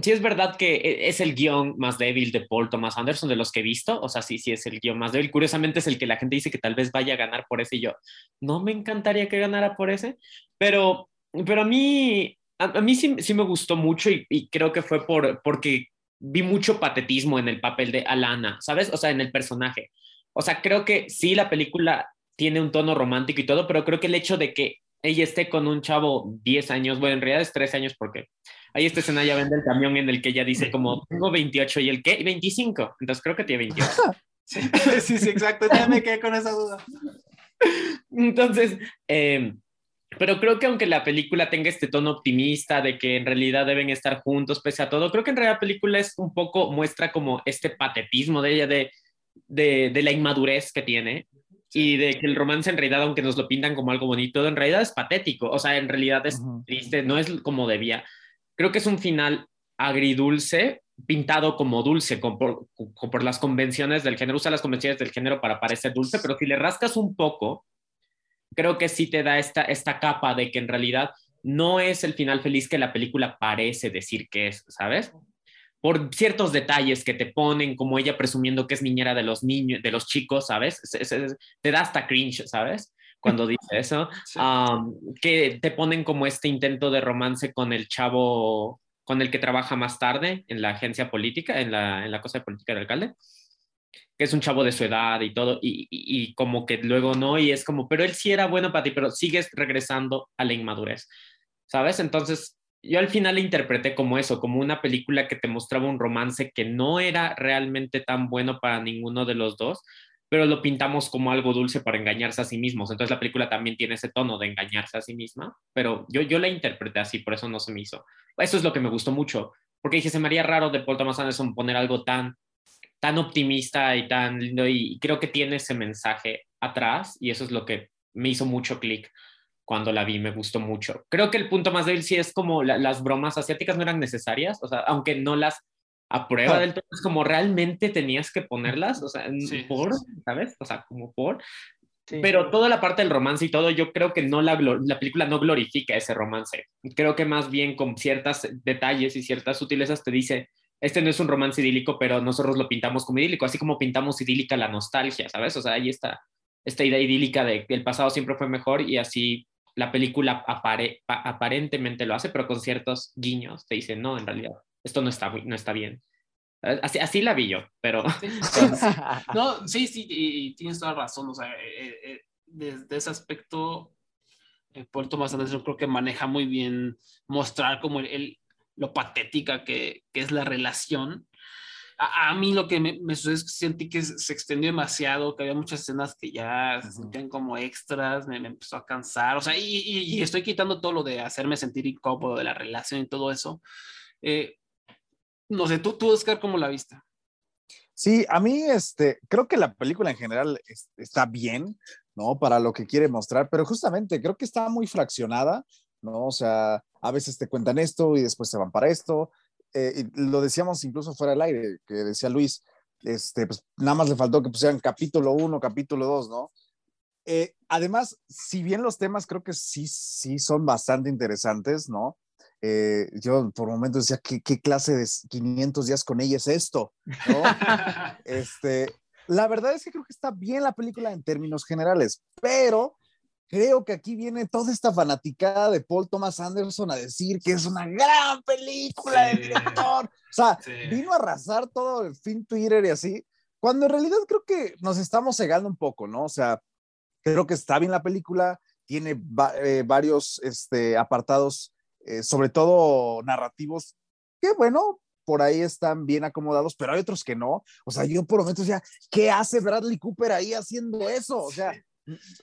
sí es verdad que e, es el guion más débil de Paul Thomas Anderson de los que he visto, o sea, sí, sí es el guion más débil. Curiosamente es el que la gente dice que tal vez vaya a ganar por ese y yo, no me encantaría que ganara por ese, pero, pero a mí a, mí sí, sí, me gustó mucho y, y, creo que fue por, porque vi mucho patetismo en el papel de Alana, ¿sabes? O sea, en el personaje. O sea, creo que sí, la película tiene un tono romántico y todo, pero creo que el hecho de que ella esté con un chavo 10 años, bueno, en realidad es 13 años porque hay esta escena ya vende el camión en el que ella dice como, tengo 28 y el qué, 25, entonces creo que tiene 28. sí, sí, sí, exacto, ya me quedé con esa duda. Entonces, eh, pero creo que aunque la película tenga este tono optimista de que en realidad deben estar juntos pese a todo, creo que en realidad la película es un poco, muestra como este patetismo de ella, de, de, de la inmadurez que tiene y de que el romance en realidad, aunque nos lo pintan como algo bonito, en realidad es patético, o sea, en realidad es uh -huh. triste, no es como debía. Creo que es un final agridulce, pintado como dulce, por, por, las convenciones del género, usa las convenciones del género para parecer dulce, pero si le rascas un poco, creo que sí te da esta, esta capa de que en realidad no es el final feliz que la película parece decir que es, ¿sabes? Por ciertos detalles que te ponen, como ella presumiendo que es niñera de los niños, de los chicos, ¿sabes? Te da hasta cringe, ¿sabes? Cuando dice eso, sí. um, que te ponen como este intento de romance con el chavo, con el que trabaja más tarde en la agencia política, en la, en la cosa de política del alcalde que es un chavo de su edad y todo, y, y, y, como que luego no, y es como, pero él sí era bueno para ti, pero sigues regresando a la inmadurez, ¿sabes? Entonces, yo al final la interpreté como eso, como una película que te mostraba un romance que no era realmente tan bueno para ninguno de los dos, pero lo pintamos como algo dulce para engañarse a sí mismos. Entonces la película también tiene ese tono de engañarse a sí misma, pero yo, yo la interpreté así, por eso no se me hizo. Eso es lo que me gustó mucho, porque dije, se me haría raro de Paul Thomas Anderson poner algo tan tan optimista y tan lindo y creo que tiene ese mensaje atrás y eso es lo que me hizo mucho clic cuando la vi, me gustó mucho. Creo que el punto más débil sí es como la, las bromas asiáticas no eran necesarias, o sea, aunque no las aprueba del todo, es como realmente tenías que ponerlas, o sea, sí, por, ¿sabes? O sea, como por. Sí, Pero toda la parte del romance y todo, yo creo que no la, la película no glorifica ese romance. Creo que más bien con ciertos detalles y ciertas sutilezas te dice, este no es un romance idílico, pero nosotros lo pintamos como idílico, así como pintamos idílica la nostalgia, ¿sabes? O sea, ahí está esta idea idílica de que el pasado siempre fue mejor y así la película apare, aparentemente lo hace, pero con ciertos guiños te dice, no, en realidad, esto no está, no está bien. Así, así la vi yo, pero... Sí, no, sí, sí, y, y, tienes toda razón, o sea, eh, eh, desde ese aspecto, eh, Paul Thomas Anderson creo que maneja muy bien mostrar como el, el lo patética que, que es la relación. A, a, mí lo que me, me sucede es que sentí que se extendió demasiado, que había muchas escenas que ya se sentían como extras, me, me empezó a cansar, o sea, y, y, y, estoy quitando todo lo de hacerme sentir incómodo de la relación y todo eso. Eh, no sé, tú, tú, Oscar, ¿cómo la viste? Sí, a mí este, creo que la película en general es, está bien, ¿no? Para lo que quiere mostrar, pero justamente creo que está muy fraccionada, ¿no? O sea, a veces te cuentan esto y después se van para esto. Eh, y lo decíamos incluso fuera del aire, que decía Luis, este, pues nada más le faltó que pusieran capítulo 1, capítulo 2, ¿no? Eh, además, si bien los temas creo que sí, sí son bastante interesantes, ¿no? Eh, yo por momentos decía, ¿qué, ¿qué, clase de 500 días con ella es esto? ¿no? este, la verdad es que creo que está bien la película en términos generales, pero creo que aquí viene toda esta fanaticada de Paul Thomas Anderson a decir que es una gran película sí. del director. O sea, sí. vino a arrasar todo el fin Twitter y así, cuando en realidad creo que nos estamos cegando un poco, ¿no? O sea, creo que está bien la película, tiene va eh, varios este, apartados, eh, sobre todo narrativos, que bueno, por ahí están bien acomodados, pero hay otros que no. O sea, yo por momentos ya, ¿qué hace Bradley Cooper ahí haciendo eso? O sea,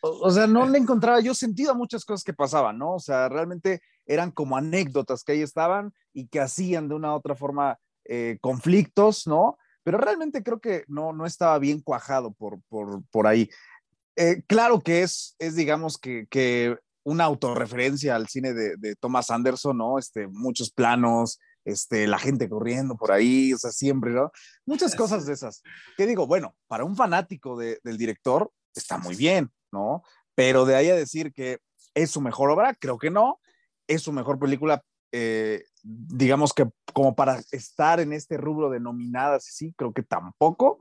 o, sea, no le encontraba yo sentido a muchas cosas que pasaban, ¿no? O sea, realmente eran como anécdotas que ahí estaban y que hacían de una u otra forma eh, conflictos, ¿no? Pero realmente creo que no, no estaba bien cuajado por, por, por ahí. Eh, claro que es, es digamos, que, que una autorreferencia al cine de, de, Thomas Anderson, ¿no? Este, muchos planos, este, la gente corriendo por ahí, o sea, siempre, ¿no? Muchas cosas de esas. Que digo, bueno, para un fanático de, del director, está muy bien, ¿no? Pero de ahí a decir que es su mejor obra, creo que no. Es su mejor película, eh, digamos que como para estar en este rubro de nominadas, sí, creo que tampoco.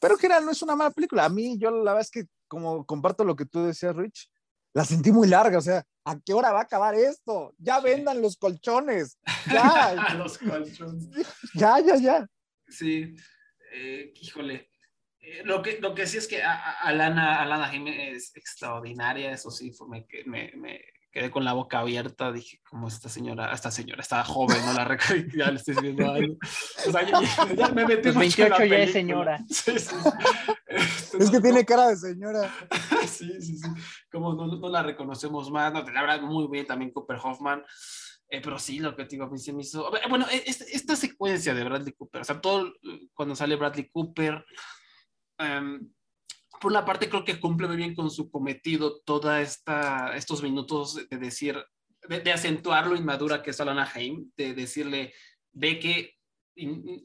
Pero que era, no es una mala película. A mí, yo la verdad es que como comparto lo que tú decías, Rich, la sentí muy larga, o sea, ¿a qué hora va a acabar esto? Ya vendan los colchones, ya, Los colchones. ya, ya, ya. Sí, eh, híjole. Eh, lo, que, lo que sí es que a- a- Alana, Alana Jaime es extraordinaria, eso sí, fue, me, me, me quedé con la boca abierta, dije, como esta señora, esta señora, estaba joven, no la recuerdo, ya le estoy viendo años. O sea, ya, ya- me metí Los mucho en la 28 ya es señora. Sí, sí, sí. Este, Es que no- tiene cara de señora. sí, sí, sí. Como no, no la reconocemos más, no, la verdad, muy bien también Cooper Hoffman. Eh, pero sí, lo que te digo, a mí se me hizo. Bueno, esta, esta secuencia de Bradley Cooper, o sea, todo cuando sale Bradley Cooper, em, por una parte creo que cumple muy bien con su cometido toda esta estos minutos de decir, de, de acentuar lo inmadura que es Alana Haim, de decirle, ve que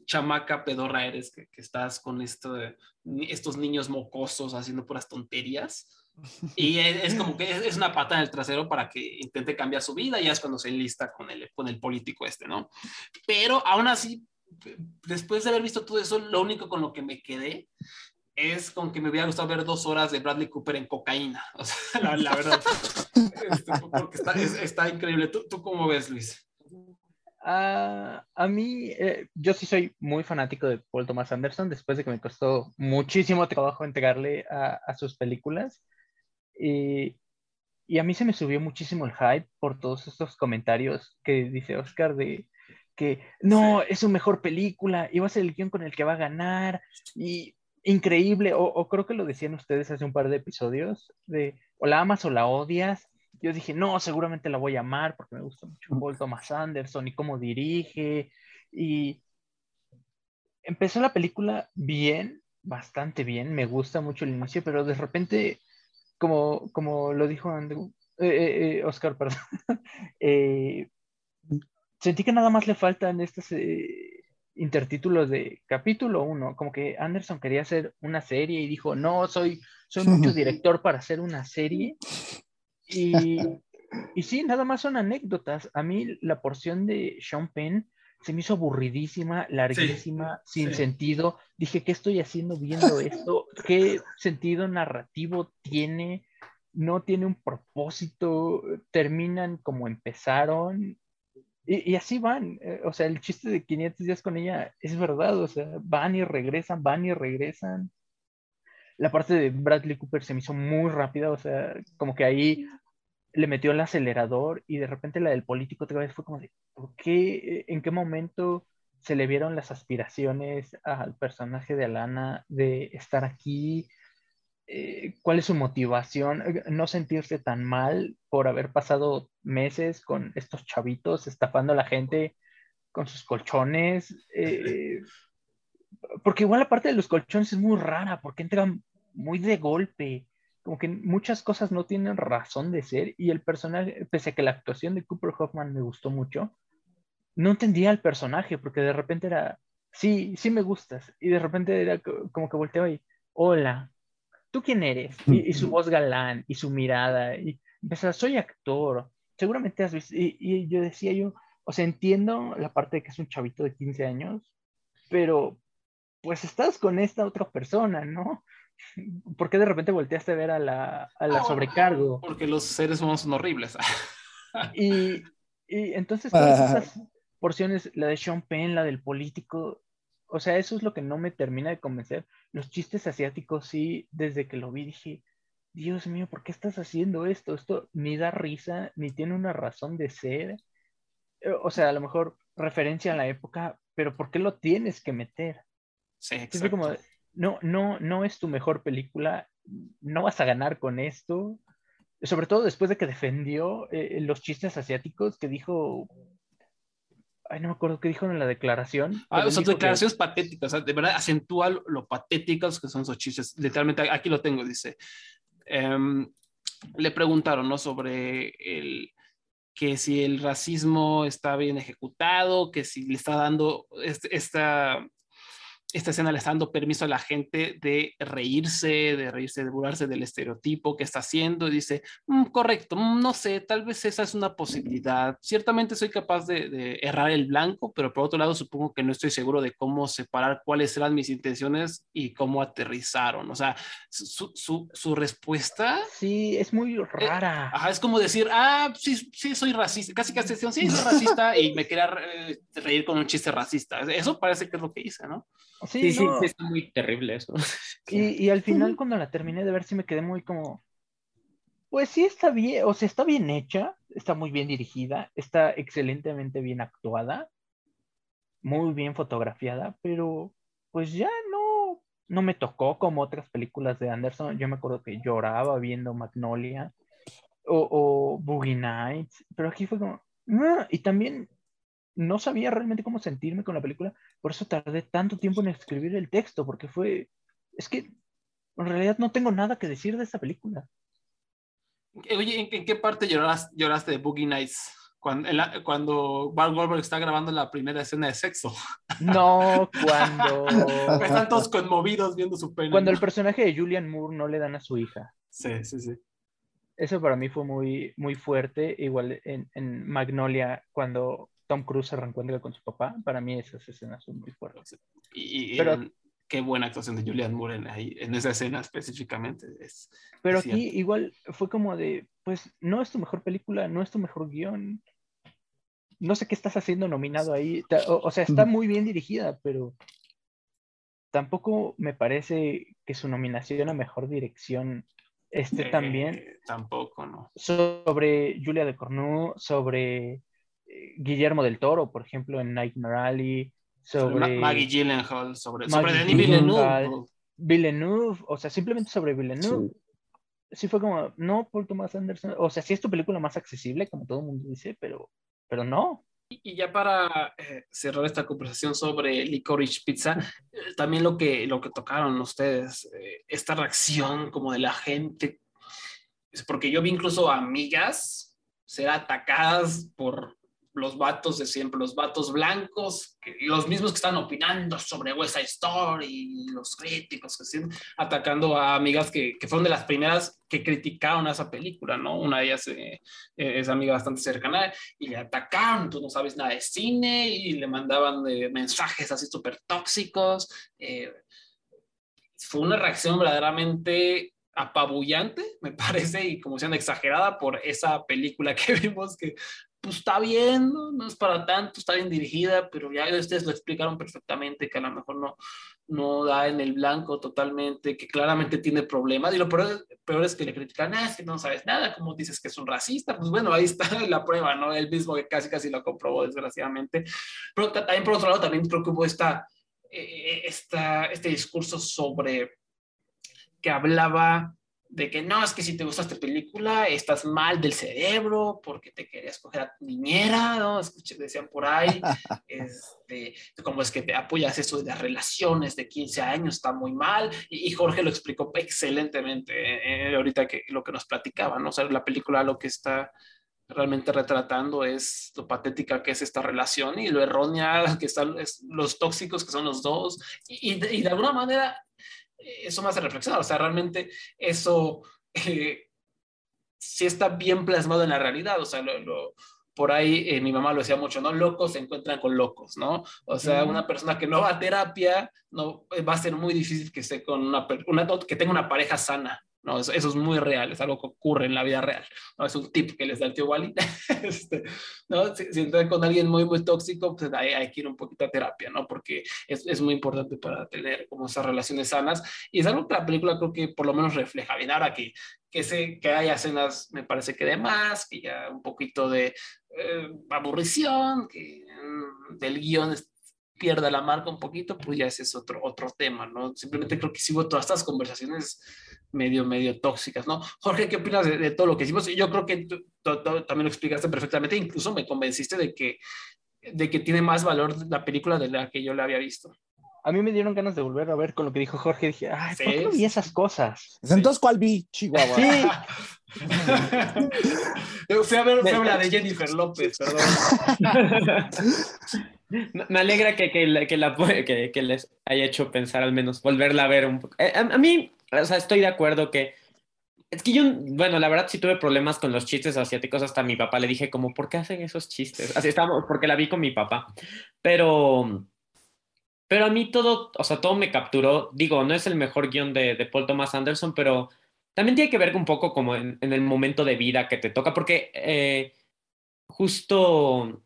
chamaca pedorra eres, que, que estás con esto de- ni- estos niños mocosos haciendo puras tonterías. Y es, es como que es, es una pata en el trasero para que intente cambiar su vida, y ya es cuando se enlista con el, con el político este, ¿no? Pero aún así, después de haber visto todo eso, lo único con lo que me quedé es con que me hubiera gustado ver dos horas de Bradley Cooper en cocaína. O sea, la, la verdad. Este, porque está, es- está increíble. ¿Tú, ¿Tú cómo ves, Luis? Ah, a mí, eh, yo sí soy muy fanático de Paul Thomas Anderson, después de que me costó muchísimo trabajo entregarle a, a sus películas. Y, y a mí se me subió muchísimo el hype por todos estos comentarios que dice Oscar de que no, es su mejor película y va a ser el guion con el que va a ganar. Y increíble, o, o creo que lo decían ustedes hace un par de episodios, de o la amas o la odias. Yo dije, no, seguramente la voy a amar porque me gusta mucho Paul Thomas Anderson y cómo dirige. Y empezó la película bien, bastante bien, me gusta mucho el inicio, pero de repente, como, como lo dijo Andrew, eh, eh, eh, Oscar, perdón, eh, sentí que nada más le faltan estos intertítulos de capítulo 1, como que Anderson quería hacer una serie y dijo, no, soy, soy mucho director para hacer una serie. Y, y sí, nada más son anécdotas. A mí la porción de Sean Penn se me hizo aburridísima, larguísima, sin sí. sentido. Dije, ¿qué estoy haciendo viendo esto? ¿Qué sentido narrativo tiene? No tiene un propósito, terminan como empezaron. Y, y así van. Eh, O sea, el chiste de 500 días con ella es verdad. O sea, van y regresan, van y regresan la parte de Bradley Cooper se me hizo muy rápida, o sea, como que ahí le metió el acelerador y de repente la del político otra vez fue como de, ¿por qué? ¿En qué momento se le vieron las aspiraciones al personaje de Alana de estar aquí? Eh, ¿Cuál es su motivación? No sentirse tan mal por haber pasado meses con estos chavitos estafando a la gente con sus colchones. Eh, porque igual la parte de los colchones es muy rara, porque entran muy de golpe, como que muchas cosas no tienen razón de ser y el personaje, pese a que la actuación de Cooper Hoffman me gustó mucho, no entendía al personaje porque de repente era, sí, sí me gustas y de repente era co- como que volteaba y, hola, ¿tú quién eres? Y, y su voz galán y su mirada y empezaba, soy actor, seguramente has visto, y, y yo decía yo, o sea, entiendo la parte de que es un chavito de 15 años, pero pues estás con esta otra persona, ¿no? ¿Por qué de repente volteaste a ver a la, a la Ah, sobrecargo? Porque los seres humanos son horribles. Y, y entonces todas esas porciones, la de Sean Penn, la del político, o sea, eso es lo que no me termina de convencer. Los chistes asiáticos, sí, desde que lo vi dije, Dios mío, ¿por qué estás haciendo esto? Esto ni da risa, ni tiene una razón de ser. Eh, O sea, a lo mejor referencia a la época, pero ¿por qué lo tienes que meter? Sí, exacto. como, no, no, no es tu mejor película, no vas a ganar con esto. Sobre todo después de que defendió eh, los chistes asiáticos, que dijo, ay, no me acuerdo qué dijo en la declaración. Ah, son dijo que- declaraciones patéticas, o sea, de verdad acentúa lo, lo patéticos que son esos chistes. Literalmente, aquí lo tengo, dice. em, le preguntaron, ¿no? Sobre el que si el racismo está bien ejecutado, que si le está dando este- esta, esta escena le está dando permiso a la gente de reírse, de reírse, de burlarse del estereotipo que está haciendo. Y dice, "Mm, correcto, mm, no sé, tal vez esa es una posibilidad. Ciertamente soy capaz de, de errar el blanco, pero por otro lado supongo que no estoy seguro de cómo separar cuáles eran mis intenciones y cómo aterrizaron. O sea, su, su, su respuesta... Sí, es muy rara. Ajá, es como decir, ah, sí, sí, soy racista. Casi casi sí, soy racista y me quería eh, reír con un chiste racista. Eso parece que es lo que hice, ¿no? Sí, Sí, sí, no, sí, está muy terrible eso. Y, y al final cuando la terminé de ver sí me quedé muy como, pues sí está bien, o sea, está bien hecha, está muy bien dirigida, está excelentemente bien actuada, muy bien fotografiada, pero pues ya no, no me tocó como otras películas de Anderson. Yo me acuerdo que lloraba viendo Magnolia o, o Boogie Nights, pero aquí fue como, "Ah", y también no sabía realmente cómo sentirme con la película, por eso tardé tanto tiempo en escribir el texto, porque fue, es que en realidad no tengo nada que decir de esta película. Oye, ¿en, en qué parte lloras- lloraste de Boogie Nights? Cuando, la- cuando Mark Wahlberg está grabando la primera escena de sexo. No, cuando, Están todos conmovidos viendo su pena. cuando el personaje de Julian Moore no le dan a su hija. Sí, sí, sí. Eso para mí fue muy, muy fuerte. Igual en, en Magnolia, cuando Tom Cruise se reencuentra con su papá, para mí esas escenas son muy fuertes. Y, y Pero- el- qué buena actuación de Julian Moore en, ahí, en esa escena específicamente. Es, Pero es aquí cierto. igual fue como de, pues no es tu mejor película, no es tu mejor guion. No sé qué estás haciendo nominado ahí. O, o sea, está muy bien dirigida, pero tampoco me parece que su nominación a mejor dirección esté Eh, tan bien Tampoco, ¿no? sobre Julia de Cornu, sobre Guillermo del Toro, por ejemplo, en Nightmare Alley, Sobre sobre Ma- Maggie Gyllenhaal, sobre, sobre Denis Villeneuve. Villeneuve, o sea, simplemente sobre Villeneuve. Sí. fue como, no, Paul Thomas Anderson, o sea, sí es tu película más accesible, como todo el mundo dice, pero, pero no. Y y ya para eh, cerrar esta conversación sobre Licorice Pizza, eh, también lo que, lo que tocaron ustedes, eh, esta reacción como de la gente, es porque yo vi incluso amigas ser atacadas por los vatos de siempre, los vatos blancos, los mismos que están opinando sobre West Side Story y los críticos que siguen atacando a amigas que, que fueron de las primeras que criticaron a esa película, ¿no? Una de ellas eh, eh, es amiga bastante cercana y le atacaron, tú no sabes nada de cine y le mandaban eh, mensajes así súper tóxicos. eh, fue una reacción verdaderamente apabullante, me parece, y como sean exagerada por esa película que vimos que pues está bien, no, no es para tanto, está bien dirigida, pero ya ustedes lo explicaron perfectamente, que a lo mejor no, no da en el blanco totalmente, que claramente tiene problemas, y lo peor, peor es que le critican, ah, es que no sabes nada, como dices que es un racista, pues bueno, ahí está la prueba, ¿no? Él mismo que casi casi lo comprobó, desgraciadamente. Pero ta- también por otro lado, también creo que hubo esta, eh, esta, este discurso sobre que hablaba de que no, es que si te gusta esta película, estás mal del cerebro porque te querías coger a tu niñera, ¿no? Escuché, decían por ahí, este, como es que te apoyas eso de las relaciones de 15 años, está muy mal, y, y Jorge lo explicó excelentemente eh, ahorita que lo que nos platicaba, ¿no? O sea, la película lo que está realmente retratando es lo patética que es esta relación y lo errónea que están es- los tóxicos que son los dos, y, y de, y de alguna manera eso me hace reflexionar, o sea, realmente eso eh, sí está bien plasmado en la realidad, o sea, lo, lo- por ahí eh, mi mamá lo decía mucho, ¿no? Locos se encuentran con locos, ¿no? O sea, Mm. una persona que no va a terapia, no, eh, va a ser muy difícil que esté con una, una que tenga una pareja sana, ¿no? Eso, eso es muy real, es algo que ocurre en la vida real, ¿no? Es un tip que les da el tío Wally, este, ¿no? Si, si con alguien muy, muy tóxico, pues hay, hay que ir un poquito a terapia, ¿no? Porque es, es muy importante para tener como esas relaciones sanas, y es algo que la película creo que por lo menos refleja bien, ahora que que, sé, que haya escenas, me parece que de más, que ya un poquito de eh, aburrición, que mm, del guion pierda la marca un poquito, pues ya ese es otro, otro tema, ¿no? Simplemente creo que sí hubo todas estas conversaciones medio, medio tóxicas, ¿no? Jorge, ¿qué opinas de, de todo lo que hicimos? Yo creo que tú, tú- tú también lo explicaste perfectamente, incluso me convenciste de que, de que tiene más valor la película de la que yo la había visto. A mí me dieron ganas de volver a ver con lo que dijo Jorge. Dije, ay, ¿por qué no vi esas cosas? Entonces, ¿cuál vi? Chihuahua. Sí, Yo fui a ver, fui a ver la de Jennifer López, perdón. Me alegra que, que, que, la- que- les haya hecho pensar al menos, volverla a ver un poco. Eh, A, a mí, o sea, estoy de acuerdo que... Es que yo, bueno, la verdad sí tuve problemas con los chistes asiáticos, hasta a mi papá le dije como, ¿por qué hacen esos chistes? Así estamos, porque la vi con mi papá. Pero, pero a mí todo, o sea, todo me capturó. Digo, no es el mejor guion de, de Paul Thomas Anderson, pero también tiene que ver un poco como en, en el momento de vida que te toca, porque eh, justo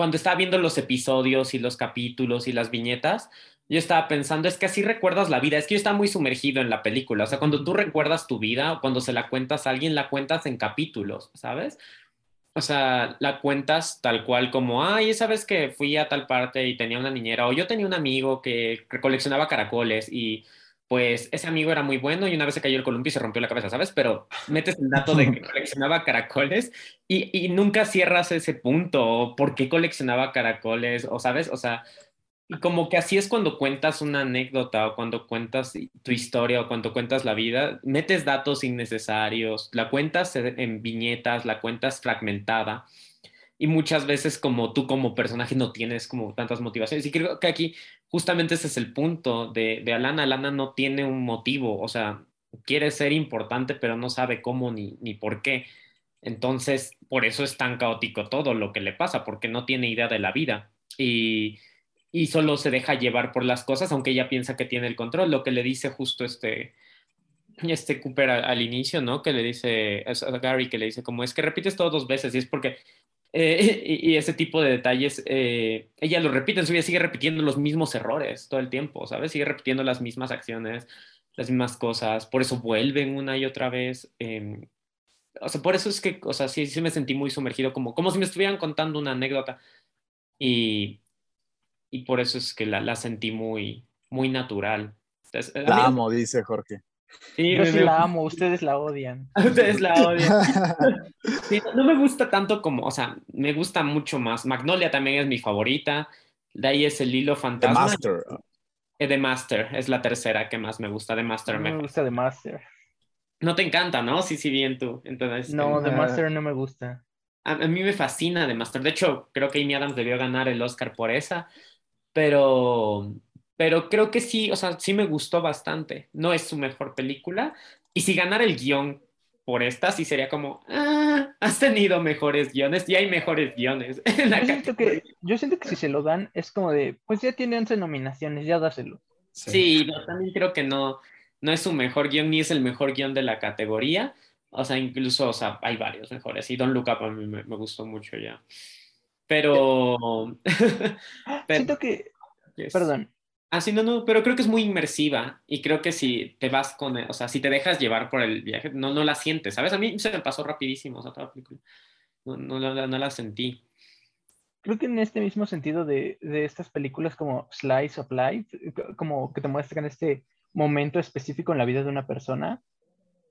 cuando estaba viendo los episodios y los capítulos y las viñetas, yo estaba pensando, es que así recuerdas la vida, es que yo estaba muy sumergido en la película, o sea, cuando tú recuerdas tu vida o cuando se la cuentas a alguien, la cuentas en capítulos, ¿sabes? O sea, la cuentas tal cual como, ay, esa vez que fui a tal parte y tenía una niñera, o yo tenía un amigo que coleccionaba caracoles y pues ese amigo era muy bueno y una vez se cayó el columpio y se rompió la cabeza, ¿sabes? Pero metes el dato de que coleccionaba caracoles y, y nunca cierras ese punto, por qué coleccionaba caracoles, o sabes, o sea, como que así es cuando cuentas una anécdota o cuando cuentas tu historia o cuando cuentas la vida, metes datos innecesarios, la cuentas en viñetas, la cuentas fragmentada y muchas veces como tú como personaje no tienes como tantas motivaciones. Y creo que aquí justamente ese es el punto de, Alana. Alana no tiene un motivo, o sea, quiere ser importante pero no sabe cómo ni, por qué. Entonces, por eso es tan caótico todo lo que le pasa, porque no tiene idea de la vida. Y y solo se deja llevar por las cosas, aunque ella piensa que tiene el control, lo que le dice justo este, este Cooper al, inicio, ¿no? Que le dice Gary, que le dice como es que repites todo dos veces y es porque, eh, y, y ese tipo de detalles, eh, ella lo repite en su vida, sigue repitiendo los mismos errores todo el tiempo, ¿sabes? Sigue repitiendo las mismas acciones, las mismas cosas, por eso vuelven una y otra vez. eh, o sea, por eso es que, o sea, sí, sí me sentí muy sumergido, como, como si me estuvieran contando una anécdota. Y, y por eso es que la, la sentí muy, muy natural. Entonces, La amo, dice Jorge. Sí, Yo sí me- la amo, ustedes la odian. Ustedes la odian. Sí, no me gusta tanto como, o sea, me gusta mucho más. Magnolia también es mi favorita. De ahí es el hilo The fantasma. Master. Eh, The Master es la tercera que más me gusta. The Master No me- me gusta The Master. No te encanta, ¿no? Sí, sí, bien tú. Entonces, No, eh, The Master no me gusta. A, a mí me fascina The Master. De hecho, creo que Amy Adams debió ganar el Oscar por esa, pero, pero creo que sí, o sea, sí me gustó bastante. No es su mejor película. Y si ganara el guion por esta, sí sería como, ah, has tenido mejores guiones y hay mejores guiones en la Yo siento, que, yo siento que si se lo dan es como de, pues ya tiene 11 nominaciones, ya dáselo. Sí, no, también creo que no, no es su mejor guion ni es el mejor guion de la categoría. O sea, incluso, o sea, hay varios mejores. Y Don't Look Up a mí me, me gustó mucho ya. Pero... pero- Siento que, Yes. perdón, Ah, sí, no, no, pero creo que es muy inmersiva y creo que si te vas con, o sea, si te dejas llevar por el viaje, no, no la sientes, ¿sabes? A mí se me pasó rapidísimo, o sea, toda la película. No, no, la- no la sentí. creo que en este mismo sentido de, de estas películas como Slice of Life, co- como que te muestran este momento específico en la vida de una persona,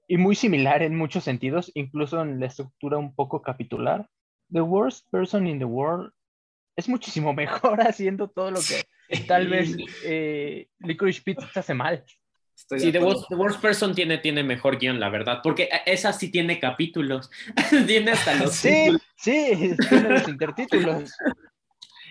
y muy similar en muchos sentidos, incluso en la estructura un poco capitular. The Worst Person in the World es muchísimo mejor haciendo todo lo que tal vez eh, Licorice Pizza hace mal. Estoy de Sí, The. Worst, The Worst Person tiene, tiene mejor guion, la verdad, porque esa sí tiene capítulos, tiene hasta los Sí, títulos. sí, tiene los intertítulos.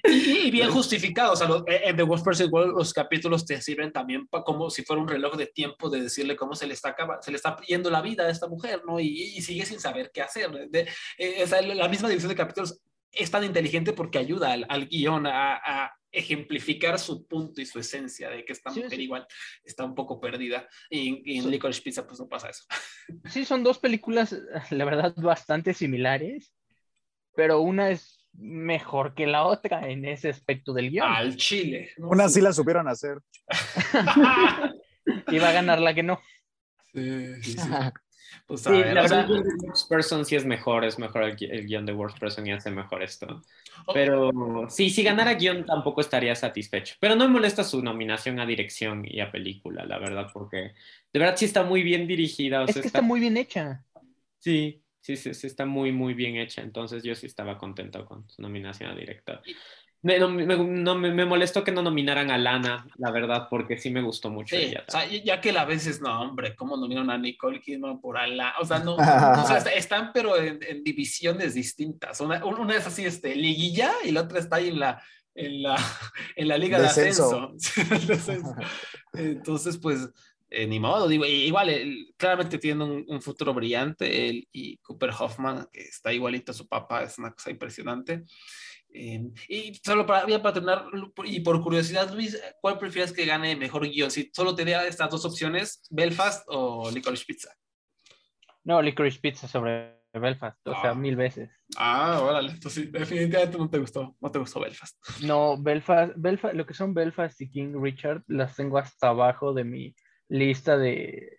Y, y bien justificado, o sea, los- en The Worst Person World los capítulos te sirven también pa- como si fuera un reloj de tiempo de decirle cómo se le está acaba, se le está yendo la vida a esta mujer, ¿no? Y, y sigue sin saber qué hacer. De- eh, o sea, la misma división de capítulos es tan inteligente porque ayuda al, al guion a, a ejemplificar su punto y su esencia de que esta Sí, mujer sí. igual está un poco perdida. Y, y en Sí. Licorice Pizza pues no pasa eso. Sí, son dos películas, la verdad, bastante similares, pero una es mejor que la otra en ese aspecto del guion. Al chile. ¿no? Una sí la supieron hacer. Va a ganar la que no. Sí, sí, sí. Pues a Sí, ver, la o sea, verdad, The Worst Person sí es mejor, es mejor el, el guion de Worst Person y hace mejor esto. Pero sí, si ganara guion tampoco estaría satisfecho. Pero no me molesta su nominación a dirección y a película, la verdad, porque de verdad sí está muy bien dirigida. o Es sea, que está muy bien hecha. Sí, sí, sí, sí, está muy, muy bien hecha. Entonces yo sí estaba contento con su nominación a director. Me, no, me, no, me, me molestó que no nominaran a Lana, la verdad, porque sí me gustó mucho Sí, ella. o sea, ya que la veces, no, hombre, ¿cómo nominaron a Nicole Kidman por Alá? O sea, no, o sea, están pero en, en divisiones distintas. Una, una es así, este, liguilla, y la otra está ahí en la, en la, en la liga Descenso. de ascenso. Entonces, pues, eh, ni modo, digo, igual, él claramente tiene un, un futuro brillante, él y Cooper Hoffman, que está igualito a su papá, es una cosa impresionante. Eh, y solo para, para terminar, y por curiosidad, Luis, ¿cuál prefieres que gane mejor guion? Si solo te diera estas dos opciones, Belfast o Licorice Pizza. No, Licorice Pizza sobre Belfast, o sea, Ah. mil veces. Ah, órale, entonces definitivamente no te gustó, no te gustó Belfast. No, Belfast, Belfast, lo que son Belfast y King Richard las tengo hasta abajo de mi lista de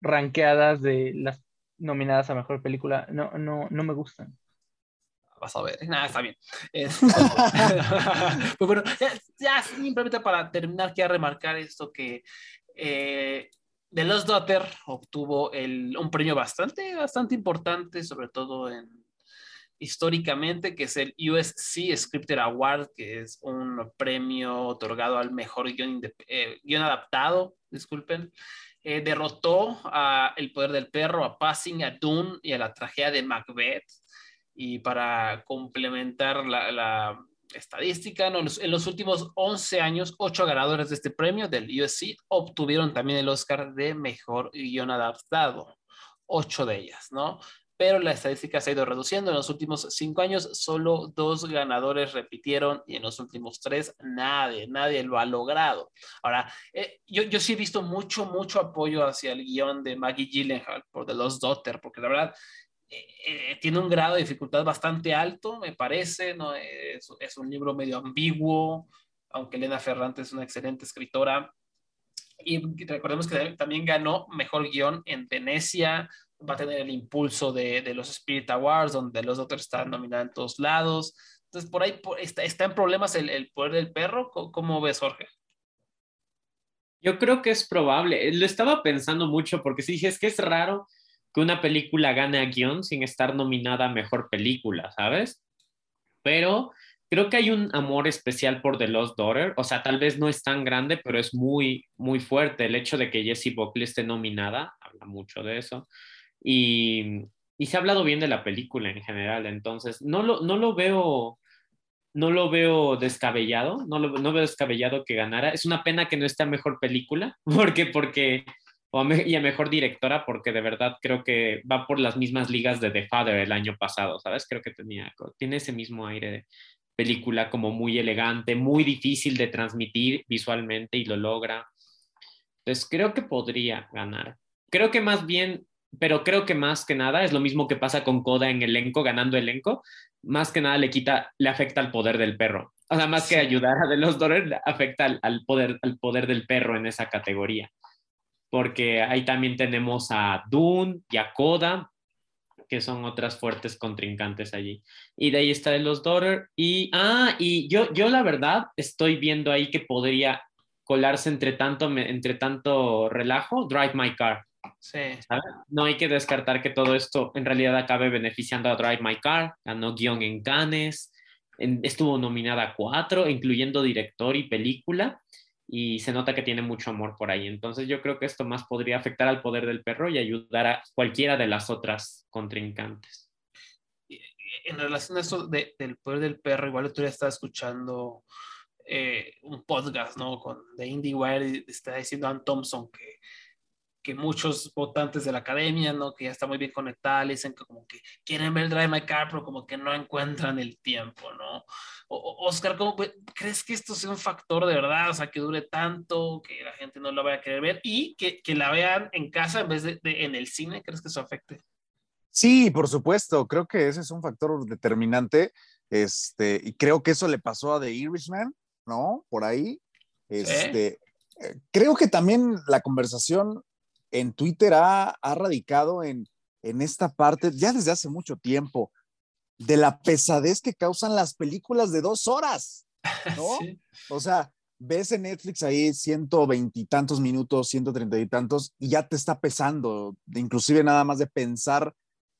ranqueadas de las nominadas a mejor película. No, no, no me gustan. Vas a ver, nada, está bien. Eh, pues bueno, ya, ya simplemente para terminar, quiero remarcar esto que eh, The Lost Daughter obtuvo el, un premio bastante, bastante importante, sobre todo en, históricamente, que es el USC Scripted Award, que es un premio otorgado al mejor guion, eh, guion adaptado, disculpen. Eh, derrotó a El Poder del Perro, a Passing, a Dune y a la tragedia de Macbeth. Y para complementar la, estadística, ¿no? en, los, últimos 11 años, ocho ganadores de este premio del USC obtuvieron también el Oscar de Mejor Guión Adaptado. Ocho de ellas, ¿no? Pero la estadística se ha ido reduciendo. En los últimos cinco años, solo dos ganadores repitieron y en los últimos tres, nadie, nadie lo ha logrado. Ahora, eh, yo, yo sí he visto mucho, mucho apoyo hacia el guion de Maggie Gyllenhaal por The Lost Daughter, porque la verdad, eh, eh, tiene un grado de dificultad bastante alto, me parece, ¿no? Es, un libro medio ambiguo, aunque Elena Ferrante es una excelente escritora. Y recordemos que también ganó mejor guion en Venecia, va a tener el impulso de, los Spirit Awards, donde los otros están nominados en todos lados. Entonces, por ahí por, está, en problemas el, poder del perro. ¿Cómo, ¿Cómo ves, Jorge? Yo creo que es probable. Lo estaba pensando mucho porque dije, es que es raro que una película gane a guion sin estar nominada a mejor película, ¿sabes? Pero creo que hay un amor especial por The Lost Daughter, o sea, tal vez no es tan grande, pero es muy, muy fuerte. El hecho de que Jessie Buckley esté nominada, habla mucho de eso. Y, y se ha hablado bien de la película en general, entonces no lo, no lo veo. No lo veo descabellado, no, lo, no veo descabellado que ganara. Es una pena que no esté mejor película, porque, porque o a me, y a mejor directora, porque de verdad creo que va por las mismas ligas de The Father el año pasado, ¿sabes? Creo que tenía, tiene ese mismo aire de película como muy elegante, muy difícil de transmitir visualmente y lo logra. Entonces creo que podría ganar. Creo que más bien, pero creo que más que nada es lo mismo que pasa con Coda en elenco, ganando elenco, más que nada le quita, le afecta al poder del perro. O sea, más que ayudar a de los Daughter, afecta al, al, poder, al poder del perro en esa categoría porque ahí también tenemos a Dune y a Koda, que son otras fuertes contrincantes allí. Y de ahí está de los Daughter. Y, ah, y yo, yo la verdad estoy viendo ahí que podría colarse entre tanto, entre tanto relajo, Drive My Car. Sí. ¿sabes? No hay que descartar que todo esto en realidad acabe beneficiando a Drive My Car. Ganó guion en Cannes, estuvo nominada a cuatro, incluyendo director y película y se nota que tiene mucho amor por ahí. Entonces yo creo que esto más podría afectar al poder del perro y ayudar a cualquiera de las otras contrincantes. En relación a eso de, del poder del perro, igual tú ya estaba escuchando eh, un podcast, ¿no? Con The IndieWire, está diciendo Ann Thompson que, que muchos votantes de la academia, ¿no? Que ya está muy bien conectada, le dicen que como que quieren ver Drive My Car, pero como que no encuentran el tiempo, ¿no? O, Oscar, ¿cómo crees que esto sea un factor de verdad? O sea, que dure tanto, que la gente no la vaya a querer ver y que, que la vean en casa en vez de, de, en el cine. ¿Crees que eso afecte? Sí, por supuesto. Creo que ese es un factor determinante. Este, y creo que eso le pasó a The Irishman, ¿no? Por ahí. Este, ¿Sí? Creo que también la conversación en Twitter ha, ha radicado en, en esta parte ya desde hace mucho tiempo de la pesadez que causan las películas de dos horas, ¿no? Sí. O sea, ves en Netflix ahí ciento veintitantos minutos, ciento treinta y tantos, y ya te está pesando, inclusive nada más de pensar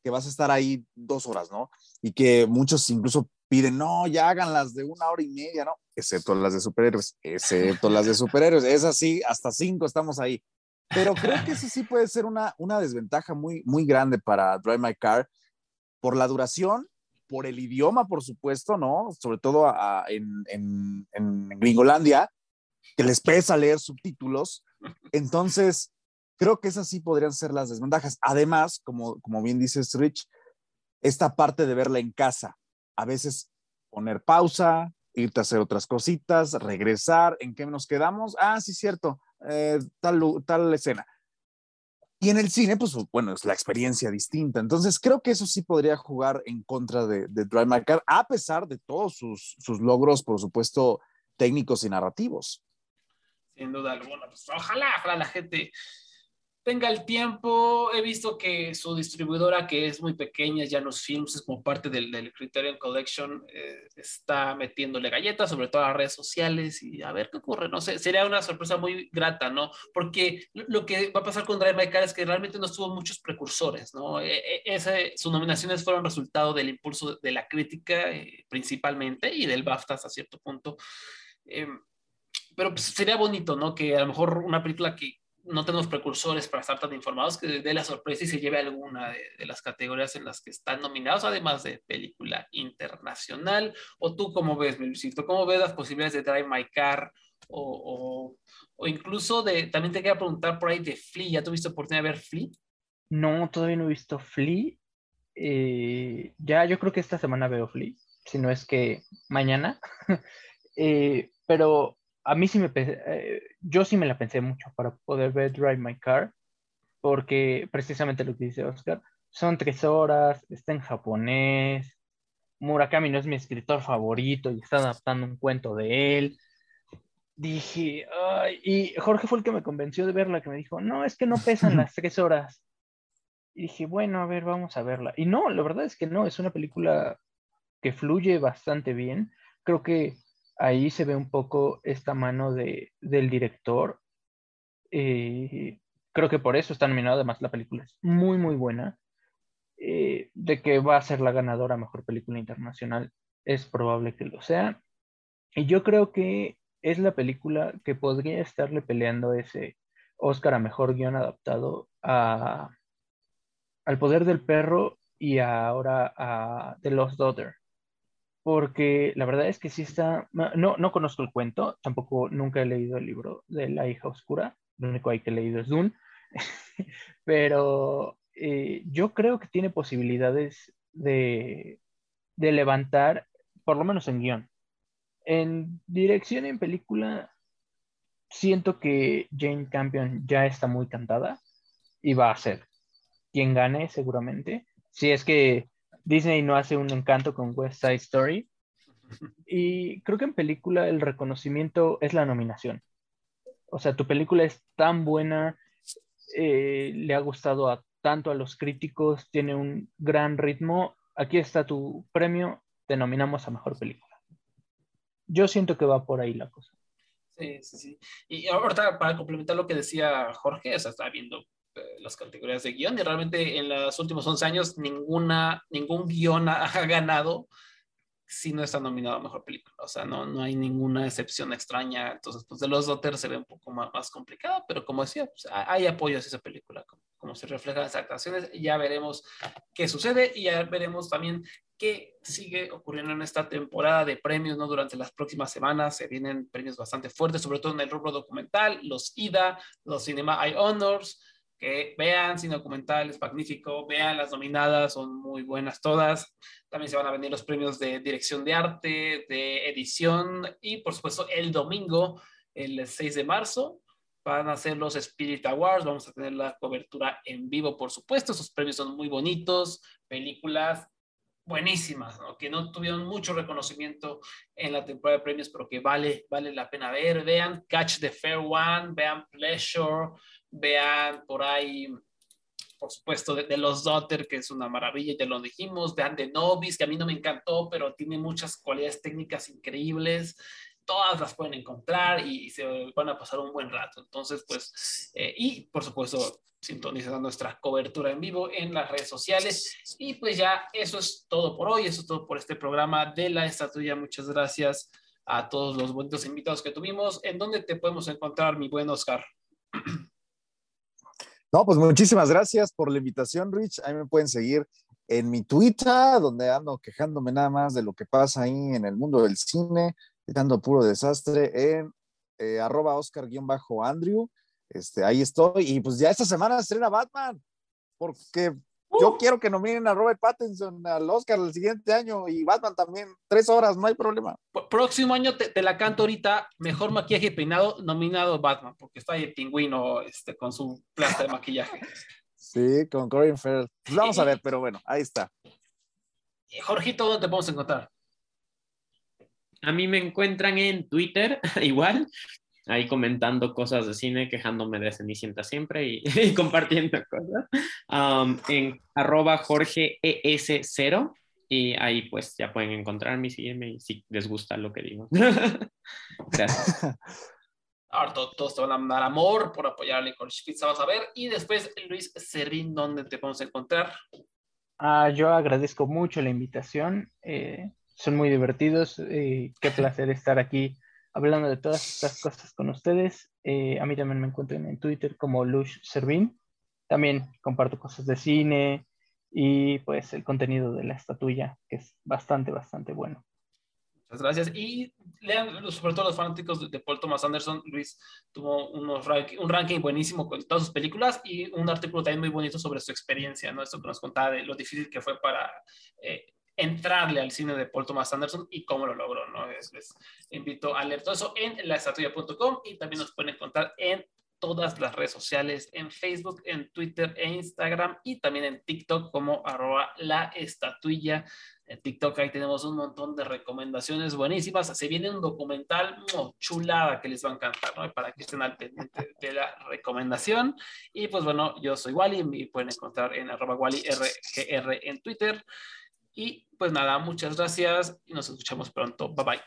que vas a estar ahí dos horas, ¿no? Y que muchos incluso piden, no, ya hagan las de una hora y media, ¿no? Excepto las de superhéroes, excepto las de superhéroes, es así, hasta cinco estamos ahí. Pero creo que eso sí puede ser una, una desventaja muy, muy grande para Drive My Car por la duración por el idioma, por supuesto, ¿no? Sobre todo a, a, en, en, en Gringolandia, que les pesa leer subtítulos. Entonces, creo que esas sí podrían ser las desventajas. Además, como, como bien dices, Rich, esta parte de verla en casa, a veces poner pausa, irte a hacer otras cositas, regresar, ¿en qué nos quedamos? Ah, sí, cierto, eh, tal, tal escena. Y en el cine, pues bueno, es la experiencia distinta. Entonces, creo que eso sí podría jugar en contra de, de Drive My Car, a pesar de todos sus, sus logros, por supuesto, técnicos y narrativos. Sin duda alguna, pues ojalá, ojalá la gente tenga el tiempo. He visto que su distribuidora, que es muy pequeña, ya los films, es como parte del, Criterion Collection, eh, está metiéndole galletas, sobre todo a las redes sociales, y a ver qué ocurre. No sé, sería una sorpresa muy grata, ¿no? Porque lo que va a pasar con Drive My Car es que realmente no tuvo muchos precursores, ¿no? E, e, ese, sus nominaciones fueron resultado del impulso de la crítica, eh, principalmente, y del BAFTA hasta cierto punto. Eh, pero pues, sería bonito, ¿no? Que a lo mejor una película que no tenemos precursores para estar tan informados que dé la sorpresa y se lleve alguna de, las categorías en las que están nominados, además de película internacional. ¿O tú cómo ves, Luisito? ¿Cómo ves las posibilidades de Drive My Car? O, o, o, incluso de, también te quería preguntar por ahí de Flea. ¿Ya tuviste oportunidad de ver Flea? No, todavía no he visto Flea. Eh, ya yo creo que esta semana veo Flea, si no es que mañana. eh, pero a mí sí me eh, yo sí me la pensé mucho para poder ver Drive My Car, porque precisamente lo que dice Oscar, son tres horas, está en japonés, Murakami no es mi escritor favorito y está adaptando un cuento de él. Dije, y Jorge fue el que me convenció de verla, que me dijo, no, es que no pesan las tres horas. Y dije, bueno, a ver, vamos a verla. Y no, la verdad es que no, es una película que fluye bastante bien. Creo que ahí se ve un poco esta mano de, del director. Eh, creo que por eso está nominada, además la película es muy, muy buena. Eh, de que va a ser la ganadora Mejor Película Internacional, es probable que lo sea. Y yo creo que es la película que podría estarle peleando ese Oscar a Mejor Guión Adaptado a, al Poder del Perro y ahora a The Lost Daughter porque la verdad es que sí está, no, no conozco el cuento, tampoco nunca he leído el libro de La hija oscura, lo único que he leído es Dune, pero eh, yo creo que tiene posibilidades de, de levantar, por lo menos en guion. En dirección en película, siento que Jane Campion ya está muy cantada y va a ser quien gane seguramente. Si es que Disney no hace un encanto con West Side Story. Y creo que en película el reconocimiento es la nominación. O sea, tu película es tan buena, eh, le ha gustado a tanto a los críticos, tiene un gran ritmo. Aquí está tu premio, te nominamos a mejor película. Yo siento que va por ahí la cosa. Sí, sí, sí. Y ahorita, para complementar lo que decía Jorge, o sea, está viendo las categorías de guion y realmente en los últimos 11 años ninguna, ningún guion ha, ha ganado si no está nominado a mejor película. O sea, no, no hay ninguna excepción extraña. Entonces, pues de los Dotters se ve un poco más, más pero como decía, pues, hay apoyos a esa película, como, como se refleja en las actuaciones. Ya veremos qué sucede y ya veremos también qué sigue ocurriendo en esta temporada de premios, ¿no? Durante las próximas semanas se vienen premios bastante fuertes, sobre todo en el rubro documental, los IDA, los Cinema Eye Honors, que vean sin documental, es magnífico, vean las nominadas, son muy buenas todas. También se van a venir los premios de dirección de arte, de edición y por supuesto el domingo, el 6 de marzo, van a ser los Spirit Awards, vamos a tener la cobertura en vivo, por supuesto, esos premios son muy bonitos, películas buenísimas, ¿no? que no tuvieron mucho reconocimiento en la temporada de premios, pero que vale, vale la pena ver. Vean Catch the Fair One, vean Pleasure, vean por ahí, por supuesto, de, de los Daughter, que es una maravilla, ya lo dijimos, vean The Novice, que a mí no me encantó, pero tiene muchas cualidades técnicas increíbles, todas las pueden encontrar y, se van a pasar un buen rato. Entonces, pues, eh, y por supuesto, sintonizando nuestra cobertura en vivo en las redes sociales. Y pues ya eso es todo por hoy, eso es todo por este programa de la estatuilla. Muchas gracias a todos los bonitos invitados que tuvimos. ¿En dónde te podemos encontrar, mi buen Oscar? No, pues muchísimas gracias por la invitación, Rich. Ahí me pueden seguir en mi Twitter, donde ando quejándome nada más de lo que pasa ahí en el mundo del cine, dando puro desastre, en eh, arroba Oscar-Andrew. Este, ahí estoy. Y pues ya esta semana estrena Batman, porque yo quiero que nominen a Robert Pattinson al Oscar el siguiente año y Batman también, tres horas, no hay problema. Próximo año te, te la canto ahorita, mejor maquillaje y peinado, nominado Batman, porque está ahí el pingüino este, con su planta de maquillaje. Sí, con Corin Farrell. Pues vamos a ver, pero bueno, ahí está. Jorgito, ¿dónde te podemos encontrar? A mí me encuentran en Twitter, igual, ahí comentando cosas de cine, quejándome de Cenicienta siempre y, y compartiendo cosas. Um, en arroba Jorge ES0 y ahí pues ya pueden encontrarme y seguirme y si les gusta lo que digo. Gracias. Ahora to- todos te van a mandar amor por apoyar a Licorice Pizza, vas a ver. Y después, Luis Serrín, ¿dónde te podemos encontrar? Ah, yo agradezco mucho la invitación. eh, son muy divertidos. eh, qué placer estar aquí hablando de todas estas cosas con ustedes. Eh, a mí también me encuentran en Twitter como Lush Servín. También comparto cosas de cine y pues el contenido de la estatuilla, que es bastante, bastante bueno. Muchas gracias. Y lean, sobre todo los fanáticos de Paul Thomas Anderson. Luis tuvo unos rank- un ranking buenísimo con todas sus películas y un artículo también muy bonito sobre su experiencia, ¿no? Esto que nos contaba de lo difícil que fue para eh, entrarle al cine de Paul Thomas Anderson y cómo lo logró, ¿no? Les, les invito a leer todo eso en laestatuya.com y también nos pueden encontrar en todas las redes sociales, en Facebook, en Twitter e Instagram y también en TikTok como arroba la estatuilla. En TikTok ahí tenemos un montón de recomendaciones buenísimas. Se viene un documental ¡mua! chulada que les va a encantar, ¿no? Para que estén al pendiente de la recomendación. Y pues bueno, yo soy Wally, me pueden encontrar en arroba WallyRGR en Twitter. Y pues nada, muchas gracias y nos escuchamos pronto. Bye bye.